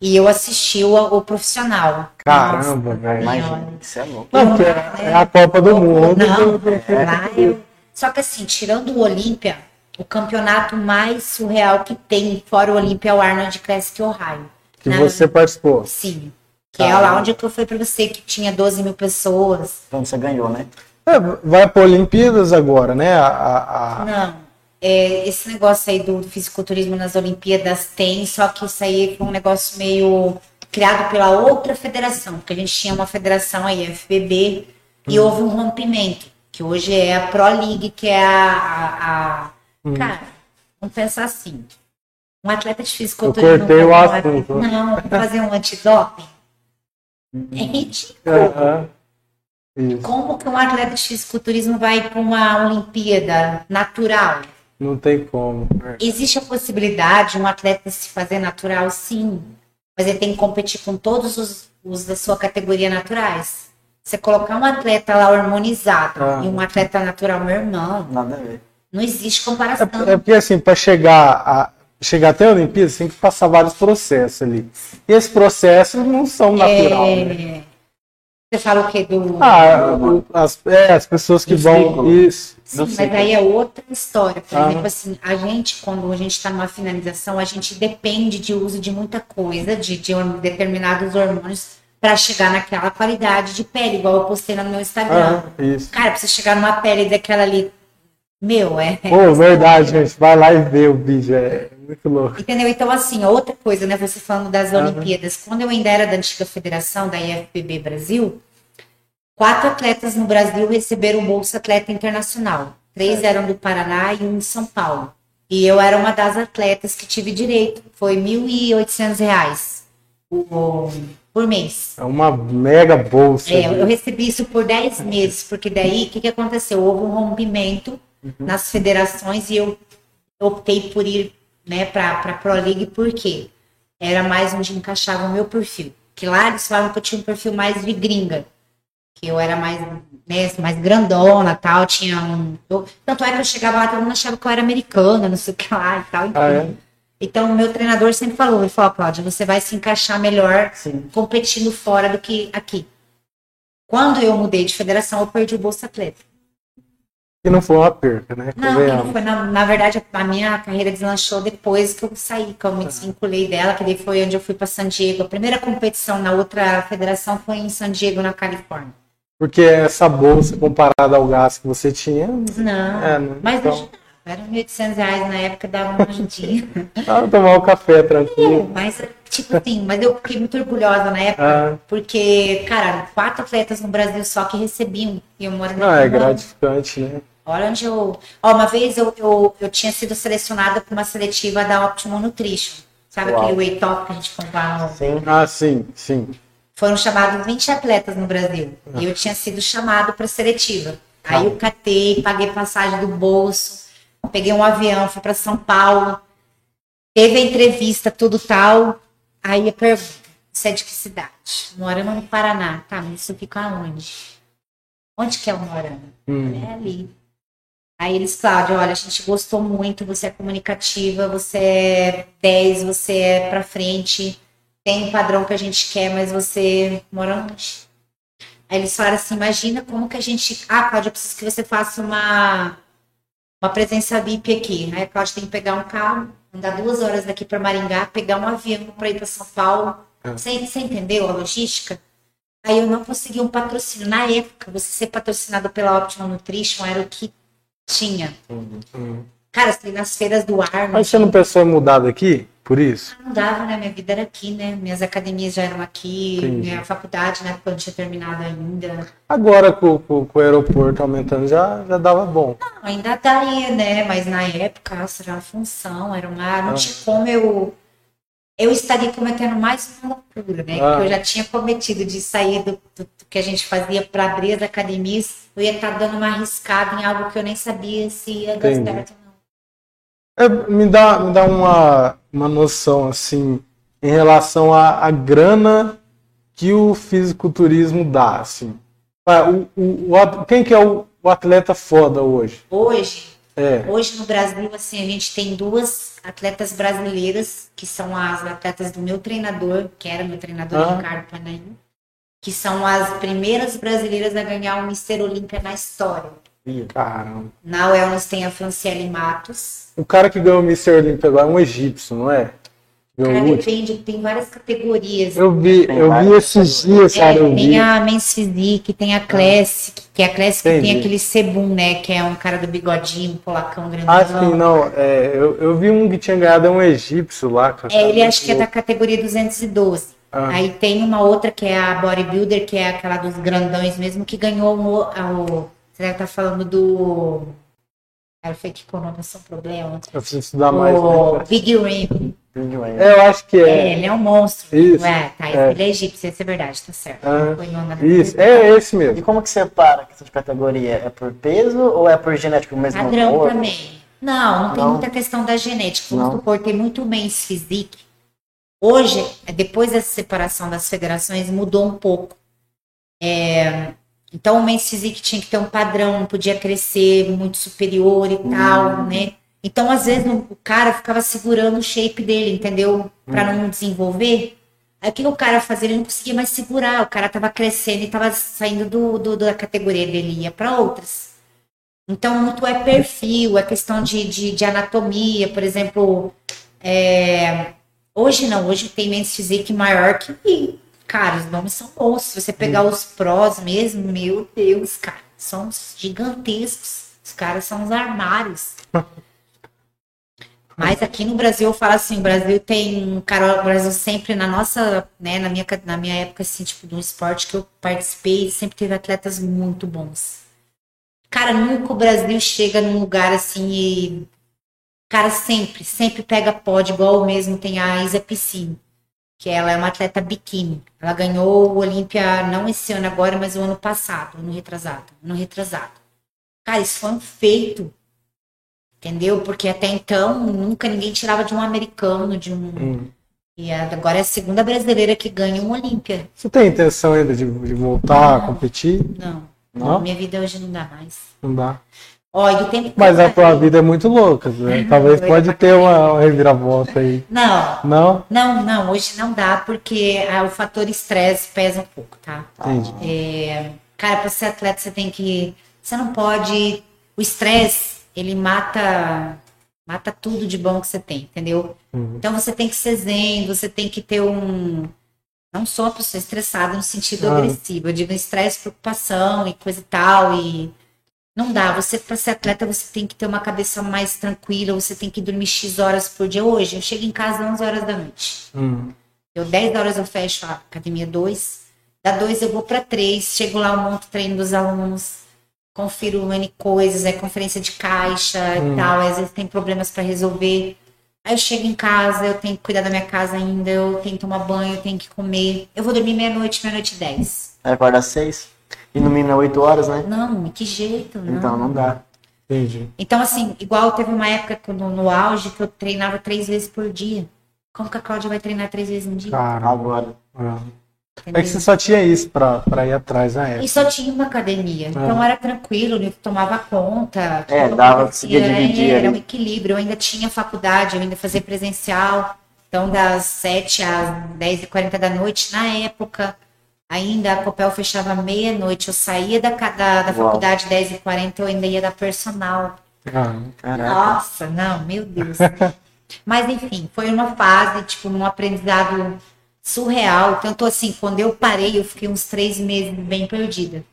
e eu assisti o, o profissional. Caramba, velho. Imagina, isso é louco. Não, é, é a Copa do Mundo. Não, do- do- lá eu... Só que assim, tirando o Olímpia, o campeonato mais surreal que tem fora o Olímpia é o Arnold Classic Ohio. que Na- você participou. Sim. Que é lá onde que eu fui pra você, que tinha 12 mil pessoas. Então você ganhou, né? É, vai para Olimpíadas agora, né? A, a- a- Não. É, esse negócio aí do fisiculturismo nas Olimpíadas tem, só que isso aí foi um negócio meio criado pela outra federação, porque a gente tinha uma federação aí, a FBB, e Hum. houve um rompimento, que hoje é a Pro League, que é a- a- Hum. Cara, vamos pensar assim. Um atleta de Eu fisiculturismo. cortei o fazer um assunto. Não, fazer um antidoping. É ridículo. Aham. Isso. Como que um atleta de fisiculturismo vai para uma Olimpíada natural? Não tem como. Existe a possibilidade de um atleta se fazer natural, sim. mas ele tem que competir com todos os, os da sua categoria naturais. Você colocar um atleta lá hormonizado Ah. e um atleta natural, meu irmão, Nada a ver. Não existe comparação. É, é porque assim, para chegar a chegar até a Olimpíada, você tem que passar vários processos ali. E esses processos não são natural, É, né? Você fala o quê? Do... Ah, as, é, as pessoas que Do vão. Isso. Sim, mas ciclo. aí é outra história. Por Ah. exemplo, assim, a gente, quando a gente está numa finalização, a gente depende de uso de muita coisa, de, de determinados hormônios, para chegar naquela qualidade de pele, igual eu postei lá no meu Instagram. Ah, isso. Cara, pra você chegar numa pele daquela ali, meu, é. Pô, verdade, gente. Vai lá e vê o vídeo. É muito louco. Entendeu? Então, assim, outra coisa, né? Você falando das Aham. Olimpíadas. Quando eu ainda era da antiga federação, da IFBB Brasil, quatro atletas no Brasil receberam Bolsa Atleta Internacional. Três eram do Paraná e um de São Paulo. E eu era uma das atletas que tive direito. Foi 1.800 reais por, por mês. É uma mega bolsa. É, eu recebi isso por 10 meses, porque daí o que, que aconteceu? Houve um rompimento nas federações e eu optei por ir né, para a Pro League porque era mais onde encaixava o meu perfil. Que lá eles falavam que eu tinha um perfil mais de gringa, que eu era mais, né, mais grandona tal, tinha um. eu- tanto é que eu chegava lá, todo mundo achava que eu era americana, não sei o que lá e tal. enfim. Ah, é? Então, o meu treinador sempre falou, ele falou, Cláudia, você vai se encaixar melhor Sim. competindo fora do que aqui. Quando eu mudei de federação, eu perdi o Bolsa Atleta. Que não foi uma perca, né? Não, não foi, na, na verdade, a minha carreira deslanchou depois que eu saí, que eu me desvinculei dela, que daí foi onde eu fui para San Diego. A primeira competição na outra federação foi em San Diego, na Califórnia. Porque essa bolsa, comparada ao gasto que você tinha, Não, É, né? mas Então- não era 1.800 reais na época, dava uma ajudinha. pra tomar um café tranquilo. mas, tipo assim, mas eu fiquei muito orgulhosa na época, Ah, porque, cara, quatro atletas no Brasil só que recebiam. E eu moro não, é gratificante, né? Olha onde eu. Ó, uma vez eu, eu, eu tinha sido selecionada para uma seletiva da Optimum Nutrition. Sabe Uau. aquele whey top que a gente comprava? Sim. Ah, sim, sim. Foram chamados 20 atletas no Brasil. E eu tinha sido chamado para seletiva. Aí eu catei, paguei passagem do bolso, peguei um avião, fui para São Paulo. Teve a entrevista, tudo tal. Aí eu pergunto, você é de que cidade? Morando no Paraná. Tá, mas isso fica onde? Onde que é o Morando? Hum. É ali. Aí eles, Cláudia, olha, a gente gostou muito, você é comunicativa, você é 10, você é pra frente, tem um padrão que a gente quer, mas você mora longe. Aí eles falaram assim, imagina como que a gente. Ah, Cláudia, eu preciso que você faça uma, uma presença VIP aqui. Aí a Cláudia tem que pegar um carro, andar duas horas daqui para Maringá, pegar um avião para ir para São Paulo. É. Você, você entendeu a logística? Aí eu não consegui um patrocínio. Na época, você ser patrocinado pela Optimum Nutrition era o que tinha. Hum. Cara, ia nas feiras do ar, Mas você não pensou em mudar daqui? Por isso? não dava, né? Minha vida era aqui, né? Minhas academias já eram aqui, Entendi. minha faculdade, né? Não tinha terminado ainda. Agora com, com- com o aeroporto aumentando já, já dava bom. Não, ainda daria, né? Mas na época, nossa, era uma função, era uma. Não Ah. tinha como eu. Eu estaria cometendo mais uma loucura, né? Ah. Que eu já tinha cometido de sair do, do- do que a gente fazia para abrir as academias. Eu ia estar dando uma arriscada em algo que eu nem sabia se ia dar Entendi. certo ou não. É, me dá, me dá uma, uma noção, assim, em relação à, à grana que o fisiculturismo dá, assim. O, o- o quem que é o, o atleta foda hoje? Hoje, É. Hoje no Brasil, assim, a gente tem duas atletas brasileiras, que são as atletas do meu treinador, que era meu treinador, Ah. Ricardo Panaim, que são as primeiras brasileiras a ganhar o Mister Olímpia na história. Caramba. Na Wellness tem a Franciele Matos. O cara que ganhou o Mr. Olympia agora é um egípcio, não é? Cara, depende, tem várias categorias. Eu vi, eu vi esses dias, É, cara, vi. tem a Men's Physique, tem a Classic, que é a Classic que tem Entendi. aquele Sebum, né? Que é um cara do bigodinho, um polacão grandão. Ah, sim, não. É, eu, eu vi um que tinha ganhado é um egípcio lá. cara. É, ele acho que é da categoria 212. Ah. Aí tem uma outra que é a bodybuilder, que é aquela dos grandões mesmo, que ganhou o. o você deve estar falando do. Cara, foi que nome é só um problema. Eu preciso estudar mais. o né? Big Rim. É, eu acho que É, é. ele é um monstro. Isso, É, tá, é. ele é egípcio, isso é verdade, tá certo. Ah, Isso, é esse E mesmo. como que separa a questão de categoria? É por peso ou é por genético mesmo? Padrão também. Não, não tem Não? muita questão da genética. Vamos supor, tem muito men's physique Hoje, depois dessa separação das federações, mudou um pouco. É, então, o Men's Physique tinha que ter um padrão, não podia crescer muito superior e tal, né? Então, às vezes, o cara ficava segurando o shape dele, entendeu? Pra não desenvolver. Aí, o que o cara fazia? Ele não conseguia mais segurar. O cara tava crescendo e tava saindo do, do- da categoria dele, ia pra outras. Então, muito é perfil, é questão de, de, de anatomia, por exemplo. é, Hoje não, hoje tem Men's Physique maior que. Cara, os nomes são bons. Se você pegar os prós mesmo, meu Deus, cara, são gigantescos. Os caras são os armários. Mas aqui no Brasil, eu falo assim, o Brasil tem cara, o Brasil sempre na nossa, né, na minha, na minha época, assim, tipo, do esporte que eu participei, sempre teve atletas muito bons. Cara, nunca o Brasil chega num lugar assim e. Cara, sempre, sempre pega pódio, igual mesmo tem a Isa Piscine, que ela é uma atleta biquíni. Ela ganhou o Olímpia, não esse ano agora, mas o ano passado, ano retrasado, ano retrasado. Cara, isso foi um feito, entendeu? Porque até então nunca ninguém tirava de um americano, de um. Hum. E a- agora é a segunda brasileira que ganha um Olímpia. Você tem intenção ainda de, de voltar a Não. competir? Não, Não? minha vida hoje não dá mais. Não dá. E do tempo que Mas a tua vida é muito louca, né? Talvez pode pra ter uma, uma reviravolta aí. Não, Não? não, não, hoje não dá porque ah, o fator estresse pesa um pouco, tá? Entendi. É, cara, para ser atleta você tem que. Você não pode. O estresse, ele mata. Mata tudo de bom que você tem, entendeu? Uhum. Então você tem que ser zen, você tem que ter um. Não sou uma pessoa estressada no sentido Ah. agressivo. Eu digo estresse, preocupação e coisa e tal. E não dá. Você, para ser atleta, você tem que ter uma cabeça mais tranquila, você tem que dormir X horas por dia. Hoje, eu chego em casa às 11 horas da noite. Hum. Eu 10 horas eu fecho a academia 2. Da 2 eu vou para 3. Chego lá, eu monto o treino dos alunos. Confiro N coisas, é conferência de caixa Hum. e tal. Às vezes tem problemas para resolver. Aí eu chego em casa, eu tenho que cuidar da minha casa ainda, eu tenho que tomar banho, eu tenho que comer. Eu vou dormir meia-noite, meia-noite e 10. Aí acorda às seis. E no mínimo é 8 horas, né? Não, que jeito, não. Então não dá. Entendi. Então, assim, igual teve uma época que no, no auge que eu treinava três vezes por dia. Como que a Cláudia vai treinar três vezes no dia? Cara, Agora. é que você só tinha isso pra, pra ir atrás na E época. só tinha uma academia. Então era tranquilo, eu tomava conta. É, dava, conseguia dividir é, Era um equilíbrio. Eu ainda tinha faculdade, eu ainda fazia presencial. Então, das 7 às 10h40 da noite, na época, ainda a Copel fechava meia-noite. Eu saía da, da, da faculdade 10h40, eu ainda ia dar personal. Ah. Nossa, não, meu Deus. Mas enfim, foi uma fase, tipo, um aprendizado surreal. Tanto assim, quando eu parei, eu fiquei uns três meses bem perdida.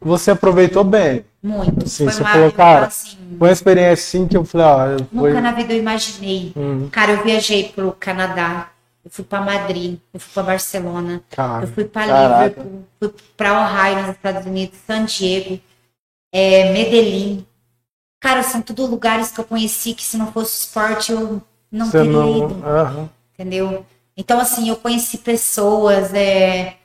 Você aproveitou bem. Muito. Sim, foi você uma, falou, cara, assim, Foi uma experiência assim que eu falei, ó, eu nunca fui. na vida eu imaginei. Hum, Cara, eu viajei pro Canadá, eu fui pra Madrid, eu fui pra Barcelona, cara. eu fui pra Caraca. Liverpool, fui pra Ohio, nos Estados Unidos, San Diego, é, Medellín. Cara, são tudo lugares que eu conheci que se não fosse esporte eu não Você teria não. ido. Aham. entendeu? Então, assim, eu conheci pessoas, é,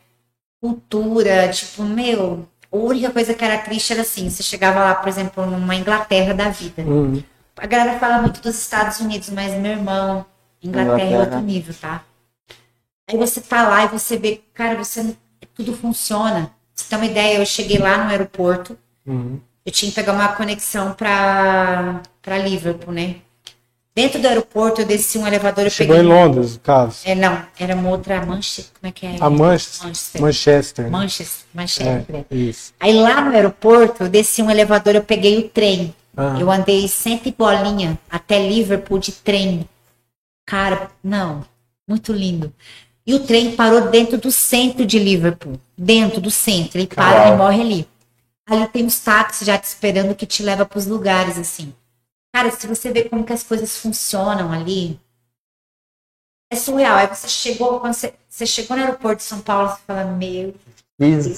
cultura, tipo, meu, a única coisa que era triste era assim, você chegava lá, por exemplo, numa Inglaterra da vida. Hum, A galera fala muito dos Estados Unidos, mas meu irmão, Inglaterra, é Inglaterra. outro nível, tá? Aí você tá lá e você vê, cara, você tudo funciona. Você tem uma ideia, eu cheguei lá no aeroporto, hum. eu tinha que pegar uma conexão pra, pra Liverpool, né? Dentro do aeroporto, eu desci um elevador, eu Chegou peguei. em Londres, no caso. É, não, era uma outra Manchester. Como é que é? A Manchester. Manchester. Manchester. né? Manchester. Manchester. É, isso. Aí lá no aeroporto, eu desci um elevador, eu peguei o trem. Ah. Eu andei cento e bolinha até Liverpool de trem. Cara, não, muito lindo. E o trem parou dentro do centro de Liverpool. Dentro do centro. Ele para Uau. e morre ali. Ali tem uns táxis já te esperando que te leva para os lugares, assim. Cara, se você vê como que as coisas funcionam ali, é surreal. Aí você chegou, quando você, você chegou no aeroporto de São Paulo, você fala, meu,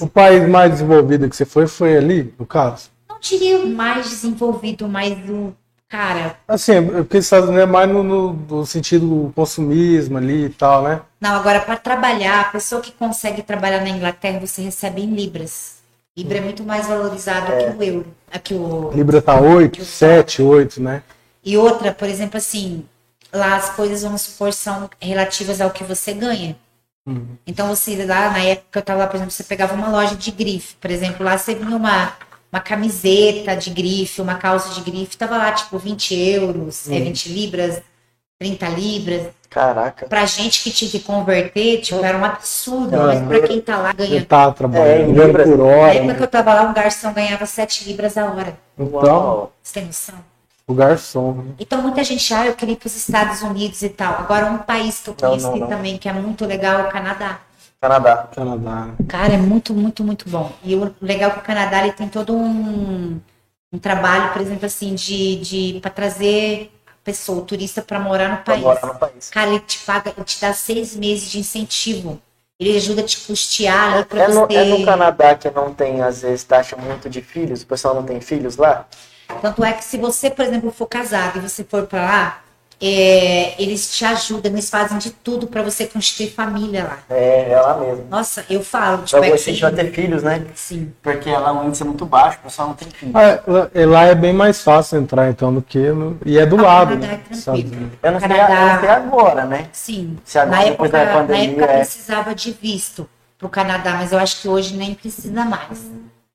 O país mais desenvolvido que você foi foi ali, no caso? não diria o mais desenvolvido, mas o cara. Assim, é porque os Estados Unidos é mais no, no- no sentido do consumismo ali e tal, né? Não, agora para trabalhar, a pessoa que consegue trabalhar na Inglaterra, você recebe em libras. Libra é muito mais valorizado que o euro. Aqui o Libra tá 8, 7, 8, né? E outra, por exemplo, assim, lá as coisas, vamos supor, são relativas ao que você ganha. Uhum. Então você lá, na época que eu tava lá, por exemplo, você pegava uma loja de grife, por exemplo, lá você vinha uma, uma camiseta de grife, uma calça de grife, tava lá tipo 20 euros, é, 20 libras, 30 libras. Caraca. Pra gente que tinha que converter, tipo, era um absurdo, Ah, mas pra quem tá lá ganhando. tá É, em trabalhando libras. por Na hora. época né? que eu tava lá, um garçom ganhava 7 libras a hora. Então, Uau. Você tem noção? o garçom. né? Então muita gente, ah, eu queria ir para os Estados Unidos e tal. Agora um país que eu Não, conheci não, não. também, que é muito legal, é o Canadá. Canadá. Canadá. Cara, é muito, muito, muito bom. E o legal é que o Canadá ele tem todo um, um trabalho, por exemplo, assim, de, de para trazer pessoa, o turista, para morar no Pra país. morar no país. Cara, ele te paga, ele te dá seis meses de incentivo. Ele ajuda a te custear ali para É no, você. é no Canadá que não tem, às vezes, taxa muito de filhos? O pessoal não tem filhos lá? Tanto é que se você, por exemplo, for casado e você for para lá, é, eles te ajudam, eles fazem de tudo para você constituir família lá. É, é lá mesmo. Nossa, eu falo, tipo, Pra é você que- vai ter filhos, né? Sim. Porque lá o índice é muito baixo, o pessoal não tem filhos. Ah, lá- é bem mais fácil entrar então do que no... e é do Ah, lado. Canadá é né? tranquilo. Estados Unidos. Eu não, sei, Canadá. eu não sei agora, né? Sim. Se agora, na depois época, da pandemia, na época é. precisava de visto pro Canadá, mas eu acho que hoje nem precisa mais.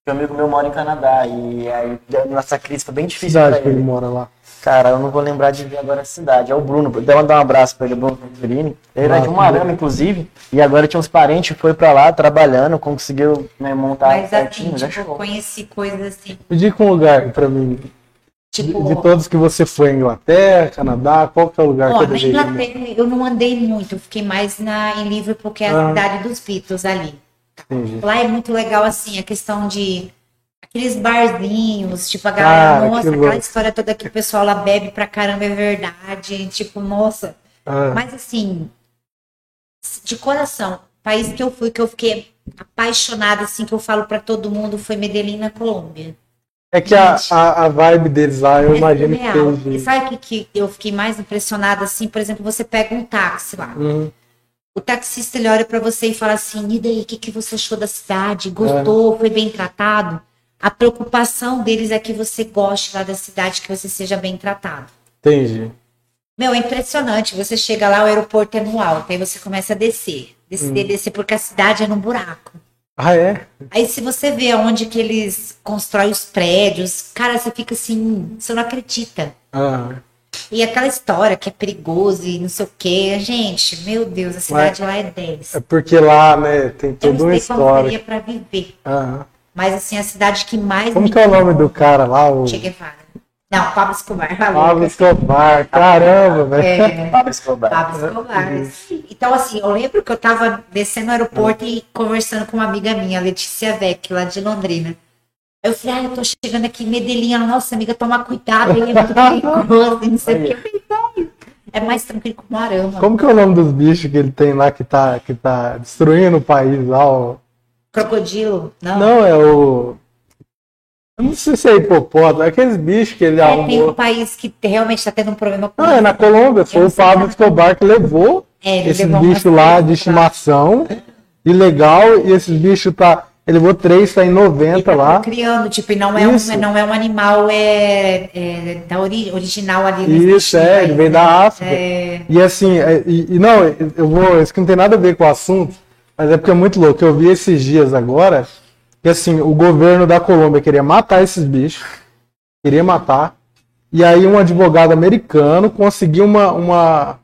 Um amigo meu mora em Canadá e aí nossa crise foi bem difícil cidade pra que ele ele. mora lá. Cara, eu não vou lembrar de ver agora a cidade. É o Bruno. Dá um abraço pra ele, Bruno Venturini. Ele era de Umarama, inclusive. E agora tinha uns parentes, foi pra lá trabalhando, conseguiu né, montar mas assim, certinho, já tipo, eu chegou. conheci coisas assim, Me diga um lugar pra mim. De, tipo, de todos que você foi, Inglaterra, Canadá, qual que é o lugar ó, que eu ir? Inglaterra eu não andei muito, eu fiquei mais na, em Liverpool, que é a Ah. cidade dos Beatles ali. Entendi. Lá é muito legal, assim, a questão de aqueles barzinhos, tipo, a Cara, galera, nossa, que aquela história toda que o pessoal lá bebe pra caramba, é verdade, tipo, nossa. Ah, Mas assim, de coração, país que eu fui, que eu fiquei apaixonada, assim, que eu falo pra todo mundo, foi Medellín, na Colômbia. é que a, a, a vibe deles lá, eu É imagino que surreal. Seja. sabe o que, que eu fiquei mais impressionada, assim? Por exemplo, você pega um táxi lá. Hum, O taxista, ele olha pra você e fala assim, e daí, o que, que você achou da cidade? Gostou? Foi bem tratado? A preocupação deles é que você goste lá da cidade, que você seja bem tratado. entendi. Meu, é impressionante. Você chega lá, o aeroporto é no alto, aí você começa a descer. Descer, descer, porque a cidade é num buraco. Ah, é? Aí se você vê onde que eles constroem os prédios, cara, você fica assim, você não acredita. Ah, E aquela história que é perigoso e não sei o quê. Gente, meu Deus, a cidade lá é 10. é porque lá, né, tem Eu toda não uma sei como seria história. pra viver. Ah, Mas assim, a cidade que mais como que é o nome do cara lá? O Che Guevara. Não, Pablo Escobar. Pablo. Escobar. Caramba, velho. É, Pablo Escobar. Pablo Escobar. Então, assim, eu lembro que eu tava descendo no aeroporto e conversando com uma amiga minha, Letícia Vec, lá de Londrina. Eu falei, ah, eu tô chegando aqui em Medellín. Ela, nossa, amiga, toma cuidado, aí é muito perigoso, não sei o que. Eu falei, "Não, É mais tranquilo que o Arama. Como que é o nome dos bichos que ele tem lá que tá, que tá destruindo o país lá? ó? Crocodilo? Não. Não, é o. Eu não sei se é hipopótamo, é aqueles bichos que ele É, tem um arrumou. país que realmente tá tendo um problema com Não, é na Colômbia, foi o Pablo que- Escobar que levou É, levou bichos umas lá de estimação, ilegal, e esses bichos tá. Ele levou três, tá em 90 Ele lá. tá criando, tipo, e não é, um, não é um animal é, é, da ori original ali. Isso, é, ele vem né? da África. É, E assim, é, e, e não, eu vou. Isso que não tem nada a ver com o assunto, mas é porque é muito louco. Eu vi esses dias agora que assim, o governo da Colômbia queria matar esses bichos, queria matar. E aí um advogado americano conseguiu uma, uma,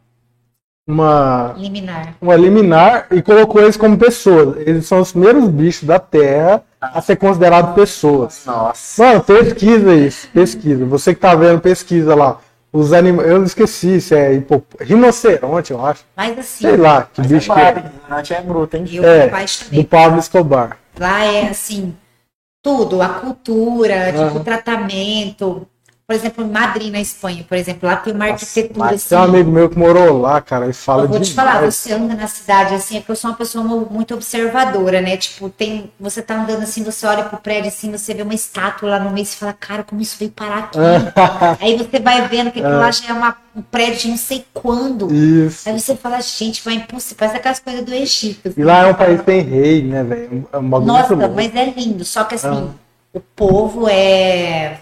uma, liminar. uma liminar e colocou eles como pessoas. Eles são os primeiros bichos da Terra a ser considerados pessoas. Nossa. Mano, pesquisa isso, pesquisa. Você que tá vendo, pesquisa lá. Os animais, eu esqueci se é hipop... rinoceronte, eu acho. Mas assim, Sei lá, que Mas bicho é que é. ignorante é bruto, hein? eu É, me apaixonei. Do Pablo Escobar. Lá é assim, tudo, a cultura, tipo, Aham. o tratamento. Por exemplo, em Madrid, na Espanha, por exemplo, lá tem uma arquitetura mas assim. Tem um amigo meu que morou lá, cara, e fala Eu vou demais. te falar, você anda na cidade assim, é que eu sou uma pessoa mu- muito observadora, né? Tipo, tem, você tá andando assim, você olha pro prédio assim, você vê uma estátua lá no meio, você fala, cara, como isso veio parar aqui? Aí você vai vendo que aquilo lá já é uma, um prédio de não sei quando. Isso. Aí você fala, gente, vai impossível, parece aquelas coisas do Egito. assim. E lá é um país que tem rei, né, velho? É um Nossa, mas é lindo. Só que assim, Ah. o povo é.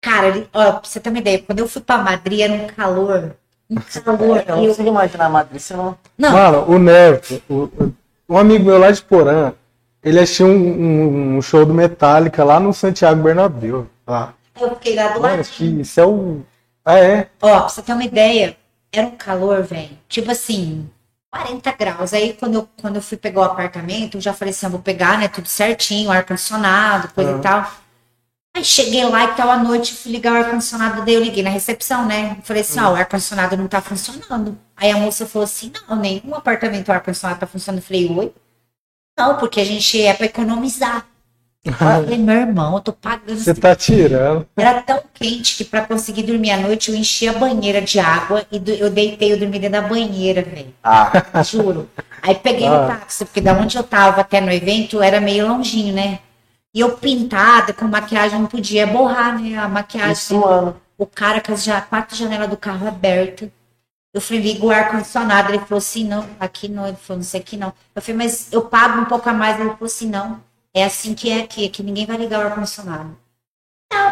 Cara, ele, ó, pra você ter uma ideia, quando eu fui pra Madrid era um calor um calor. Eu e não eu- consigo imaginar a Madrid, não. Não, Mano, o Neto, o- um amigo meu lá de Porã, ele assistiu um, um- um show do Metallica lá no Santiago Bernabéu. Lá. eu fiquei lá do lado. que isso é o. Ah, é? Ó, pra você ter uma ideia, era um calor, velho. Tipo assim, 40 graus. Aí quando eu, quando eu fui pegar o apartamento, eu já falei assim, eu vou pegar, né, tudo certinho, ar-condicionado, coisa Ah. e tal. Aí cheguei lá e tal, à noite, fui ligar o ar-condicionado, daí eu liguei na recepção, né? Falei assim, ó, o ar-condicionado não tá funcionando. Aí a moça falou assim, não, nenhum apartamento o ar-condicionado tá funcionando. Eu falei, oi? Não, porque a gente é pra economizar. Eu falei, meu irmão, eu tô pagando Você tá tirando. era tão quente que pra conseguir dormir à noite eu enchi a banheira de água e do- eu deitei, eu dormi dentro da banheira, velho. Ah, Juro. Aí peguei Ah. o táxi, porque da onde eu tava até no evento era meio longinho, né? E eu pintada, com maquiagem, não podia borrar, né? A maquiagem. suando. O cara com as quatro janelas do carro abertas. Eu falei, liga o ar-condicionado. Ele falou assim, não, aqui não. Ele falou, não sei aqui não. Eu falei, mas eu pago um pouco a mais. Ele falou assim, não. É assim que é aqui, aqui ninguém vai ligar o ar-condicionado. Não.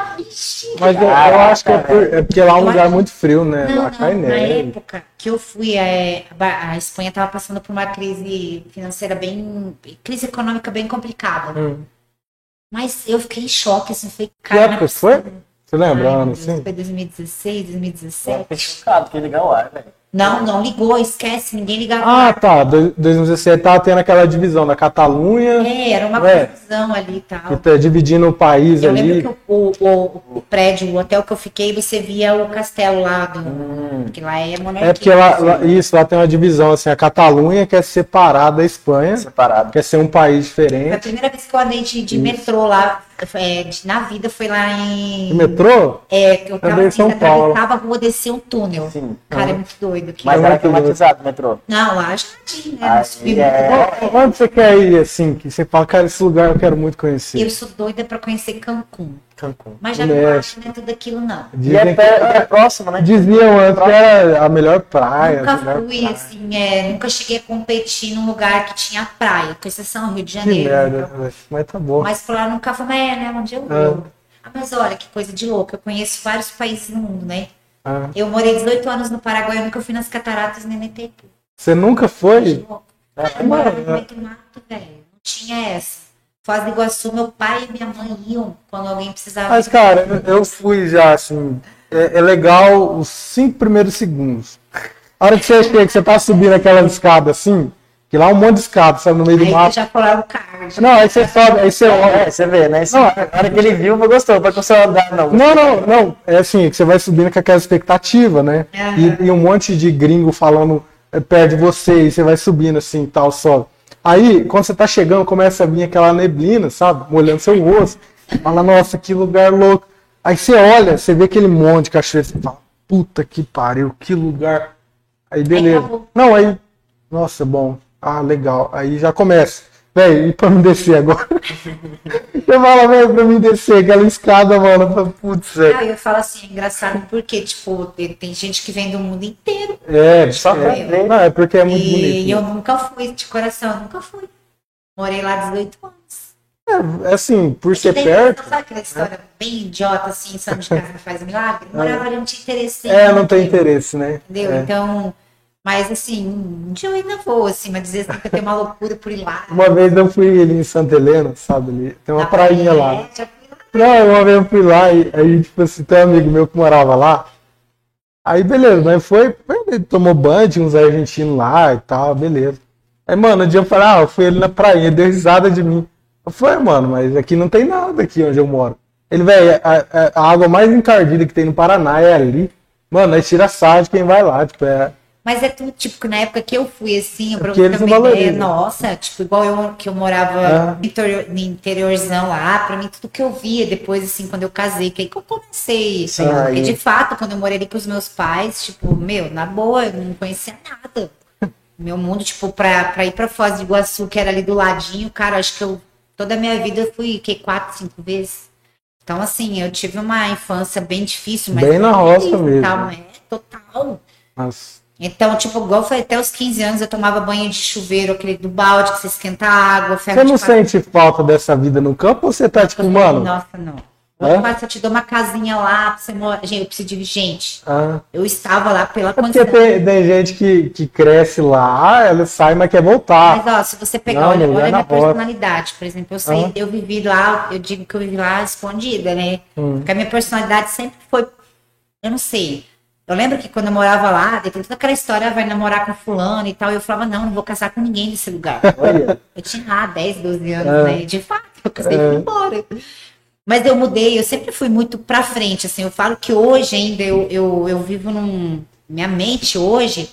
Mas eu, eu acho que é, por- é porque lá é um Eu lugar acho- muito frio, né? Não, lá cai não, na neve. época que eu fui, é, a Espanha estava passando por uma crise financeira bem, crise econômica bem complicada. Hum. Mas eu fiquei em choque, assim, Que cara, é época que foi? Você lembra, Ai, Deus, assim? Foi 2016, Eu 2017. fiquei chocado que ligar o ar, velho. Não, não ligou, esquece, ninguém ligava. Ah, tá. Do- 2017 tava tendo aquela divisão da Catalunha, É, era uma Ué. confusão ali e tal. tá dividindo o país Eu ali. lembro que o, o, o prédio, o hotel que eu fiquei, você via o castelo lá do. Hum. Porque lá é monarquia. É porque lá, lá- isso, lá tem uma divisão, assim, a Catalunha quer se separar da Espanha, Separado. quer ser um país Foi a diferente. primeira vez que eu andei de, de metrô lá, é, de- na vida, foi lá em. O metrô? É, eu tava em assim, São Paulo. atravessava a rua, descia um túnel. Sim. Cara, é muito doido aqui. Mas É era doido. climatizado o metrô. Não, lá acho que né? É. Onde você quer ir, assim, que você fala, cara, esse lugar eu quero muito conhecer. Eu sou doida pra conhecer Cancún. Cancún. Mas já não México. acho, não é tudo aquilo, não. E Dizem é, que- é próximo, né? Diziam antes que era a melhor praia. nunca melhor fui, praia. assim, é, nunca cheguei a competir num lugar que tinha praia, com exceção Rio de Que Janeiro. merda, velho. mas tá bom. Mas por lá nunca fui, mas é, né? Onde eu vou. Ah, mas olha, que coisa de louco. Eu conheço vários países no mundo, né? Ah, Eu morei 18 anos no Paraguai, eu nunca fui nas cataratas nem no Itaipu. Você nunca foi? Eu morava no meio do mato, velho. Não tinha essa. Foz do Iguaçu, meu pai e minha mãe iam quando alguém precisava. Mas, cara, eu eu fui já, assim. É, é legal os cinco primeiros segundos. A hora que você chega, que você tá subindo aquela escada assim, que lá é um monte de escada, sabe, no meio do Aí eu mato. já colaram o card. Não, aí você sobe, aí você olha. É, você vê, né? Isso- Não, Na hora que ele viu, não gostou. Pra você andar, não. Não, não, não. É assim, que você vai subindo com aquela expectativa, né? E, e um monte de gringo falando é, perto de você, e você vai subindo assim, tal, sobe. Aí, quando você tá chegando, começa a vir aquela neblina, sabe? Molhando seu rosto. Fala, nossa, que lugar louco. Aí você olha, você vê aquele monte de cachoeira, você fala, puta que pariu, que lugar. Aí, beleza. Não, aí, nossa, bom. Ah, legal. Aí já começa. Véi, e pra me descer agora? Você fala, velho, pra mim descer aquela escada, mano. eu falo, Putz, é. Aí eu falo assim, é engraçado porque, tipo, tem, tem gente que vem do mundo inteiro. É, Só pra é, ver. não, é porque é muito e bonito. eu nunca fui, de coração, eu nunca fui. Morei lá 18 anos. É, assim, por ser Tem- perto, Sabe aquela história bem idiota, assim, santo de casa faz milagre? Morava ali, não tinha interesse. é, não tem interesse, né? Entendeu? É. Então, mas assim, um dia eu ainda vou, assim, mas dizer que tem uma loucura por ir lá. Uma vez eu fui ali em Santa Helena, sabe? Ali, tem uma Na prainha lá. É, já lá. Não, uma vez eu fui lá e aí, tipo assim, tem um amigo meu que morava lá. Aí, beleza, mas foi, ele tomou banho, tinha uns argentinos lá e tal, beleza. Aí, mano, um dia eu falei, ah, eu fui ali na prainha, ele deu risada de mim. Eu falei, mano, mas aqui não tem nada aqui onde eu moro. Ele, velho, a, a- a água mais encardida que tem no Paraná é ali. Mano, aí tira sarro de quem vai lá, tipo, é... Mas é tudo, tipo, que na época que eu fui, assim, Porque eles ter não uma ideia, valorizam. nossa, tipo, igual eu que eu morava Ah. no, interior, no interiorzão lá, pra mim, tudo que eu via depois, assim, quando eu casei, que aí que eu comecei. Sim, Porque, aí. de fato, quando eu morei ali com os meus pais, tipo, meu, na boa, eu não conhecia nada. Meu mundo, tipo, pra, pra ir pra Foz do Iguaçu, que era ali do ladinho, cara, acho que eu, toda a minha vida, eu fui, que, quatro, cinco vezes. Então, assim, eu tive uma infância bem difícil, mas. Bem na roça mesmo. tal, é, total. Mas, Então, tipo, igual foi até os 15 anos, eu tomava banho de chuveiro, aquele do balde que você esquenta a água, ferro você não sente falta dessa vida no campo ou você tá tipo, mano, Nossa, não. Hoje É? eu te dou uma casinha lá pra você morar. Gente, eu preciso de gente. Ah. Eu estava lá pela É porque condição. tem, tem gente que, que cresce lá, ela sai, mas quer voltar. Mas ó, se você pegar, Não, olha, olha é a minha personalidade, por exemplo, eu saí, Aham. eu vivi lá, eu digo que eu vivi lá escondida, né? Hum. Porque a minha personalidade sempre foi, eu não sei. Eu lembro que quando eu morava lá, tem toda aquela história, vai namorar com fulano e tal, e eu falava, não, não vou casar com ninguém nesse lugar. Olha, Eu tinha lá 10, 12 anos, É. né? De fato, eu casei É. embora. Mas eu mudei, eu sempre fui muito pra frente, assim, eu falo que hoje ainda eu, eu, eu vivo num... Minha mente hoje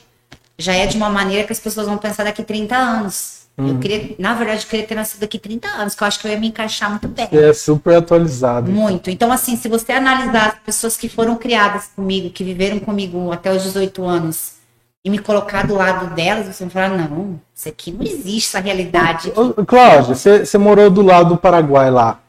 já é de uma maneira que as pessoas vão pensar daqui 30 anos. Uhum. Eu queria, na verdade, eu queria ter nascido daqui 30 anos, que eu acho que eu ia me encaixar muito bem. É super atualizado. Muito. Então, assim, se você analisar as pessoas que foram criadas comigo, que viveram comigo até os 18 anos, e me colocar do lado delas, você vai falar, não, isso aqui não existe, essa realidade. Ô, Cláudio, você morou do lado do Paraguai lá.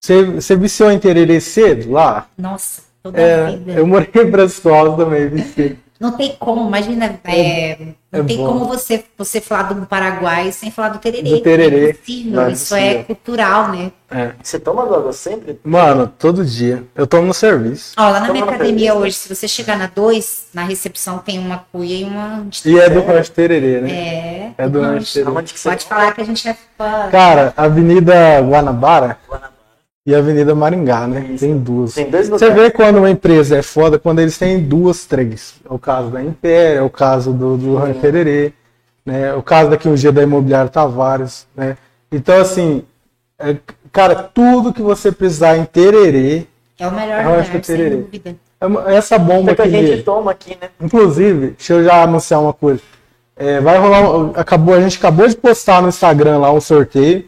Você viciou em tererê cedo lá? Nossa, toda a É, vida. eu morei em Brasília também, viciei. Não tem como, imagina, é, não é tem bom. como você, você falar do Paraguai sem falar do tererê. Do tererê. É é isso é cultural, né? É. você toma droga sempre? Mano, todo dia. Eu tomo no serviço. Ó, lá na minha academia feliz. hoje, se você chegar na 2, na recepção tem uma cuia e uma... E é do rancho tererê, né? É, É do rancho tererê. Aonde que você Pode falar que a gente é fã. Cara, Avenida Guanabara Guanabara. E Avenida Maringá, né? Tem duas. Tem dois Você vê quando uma empresa é foda, quando eles têm duas, três. É o caso da Império, é o caso do, do Rancho Tererê, né? É o caso daqui um dia da Imobiliária Tavares, né? Então, assim, é, cara, tudo que você precisar em Tererê, É o melhor lugar, que é sem tererê. dúvida. é essa bomba É que a gente toma aqui, né? Inclusive, deixa eu já anunciar uma coisa. É, vai rolar. Acabou, a gente acabou de postar no Instagram lá um sorteio.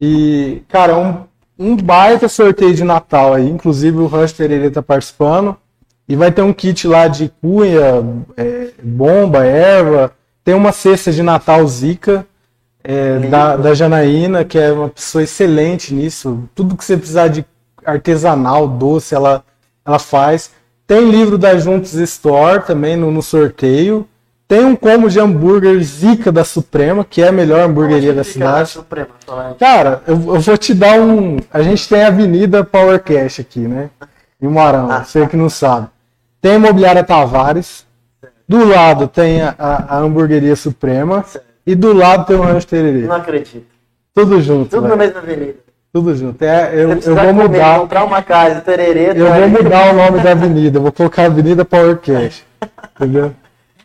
E, cara, um, um baita sorteio de Natal aí. Inclusive o Rancho Tererê tá participando. E vai ter um kit lá de cunha, é, bomba, erva. Tem uma cesta de Natal Zica. é, da, da Janaína, que é uma pessoa excelente nisso. Tudo que você precisar de artesanal, doce, ela, ela faz. Tem livro da Juntos Store também no, no sorteio. Tem um combo de hambúrguer Zica da Suprema, que é a melhor hamburgueria da a cidade. Suprema. Cara, eu, eu vou te dar um. A gente tem a Avenida Power Cash aqui, né? Em Marão, Ah. você que não sabe. Tem a Imobiliária Tavares. Do lado tem a, a, a Hamburgueria Suprema. E do lado tem o Rancho Tererê. Não acredito. Tudo junto. Tudo na mesma avenida. Tudo junto. É, eu, eu vou comer, mudar. comprar uma casa, tererê, Eu vou mudar o nome da avenida. Eu vou colocar Avenida Power Cash. Entendeu?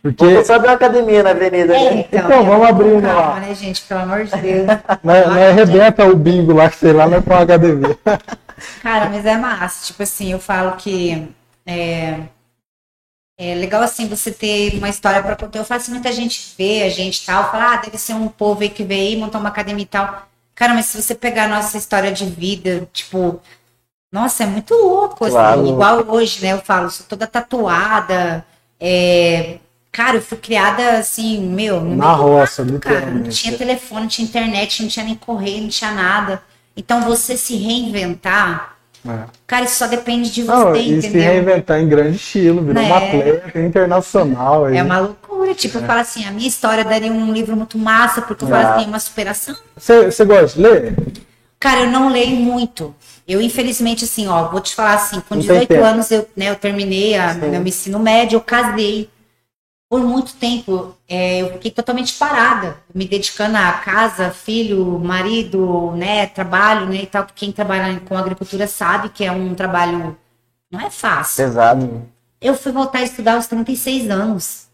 Porque. Só abrir uma academia na avenida. É, né? então, Então, vamos abrir uma calma, lá. né, gente? Pelo amor de Deus. Nós, nós arrebenta o bingo lá, que sei lá, nós com a academia. Cara, mas é massa. Tipo assim, eu falo que é, é legal assim você ter uma história pra contar. Eu faço muita gente vê a gente e tal, fala, ah, deve ser um povo aí que veio aí montar uma academia e tal. Cara, mas se você pegar a nossa história de vida, tipo, nossa, é muito louco, assim, Claro. igual hoje, né? Eu falo, sou toda tatuada. é, Cara, eu fui criada assim, meu, Na roça, mato, cara. Não tinha telefone, não tinha internet, não tinha nem correio, não tinha nada. Então você se reinventar, É. cara, isso só depende de você, Não, e se entendeu? reinventar em grande estilo, virar É. uma atleta internacional. Aí. É uma loucura. Tipo, eu falo assim, a minha história daria um livro muito massa, porque eu É. falo assim, é uma superação. Você, gosta de ler? Cara, eu não leio muito. Eu, infelizmente, assim, ó, vou te falar assim, com Não tem 18 tempo. anos eu, né, eu terminei a, meu ensino médio, eu casei. Por muito tempo, é, eu fiquei totalmente parada, me dedicando a casa, filho, marido, né, trabalho, né, e tal. Quem trabalha com agricultura sabe que é um trabalho, não é fácil. Pesado. Eu fui voltar a estudar aos 36 anos.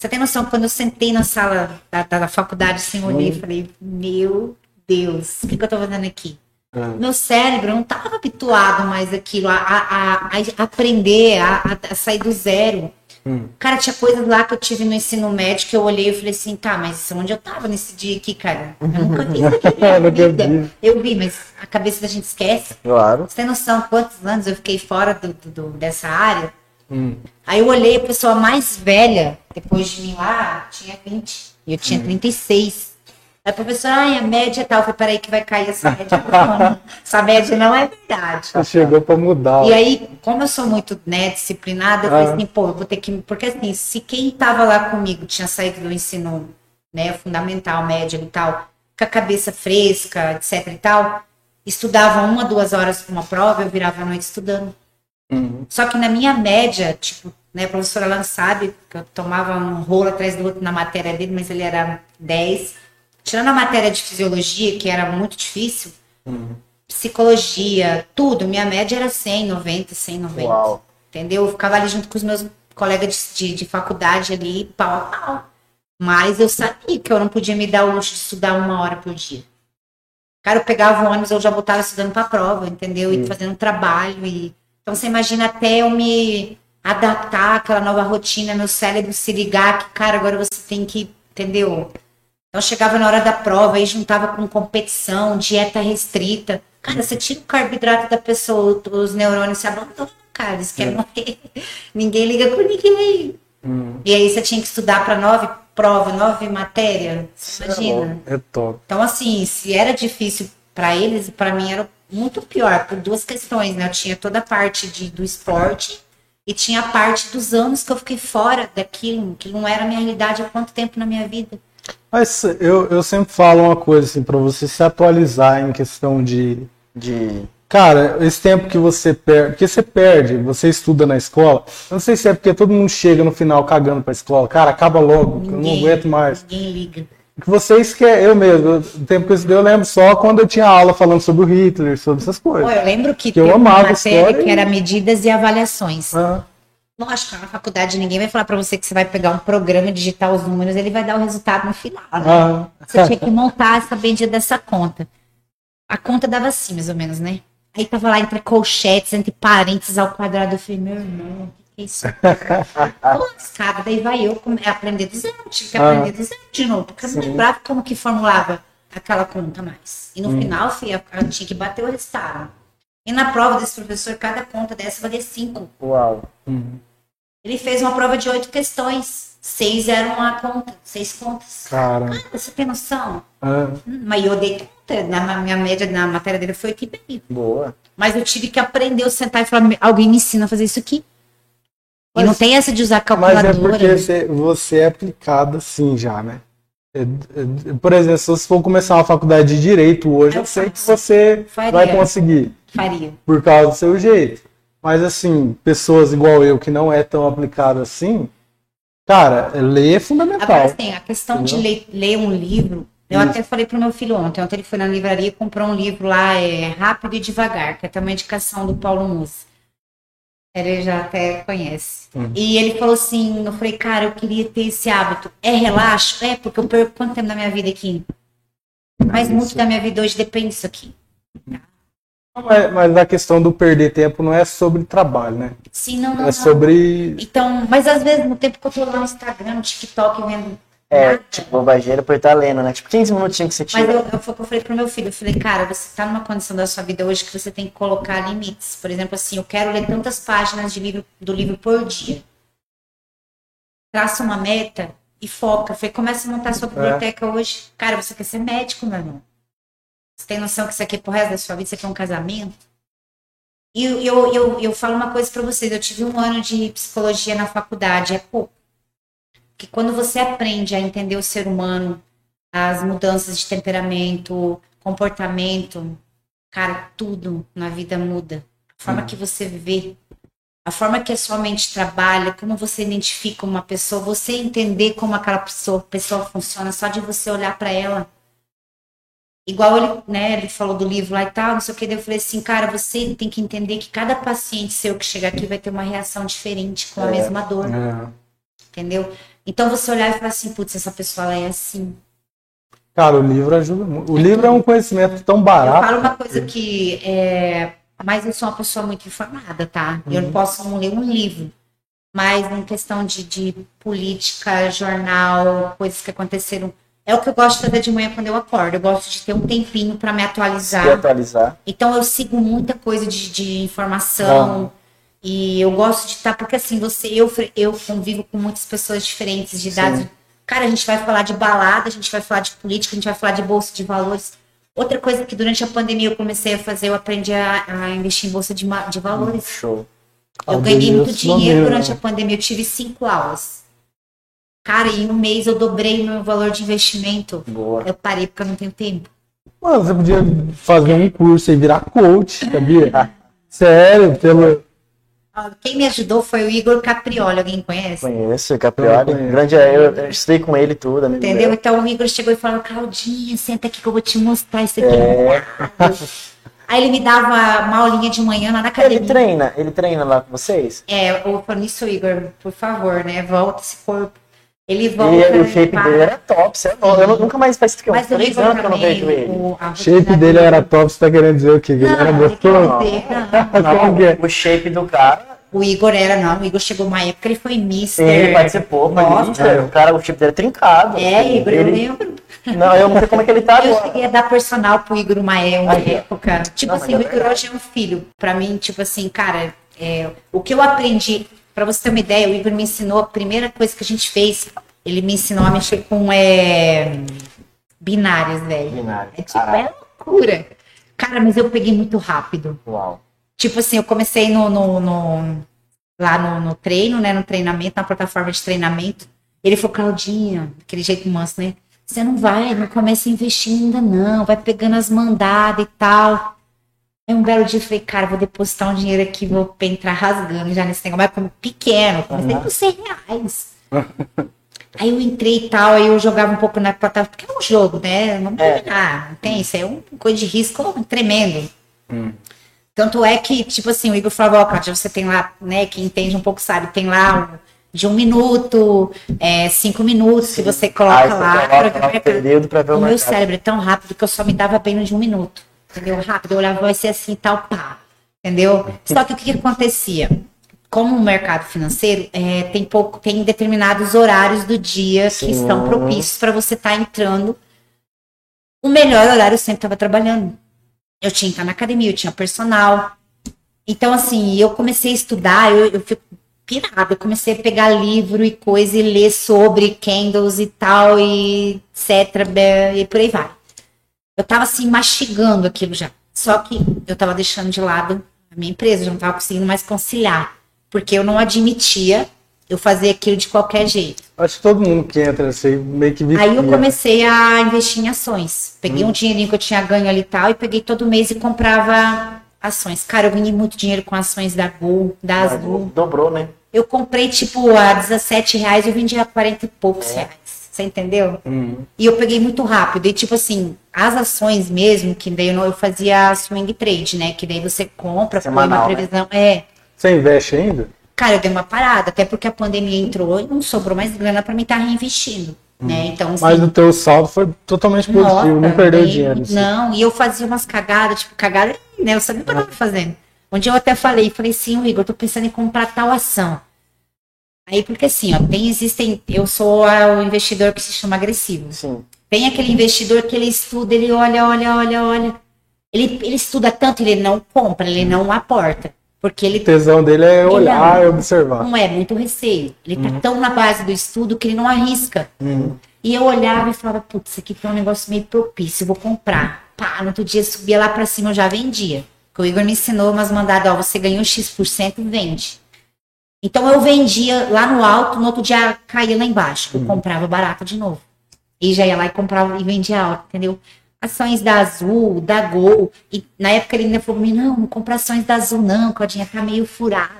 Você tem noção, quando eu sentei na sala da, da, da faculdade, assim, eu olhei e falei, meu Deus, o que, que eu tô fazendo aqui? É. Meu cérebro não estava habituado mais àquilo, a, a, a- a aprender, a- a sair do zero. Hum. Cara, tinha coisas lá que eu tive no ensino médio que eu olhei e falei assim, tá, mas onde eu tava nesse dia aqui, cara? Eu nunca vi isso aqui na minha Nunca vida. vi. Eu vi, mas a cabeça da gente esquece. Claro. Você tem noção quantos anos eu fiquei fora do, do- dessa área? Hum. Aí eu olhei a pessoa mais velha, depois de mim lá, tinha 20. E eu tinha 36. Aí a professora, ai, a média é tal. Eu falei, peraí que vai cair essa média. Não, essa média não é verdade. Você chegou pra mudar. E aí, como eu sou muito né, disciplinada, eu falei Ah. assim, pô, eu vou ter que. Porque assim, se quem tava lá comigo tinha saído do ensino né, fundamental, médio e tal, com a cabeça fresca, etc e tal, estudava uma, duas horas para uma prova, eu virava a noite estudando. Uhum. Só que na minha média, tipo, né, a professora Lan sabe que eu tomava um rolo atrás do outro na matéria dele, mas ele era 10. Tirando a matéria de fisiologia, que era muito difícil, psicologia, tudo, minha média era 100, 90, 100, 90. Uau. Entendeu? Eu ficava ali junto com os meus colegas de, de, de faculdade ali, pau a pau. Mas eu sabia que eu não podia me dar o luxo de estudar uma hora por dia. Cara, eu pegava o ônibus, eu já botava estudando pra prova, entendeu? E fazendo trabalho. E... Então você imagina até eu me adaptar àquela nova rotina, meu cérebro se ligar que, cara, agora você tem que, entendeu? Então chegava na hora da prova e juntava com competição, dieta restrita. Cara, você tira o carboidrato da pessoa, os neurônios se abandonam, cara, eles querem morrer. Ninguém liga com ninguém. E aí você tinha que estudar para nove provas, nove matérias. Você imagina? É top. Então, assim, se era difícil para eles, para mim era muito pior, por duas questões, né? Eu tinha toda a parte de, do esporte e tinha a parte dos anos que eu fiquei fora daquilo, que não era a minha realidade há quanto tempo na minha vida. Mas eu, eu sempre falo uma coisa assim, pra você se atualizar em questão de. De. Cara, esse tempo que você perde. Porque você perde, você estuda na escola. Eu não sei se é porque todo mundo chega no final cagando pra escola. Cara, acaba logo, que eu não Ninguém- aguento mais. Ninguém liga. Que você esquece, eu mesmo, o tempo que eu estudei, eu lembro só quando eu tinha aula falando sobre o Hitler, sobre essas Pô, coisas. eu lembro que, Que eu teve uma amava matéria história que e- era medidas e avaliações. Ah, Lógico, na faculdade ninguém vai falar pra você que você vai pegar um programa, digitar os números, ele vai dar o resultado no final. né? ah, Você tinha que montar essa bendita dessa conta. A conta dava assim, mais ou menos, né? Aí tava lá entre colchetes, entre parênteses ao quadrado. Eu falei, meu irmão, o que, que é isso? Pô, cara, daí vai eu come- aprender do zero. Tive que Ah. aprender do zero de novo, porque eu não lembrava como que formulava aquela conta mais. E no Hum. final, filha, eu tinha que bater o resultado. E na prova desse professor, cada conta dessa valia cinco. Uau. Ele fez uma prova de oito questões. Seis eram a conta, seis contas. cara. Você tem noção? ah, Hum, Mas eu dei conta, na minha média, na matéria dele foi aqui bem. Boa. Mas eu tive que aprender a sentar e falar, alguém me ensina a fazer isso aqui. e Mas- não tem essa de usar Mas é calculadora. porque você, você é aplicado assim já, né? É- é- Por exemplo, se você for começar uma faculdade de direito hoje, Eu eu sei que você Faria. vai conseguir, Faria. por causa do seu jeito. Mas assim, pessoas igual eu que não é tão aplicado assim, cara, ler é fundamental. Agora, assim, a questão de Entendeu? ler, ler um livro, eu Isso. até falei pro meu filho ontem. Ontem ele foi na livraria e comprou um livro lá, é Rápido e Devagar, que é até uma indicação do Paulo Musi. Ele já até conhece. Hum. E ele falou assim, eu falei, cara, eu queria ter esse hábito. É relaxo? É, porque eu perco quanto tempo da minha vida aqui? Mas muito da minha vida hoje depende disso aqui. Mas, mas a questão do perder tempo não é sobre trabalho, né? Sim, não, não, É não. sobre. Então, mas às vezes no tempo que eu tô lá no Instagram, no TikTok, vendo É, nada, tipo, bobageira por estar lendo, né? Tipo, 15 minutinhos que você Mas tira. eu, eu, foi o que eu falei pro meu filho, eu falei, cara, você tá numa condição da sua vida hoje que você tem que colocar limites. Por exemplo, assim, eu quero ler tantas páginas de livro, do livro por dia. Traça uma meta e foca. Eu falei, começa a montar sua biblioteca hoje. Cara, você quer ser médico, meu irmão. Você tem noção que isso aqui é pro resto da sua vida, isso aqui é um casamento? E eu, eu, eu, eu falo uma coisa pra vocês, eu tive um ano de psicologia na faculdade, é pouco. Porque quando você aprende a entender o ser humano, as mudanças de temperamento, comportamento, cara, tudo na vida muda. A forma que você vê, a forma que a sua mente trabalha, como você identifica uma pessoa, você entender como aquela pessoa, pessoa funciona só de você olhar para ela. Igual ele, né, ele falou do livro lá e tal, não sei o que, daí eu falei assim, cara, você tem que entender que cada paciente seu que chegar aqui vai ter uma reação diferente com a É. mesma dor, É. entendeu? Então você olhar e falar assim, putz, essa pessoa ela é assim. Cara, o livro ajuda muito. O livro é um conhecimento tão Eu barato. falo uma coisa que é. Mas eu sou uma pessoa muito informada, tá? Eu não posso não ler um livro. Mas em questão de, de política, jornal, coisas que aconteceram. É o que eu gosto de fazer de manhã quando eu acordo. Eu gosto de ter um tempinho para me Se atualizar. atualizar. Então eu sigo muita coisa de, de informação. E eu gosto de estar, porque assim, você, eu, eu convivo com muitas pessoas diferentes de idade. Cara, a gente vai falar de balada, a gente vai falar de política, a gente vai falar de bolsa de valores. Outra coisa que durante a pandemia eu comecei a fazer, eu aprendi a, a investir em bolsa de, de valores. Show. Eu ganhei muito dinheiro maneiro, durante né? a pandemia. Eu tive cinco aulas. Cara, em um mês eu dobrei meu valor de investimento. Boa. Eu parei porque eu não tenho tempo. Mano, você podia fazer um curso e virar coach, sabia? Sério, pelo. Ó, Quem me ajudou foi o Igor Caprioli, alguém conhece? Conheço, o Caprioli. Eu conheço. Grande, eu, eu estudei com ele tudo, amigo Entendeu? meu. Então o Igor chegou e falou, Claudinha, senta aqui que eu vou te mostrar isso aqui. É. Aí ele me dava uma aulinha de manhã lá na Ele academia. treina, ele treina lá com vocês? É, eu falando isso, Igor, por favor, né? Volta esse corpo. Ele volta. E o shape dele era top, você é louco. Eu nunca mais faz que uns três anos que eu não vejo ele. o, shape dele era top, você tá querendo dizer o quê? Que ele era gostoso? O shape do cara, O Igor era, não. O Igor chegou uma época, ele foi mister. ele participou, Nossa. mas o cara, o shape dele é trincado. É, Igor, eu ele, lembro. Não, eu não sei como é que ele tá Eu agora. cheguei a dar personal pro Igor uma, é, uma época. Tipo Não, assim, o é Igor hoje é um filho. Pra mim, tipo assim, cara, é, o que eu aprendi, pra você ter uma ideia, o Igor me ensinou, a primeira coisa que a gente fez, ele me ensinou a mexer com é, binários, velho. Binário. É tipo, é loucura. Cara, mas eu peguei muito rápido. Uau. Tipo assim, eu comecei no, no- no- lá no, no treino, né? No treinamento, na plataforma de treinamento. Ele falou, Claudinha, aquele jeito manso, né? Você não vai, não começa a investir ainda não, vai pegando as mandadas e tal. Aí um belo dia eu falei, cara, vou depositar um dinheiro aqui, vou entrar rasgando já nesse negócio, mas como pequeno, comecei com 100 reais. Aí eu entrei e tal, aí eu jogava um pouco na plataforma, porque é um jogo, né? Vamos É. combinar, não tem, isso é um coisa de risco tremendo. Tanto é que, tipo assim, o Igor falava, ó, Cláudia, você tem lá, né, quem entende um pouco sabe, tem lá um- de um minuto, é, cinco minutos, que você coloca você lá. coloca lá programa- o período pra ver o o meu mercado. cérebro é tão rápido que eu só me dava bem no de um minuto. Entendeu? Rápido, eu olhava, vai ser assim, tal, pá. Entendeu? Só que o que, que acontecia? Como o mercado financeiro é, tem pouco, tem determinados horários do dia que Sim. estão propícios para você estar entrando. O melhor horário eu sempre estava trabalhando. Eu tinha que estar na academia, eu tinha personal. Então, assim, eu comecei a estudar, eu, eu fico pirada, eu comecei a pegar livro e coisa e ler sobre candles e tal, e etc, e por aí vai. Eu tava assim, mastigando aquilo já. Só que eu tava deixando de lado a minha empresa, eu já não tava conseguindo mais conciliar. Porque eu não admitia eu fazer aquilo de qualquer jeito. Acho que todo mundo que entra assim, meio que vicia. Aí eu comecei a investir em ações. Peguei um dinheirinho que eu tinha ganho ali e tal, e peguei todo mês e comprava ações. Cara, eu ganhei muito dinheiro com ações da Gol, da Azul. Dobrou, né? Eu comprei, tipo, a 17 reais, eu vendi a 40 e poucos É. reais. Você entendeu? Uhum. E eu peguei muito rápido. E, tipo assim, as ações mesmo, que daí eu, não- eu fazia swing trade, né? Que daí você compra, põe uma né? previsão. É. Você investe ainda? Cara, eu dei uma parada, até porque a pandemia entrou e não sobrou mais grana pra mim estar reinvestindo. Né? Então, assim, Mas o teu saldo foi totalmente positivo, não nossa, perdeu dinheiro. assim. Não, e eu fazia umas cagadas, tipo, cagada, né? Eu sabia o que eu tava fazendo. Um dia eu até falei, falei assim, Igor, eu tô pensando em comprar tal ação. Aí, porque assim, ó, tem, existem, eu sou o investidor que se chama agressivo. Sim. Tem aquele investidor que ele estuda, ele olha, olha, olha, olha. Ele, ele estuda tanto, ele não compra, ele não aporta. Porque ele O tesão dele é olhar e observar. não é muito receio. Ele tá tão na base do estudo que ele não arrisca. Uhum. E eu olhava e falava, putz, isso aqui foi um negócio meio propício, eu vou comprar. Pá, no outro dia subia lá pra cima, eu já vendia. Porque o Igor me ensinou umas mandadas, ó, você ganhou X%, vende. Então eu vendia lá no alto, no outro dia caía lá embaixo. Eu comprava barato de novo. E já ia lá e comprava e vendia alto, entendeu? Ações da Azul, da Gol. E na época ele ainda falou, pra mim, não, não compra ações da Azul não, Claudinha, tá meio furada.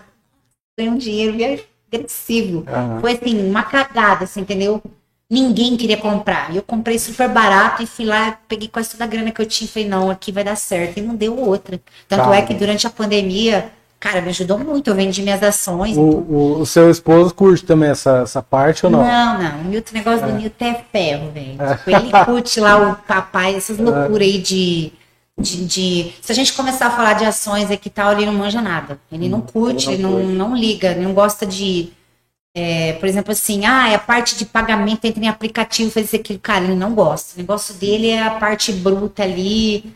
Ganhei um dinheiro meio agressivo. Aham. Foi assim, uma cagada, assim, entendeu? Ninguém queria comprar. Eu comprei super barato e fui lá, peguei quase toda a grana que eu tinha e falei, não, aqui vai dar certo. E não deu outra. Tanto Cara. é que durante a pandemia, cara, me ajudou muito. Eu vendi minhas ações. O, o, o seu esposo curte também essa, essa parte ou não? Não, não. O Newton, o negócio do Newton é ferro, velho. Tipo, ele curte lá o papai, essas loucuras aí de, de, de- Se a gente começar a falar de ações aqui e tal, ele não manja nada. Ele não curte, ele ele não não, não liga, ele não gosta de. é, por exemplo, assim, ah, é a parte de pagamento entra em aplicativo, faz isso aquilo. Cara, ele não gosta. O negócio dele é a parte bruta ali.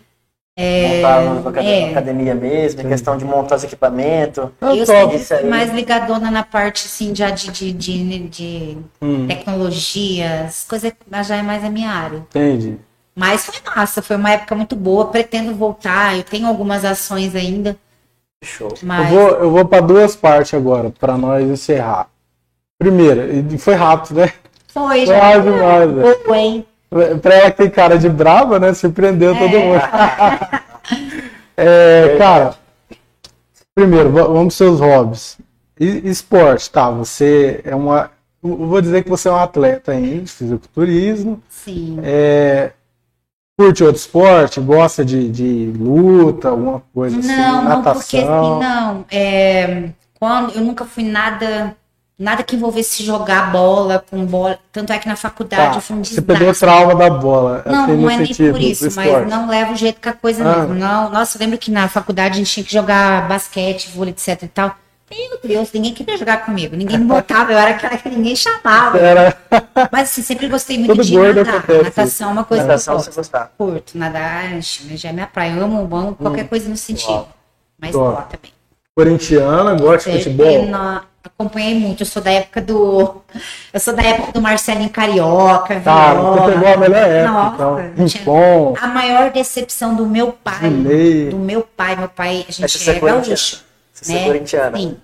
Montar uma academia, é. academia mesmo, em questão de montar os equipamentos. Eu sempre fui mais ligadona na parte, assim, já de, de, de, de Hum, tecnologias, coisa que já é mais a minha área. entendi. Mas foi massa, foi uma época muito boa. Pretendo voltar. Eu tenho algumas ações ainda, Show. Eu mas vou, eu vou para duas partes agora, para nós encerrar. Primeira, e foi rápido, né? foi Foi já. rápido demais, né? Foi. Pra ela que tem cara de brava, né? Surpreendeu todo É. mundo. É, cara, primeiro, va- vamos pros seus hobbies. E- Esporte, tá? Você é uma. eu Vou dizer que você é um atleta ainda de fisiculturismo. Sim. É, curte outro esporte? Gosta de, de luta, alguma coisa assim? Não, não, porque assim, natação? não. É, quando, eu nunca fui nada, nada que envolvesse jogar bola com bola. Tanto é que na faculdade Tá, eu fui um Você pegou o trauma da bola. Não, assim, não é nem sentido por do isso, mas esporte. não leva o jeito que a coisa Ah. mesmo. Não, nossa, eu lembro que na faculdade a gente tinha que jogar basquete, vôlei, etc e tal. Meu Deus, ninguém queria jogar comigo. Ninguém me botava, eu era aquela que ninguém chamava. Era Mas assim, sempre gostei muito Todo de nadar. acontece Natação é uma coisa Natação que eu você gosto. gostar. Curto, nadar, já é minha praia. Eu amo, amo qualquer coisa no sentido. Uau. Mas bola também. corintiana, gosta de futebol. na- acompanhei muito. Eu sou da época do. Eu sou da época do Marcelinho Carioca. Tá, Viola. você pegou a melhor época, Nossa, então. tinha- Rincon, A maior decepção do meu pai. Do meu pai. Meu pai, a gente você é é gaúcho. Você né? é corintiana. Sim.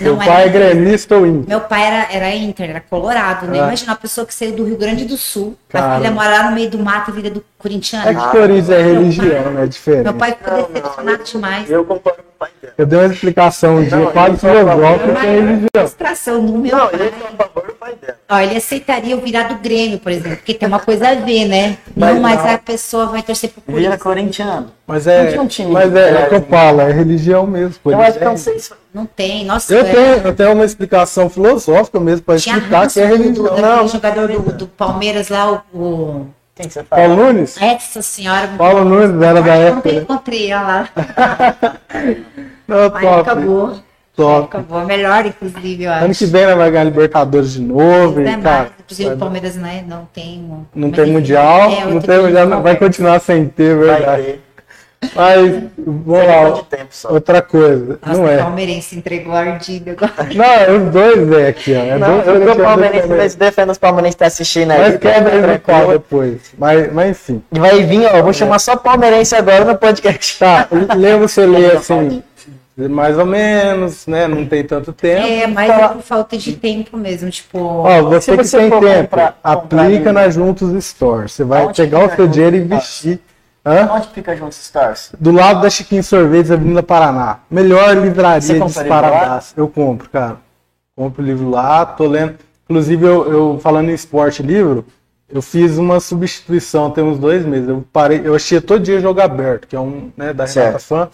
Não pai é era- gremista ou Inter? Meu pai era, era Inter, era colorado, né? Ah. Imagina uma pessoa que saiu do Rio Grande do Sul, Cara. a filha mora lá no meio do mato e vira do corintiano. É que Corinthians é religião, né? É diferente. Meu pai ficou decepcionado demais. Eu concordo com o pai. Eu dei uma explicação Não, quase filosófica é religião. frustração do meu Não, pai. ele é a favor do pai dela. Ó, ele aceitaria eu virar do Grêmio, por exemplo, porque tem uma coisa a ver, né? Mas não, mas não. a pessoa vai torcer pro Vira Corinthians. corintiano. Mas é, um time mas é, é o que eu grande. falo, é religião mesmo. Eu acho que eu é não sei se Não tem, nossa. Eu é- tenho, eu tenho uma explicação filosófica mesmo para explicar que é do, do, religião. daquele Não, jogador do, do Palmeiras lá, o, o... quem que você fala. Paulo Nunes? Essa senhora... Paulo Nunes era da Eu época. nunca né? encontrei ela lá. Não, Mas top. acabou. Top. Acabou. Melhor, inclusive, eu acho. Ano que vem ela vai ganhar Libertadores de novo. Não é E, cara, Inclusive, o Palmeiras né, não tem... um- não tem mundial, é não tem mundial, vai continuar sem ter, Vai verdade. ter. Mas, vamos Questão lá, de tempo só. outra coisa, Nossa, não o é. palmeirense entregou a ardida agora. Não, é os dois é aqui, ó. É Não, dois eu corintianos palmeirense, mas defendo os palmeirenses que tá assistindo aí. Mas quebra no Tranquilo. pau depois. Mas, mas enfim. E vai vir, ó, vou chamar só palmeirense agora no podcast. Tá, lê você lê assim, mais ou menos, né? Não tem tanto tempo. É, mas Fala- é por falta de tempo mesmo, tipo... Ó, você Se que você tem for tempo, comprar- comprar aplica livro. na Juntos Store. Você vai Onde pegar o seu Juntos dinheiro e investir. Hã? Onde fica junto Stars? Do lado da Chiquinho Sorvetes, Avenida Paraná. Melhor livraria disparadaço. Eu compro, cara. Compro livro lá, tô lendo. Inclusive, eu, eu falando em esporte livro, eu fiz uma substituição tem uns dois meses. Eu parei, eu assistia todo dia Jogo Aberto, que é um, né, da Renata. Fã.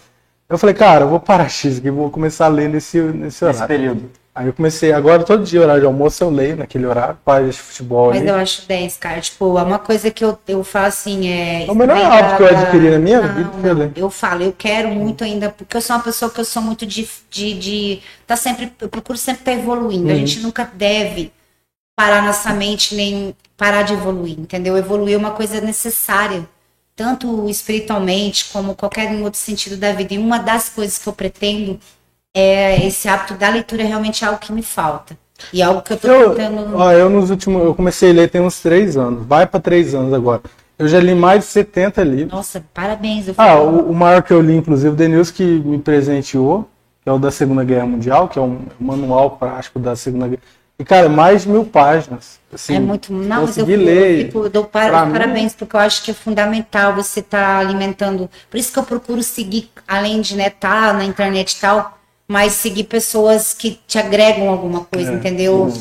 Eu falei, cara, eu vou parar X aqui, vou começar a ler nesse, nesse Nesse horário. período. Aí eu comecei, agora todo dia, horário de almoço, eu leio naquele horário, página de futebol Mas ali. eu acho 10, cara. Tipo, é uma coisa que eu, eu falo assim, é... É o melhor hábito que eu adquiri na minha Não, vida, não. Felipe. Eu falo, eu quero muito ainda, porque eu sou uma pessoa que eu sou muito de... de, de tá sempre, eu procuro sempre estar evoluindo. Uhum. A gente nunca deve parar nossa mente, nem parar de evoluir, entendeu? Evoluir é uma coisa necessária, tanto espiritualmente como qualquer outro sentido da vida. E uma das coisas que eu pretendo é esse hábito da leitura é realmente algo que me falta. E algo que eu tô Eu, tentando... ó, eu nos últimos, eu comecei a ler tem uns três anos, vai para três anos agora. Eu já li mais de 70 livros. Nossa, parabéns. Ah, o, o maior que eu li, inclusive, o Denilson que me presenteou, que é o da Segunda Guerra Mundial, que é um manual prático da Segunda Guerra. E, cara, mais de mil páginas. Assim, é muito. Não, mas eu, ler. fico- eu dou par- Pra mim- parabéns, porque eu acho que é fundamental você estar alimentando. Por isso que eu procuro seguir, além de né, tá na internet e tal, mas seguir pessoas que te agregam alguma coisa, É, entendeu?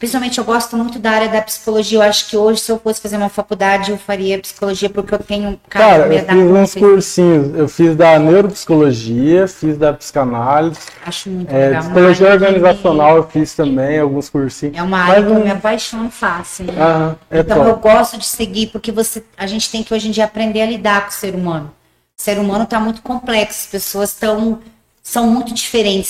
Principalmente eu gosto muito da área da psicologia. Eu acho que hoje, se eu fosse fazer uma faculdade, eu faria psicologia, porque eu tenho. Cara, me eu fiz uns cursinhos. Eu fiz da neuropsicologia, fiz da psicanálise, Acho muito é, legal. Psicologia organizacional eu fiz também, alguns cursinhos. É uma área Mas que eu me apaixono fácil. né? Aham, é então top. eu gosto de seguir porque você, a gente tem que hoje em dia aprender a lidar com o ser humano. O ser humano está muito complexo, as pessoas estão são muito diferentes,